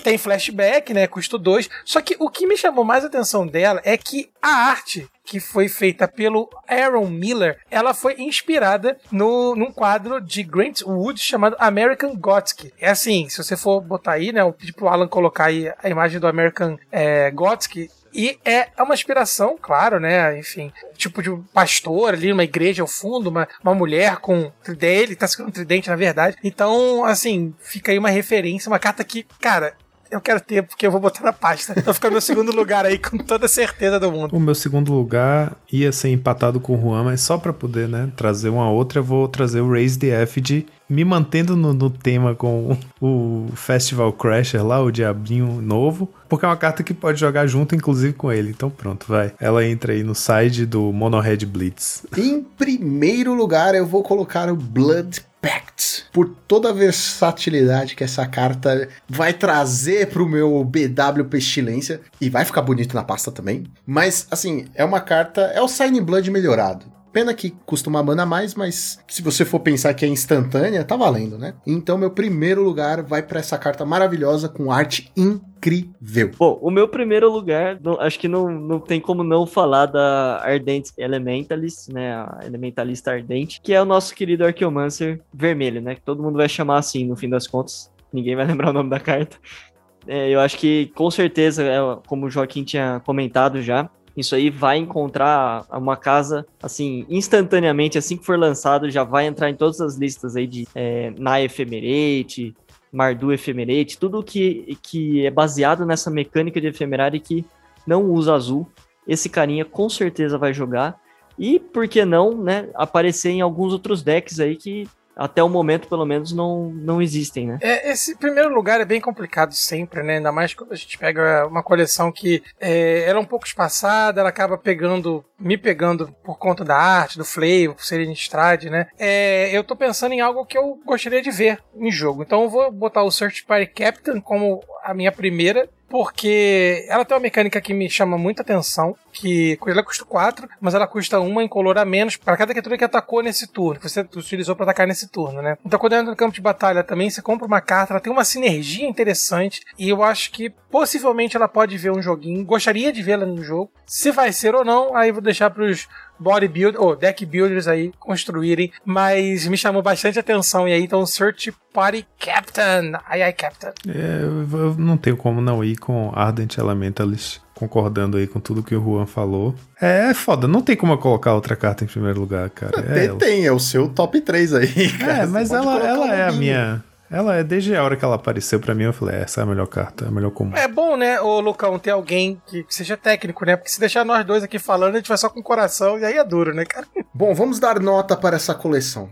Tem flashback, né? Custo 2. Só que o que me chamou mais a atenção dela é que a arte que foi feita pelo Aaron Miller, ela foi inspirada no, num quadro de Grant Wood chamado American Gothic. É assim, se você for botar aí, né, eu pedi pro Alan colocar aí a imagem do American é, Gothic, e é uma inspiração, claro, né? Enfim, tipo de um pastor ali, uma igreja ao fundo, uma, uma mulher com tridente, ele tá segurando um tridente, na verdade. Então, assim, fica aí uma referência, uma carta que, cara, eu quero ter porque eu vou botar na pasta. Então fica no meu segundo lugar aí, com toda certeza do mundo. O meu segundo lugar ia ser empatado com o Juan, mas só pra poder, né, trazer uma outra, eu vou trazer o Raise the Effigy, me mantendo no, no tema com o Festival Crasher lá, o Diabinho novo, porque é uma carta que pode jogar junto, inclusive, com ele. Então pronto, vai. Ela entra aí no side do Mono Red Blitz. Em primeiro lugar, eu vou colocar o Blood Por toda a versatilidade que essa carta vai trazer pro meu BW Pestilência. E vai ficar bonito na pasta também. Mas, assim, é uma carta. É o Sign Blood melhorado. Pena que custa uma mana a mais, mas se você for pensar que é instantânea, tá valendo, né? Então, meu primeiro lugar vai pra essa carta maravilhosa com arte incrível. Bom, o meu primeiro lugar, não- acho que não, não tem como não falar da Ardent Elementalist, né? A Elementalista Ardente, que é o nosso querido Archeomancer vermelho, né? Que todo mundo vai chamar assim no fim das contas. Ninguém vai lembrar o nome da carta. É, eu acho que com certeza, é, como o Joaquim tinha comentado já, isso aí vai encontrar uma casa, assim, instantaneamente, assim que for lançado, já vai entrar em todas as listas aí de é, na Ephemerate, Mardu Ephemerate, tudo que, que é baseado nessa mecânica de Ephemerate que não usa azul, esse carinha com certeza vai jogar. E por que não, né, aparecer em alguns outros decks aí que até o momento, pelo menos, não, não existem, né? É, esse primeiro lugar é bem complicado sempre, né? Ainda mais quando a gente pega uma coleção que é, ela é um pouco espaçada, ela acaba pegando, me pegando por conta da arte, do flavor, por ser em Strade, né? É, eu tô pensando em algo que eu gostaria de ver em jogo. Então eu vou botar o Search Party Captain como a minha primeira. Porque ela tem uma mecânica que me chama muita atenção, que ela custa 4, mas ela custa uma incolor a menos para cada criatura que atacou nesse turno, que você utilizou para atacar nesse turno, né? Então quando entra no campo de batalha também, você compra uma carta, ela tem uma sinergia interessante, e eu acho que possivelmente ela pode ver um joguinho, gostaria de vê-la no jogo. Se vai ser ou não, aí vou deixar pros bodybuilders, ou deck builders aí construírem, mas me chamou bastante atenção, e aí então Search Party Captain, ai ai Captain. É, eu, não tenho como não ir com Ardent Elementalist, concordando aí com tudo que o Juan falou. É, é foda, não tem como eu colocar outra carta em primeiro lugar, cara. É, tem, ela. tem, é o seu top 3 aí, cara. É, mas ela, ela é a minha. Ela é desde a hora que ela apareceu pra mim, eu falei, essa é a melhor carta, é a melhor comum. É bom, né, ô Lucão, ter alguém que seja técnico, né? Porque se deixar nós dois aqui falando, a gente vai só com o coração, e aí é duro, né, cara? Bom, vamos dar nota para essa coleção.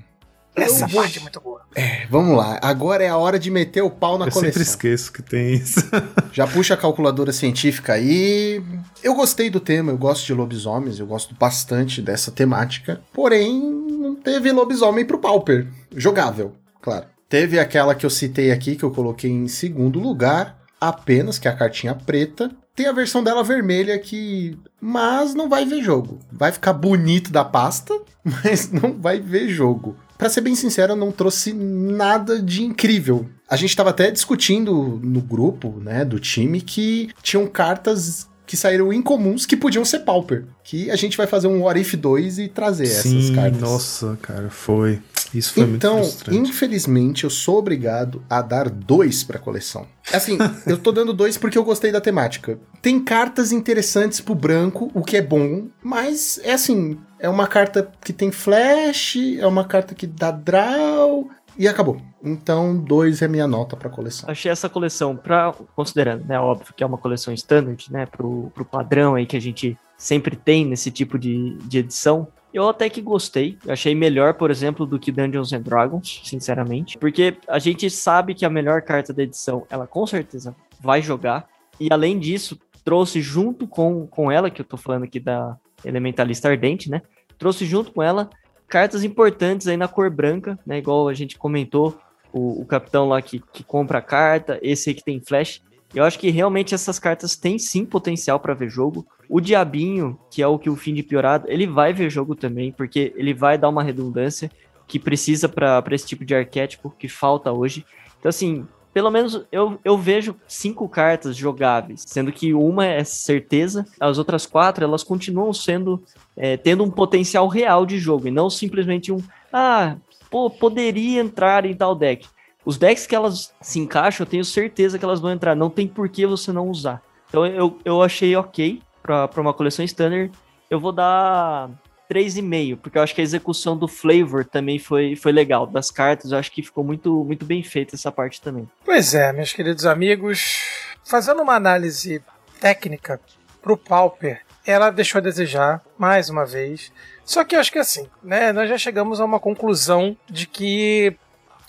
Essa Eu vou- parte é muito boa. É, vamos lá. Agora é a hora de meter o pau na eu sempre coleção. esqueço que tem isso. Já puxa a calculadora científica aí. Eu gostei do tema, eu gosto de lobisomens, eu gosto bastante dessa temática. Porém, não teve lobisomem pro Pauper. Jogável, claro. Teve aquela que eu citei aqui, que eu coloquei em segundo lugar, apenas, que é a cartinha preta. Tem a versão dela vermelha que. Mas não vai ver jogo. Vai ficar bonito da pasta, mas não vai ver jogo. Pra ser bem sincero, eu não trouxe nada de incrível. A gente tava até discutindo no grupo, né, do time, que tinham cartas que saíram incomuns que podiam ser Pauper. Que a gente vai fazer um What If 2 e trazer essas Sim, cartas. nossa, cara, foi. Isso foi Então, muito frustrante. infelizmente, eu sou obrigado a dar dois pra coleção. Assim, eu tô dando dois porque eu gostei da temática. Tem cartas interessantes pro branco, o que é bom, mas é assim, é uma carta que tem flash, é uma carta que dá draw e acabou. Então, dois é minha nota pra coleção. Achei essa coleção, pra, considerando, né, óbvio que é uma coleção standard, né, pro, pro padrão aí que a gente sempre tem nesse tipo de, de edição, eu até que gostei. Eu achei melhor, por exemplo, do que Dungeons and Dragons, sinceramente. Porque a gente sabe que a melhor carta da edição, ela com certeza vai jogar. E além disso, trouxe junto com, com ela, que eu tô falando aqui da Elementalista Ardente, né? Trouxe junto com ela cartas importantes aí na cor branca, né? Igual a gente comentou, o, o capitão lá que, que compra a carta, esse aí que tem flash. Eu acho que realmente essas cartas têm sim potencial para ver jogo. O Diabinho, que é o que o fim de piorado, ele vai ver jogo também, porque ele vai dar uma redundância que precisa para esse tipo de arquétipo que falta hoje. Então, assim, pelo menos eu, eu vejo cinco cartas jogáveis, sendo que uma é certeza, as outras quatro elas continuam sendo é, tendo um potencial real de jogo e não simplesmente um ah pô, poderia entrar em tal deck. Os decks que elas se encaixam, eu tenho certeza que elas vão entrar. Não tem por que você não usar. Então eu, eu achei ok para uma coleção standard. Eu vou dar 3,5, porque eu acho que a execução do flavor também foi, foi legal. Das cartas, eu acho que ficou muito, muito bem feita essa parte também. Pois é, meus queridos amigos, fazendo uma análise técnica pro Pauper, ela deixou a desejar, mais uma vez. Só que eu acho que assim, né, nós já chegamos a uma conclusão de que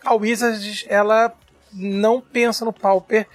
a Wizards, ela não pensa no Pauper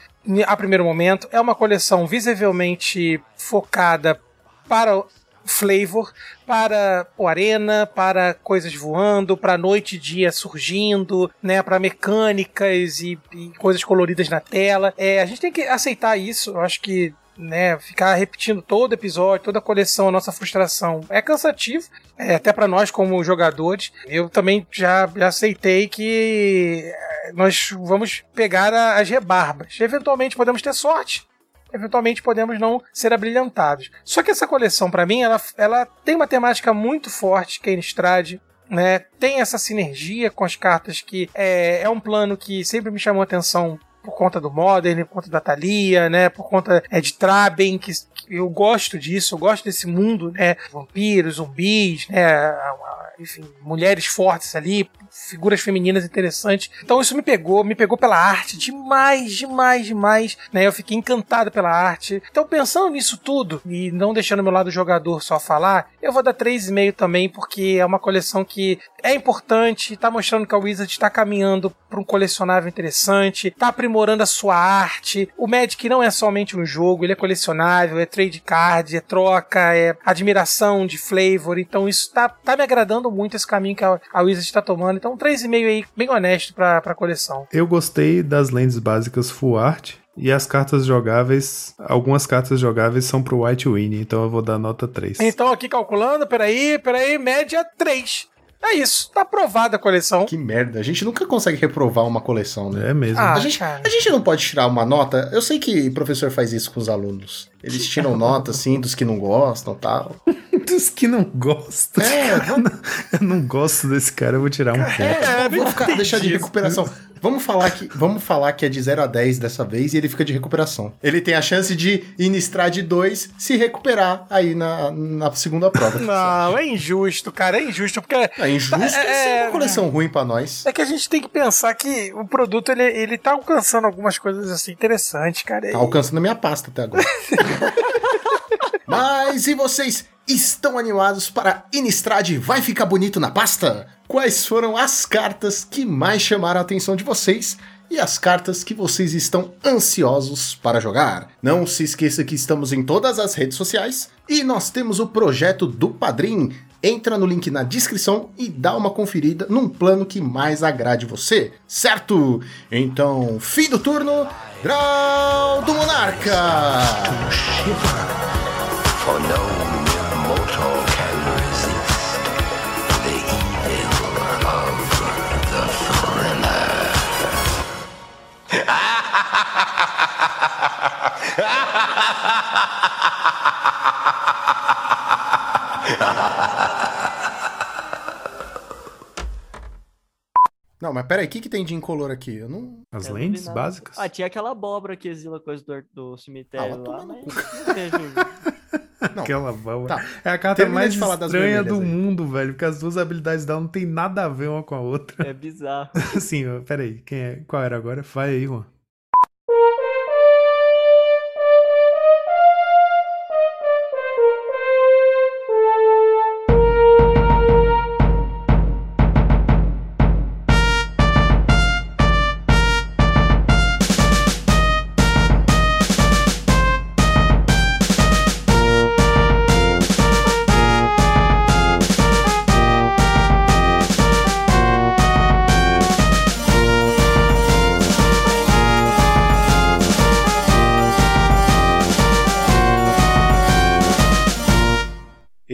a primeiro momento. É uma coleção visivelmente focada para flavor, para o arena, para coisas voando, para noite e dia surgindo, né, para mecânicas e, e, coisas coloridas na tela. É, a gente tem que aceitar isso. Eu acho que né, ficar repetindo todo episódio, toda coleção, a nossa frustração é cansativo, é, até para nós como jogadores. Eu também já, já aceitei que nós vamos pegar a, as rebarbas. Eventualmente podemos ter sorte, eventualmente podemos não ser abrilhantados. Só que essa coleção, para mim, ela, ela tem uma temática muito forte, que é Innistrad, né? Tem essa sinergia com as cartas que é, é um plano que sempre me chamou a atenção por conta do Modern, por conta da Thalia, né? Por conta é, de Traben, que, que, eu gosto disso, eu gosto desse mundo, né? Vampiros, zumbis, né? Enfim, mulheres fortes ali, figuras femininas interessantes. Então isso me pegou, me pegou pela arte demais, demais, demais, né? Eu fiquei encantado pela arte. Então pensando nisso tudo e não deixando meu lado jogador só falar, eu vou dar 3,5 também, porque é uma coleção que é importante, tá mostrando que a Wizard está caminhando para um colecionável interessante, tá aprimorando a sua arte. O Magic não é somente um jogo, ele é colecionável, é trade card, é troca, é admiração de flavor. Então isso tá, tá me agradando muito esse caminho que a, a Wizard está tomando. Então 3,5 aí, bem honesto pra, pra coleção. Eu gostei das lentes básicas full art. E as cartas jogáveis, algumas cartas jogáveis são pro White Winnie, então eu vou dar nota 3. Então aqui calculando, peraí, peraí, média 3. É isso, tá aprovada a coleção. Que merda, a gente nunca consegue reprovar uma coleção, né? É mesmo. Ah, a, gente, cara. a gente não pode tirar uma nota. Eu sei que o professor faz isso com os alunos. Eles tiram nota, assim, dos que não gostam tal. Dos que não gostam. É, vamos, Eu não gosto desse cara, eu vou tirar um ponto. é, não vamos ficar, deixar de recuperação. Vamos falar, que, vamos falar que é de 0 a 10 dessa vez e ele fica de recuperação. Ele tem a chance de inistrar de 2 se recuperar aí na, na segunda prova. Não, é injusto, cara, é injusto, porque É injusto É, é, é, uma coleção ruim pra nós. é que a gente tem que pensar que o produto ele, ele tá alcançando algumas coisas assim interessantes, cara. Tá alcançando a minha pasta até agora. Mas e vocês estão animados para Innistrad vai ficar bonito na pasta? Quais foram as cartas que mais chamaram a atenção de vocês e as cartas que vocês estão ansiosos para jogar? Não se esqueça que estamos em todas as redes sociais e nós temos o projeto do Padrim. Entra no link na descrição e dá uma conferida num plano que mais agrade você, certo? Então, fim do turno, Grau do Monarca! Não, mas peraí, o que, que tem de incolor aqui? Eu não. As Eu não lentes nada. básicas? Ah, tinha aquela abóbora que exila coisa do, do Ah, cemitério vai lá, mas não vejo. Não. Aquela baba. Tá. É a carta Termina mais de falar das estranha do aí. mundo, velho. Porque as duas habilidades dela não tem nada a ver uma com a outra. É bizarro. Assim, ó, peraí. Quem é? Qual era agora? Vai aí, Juan.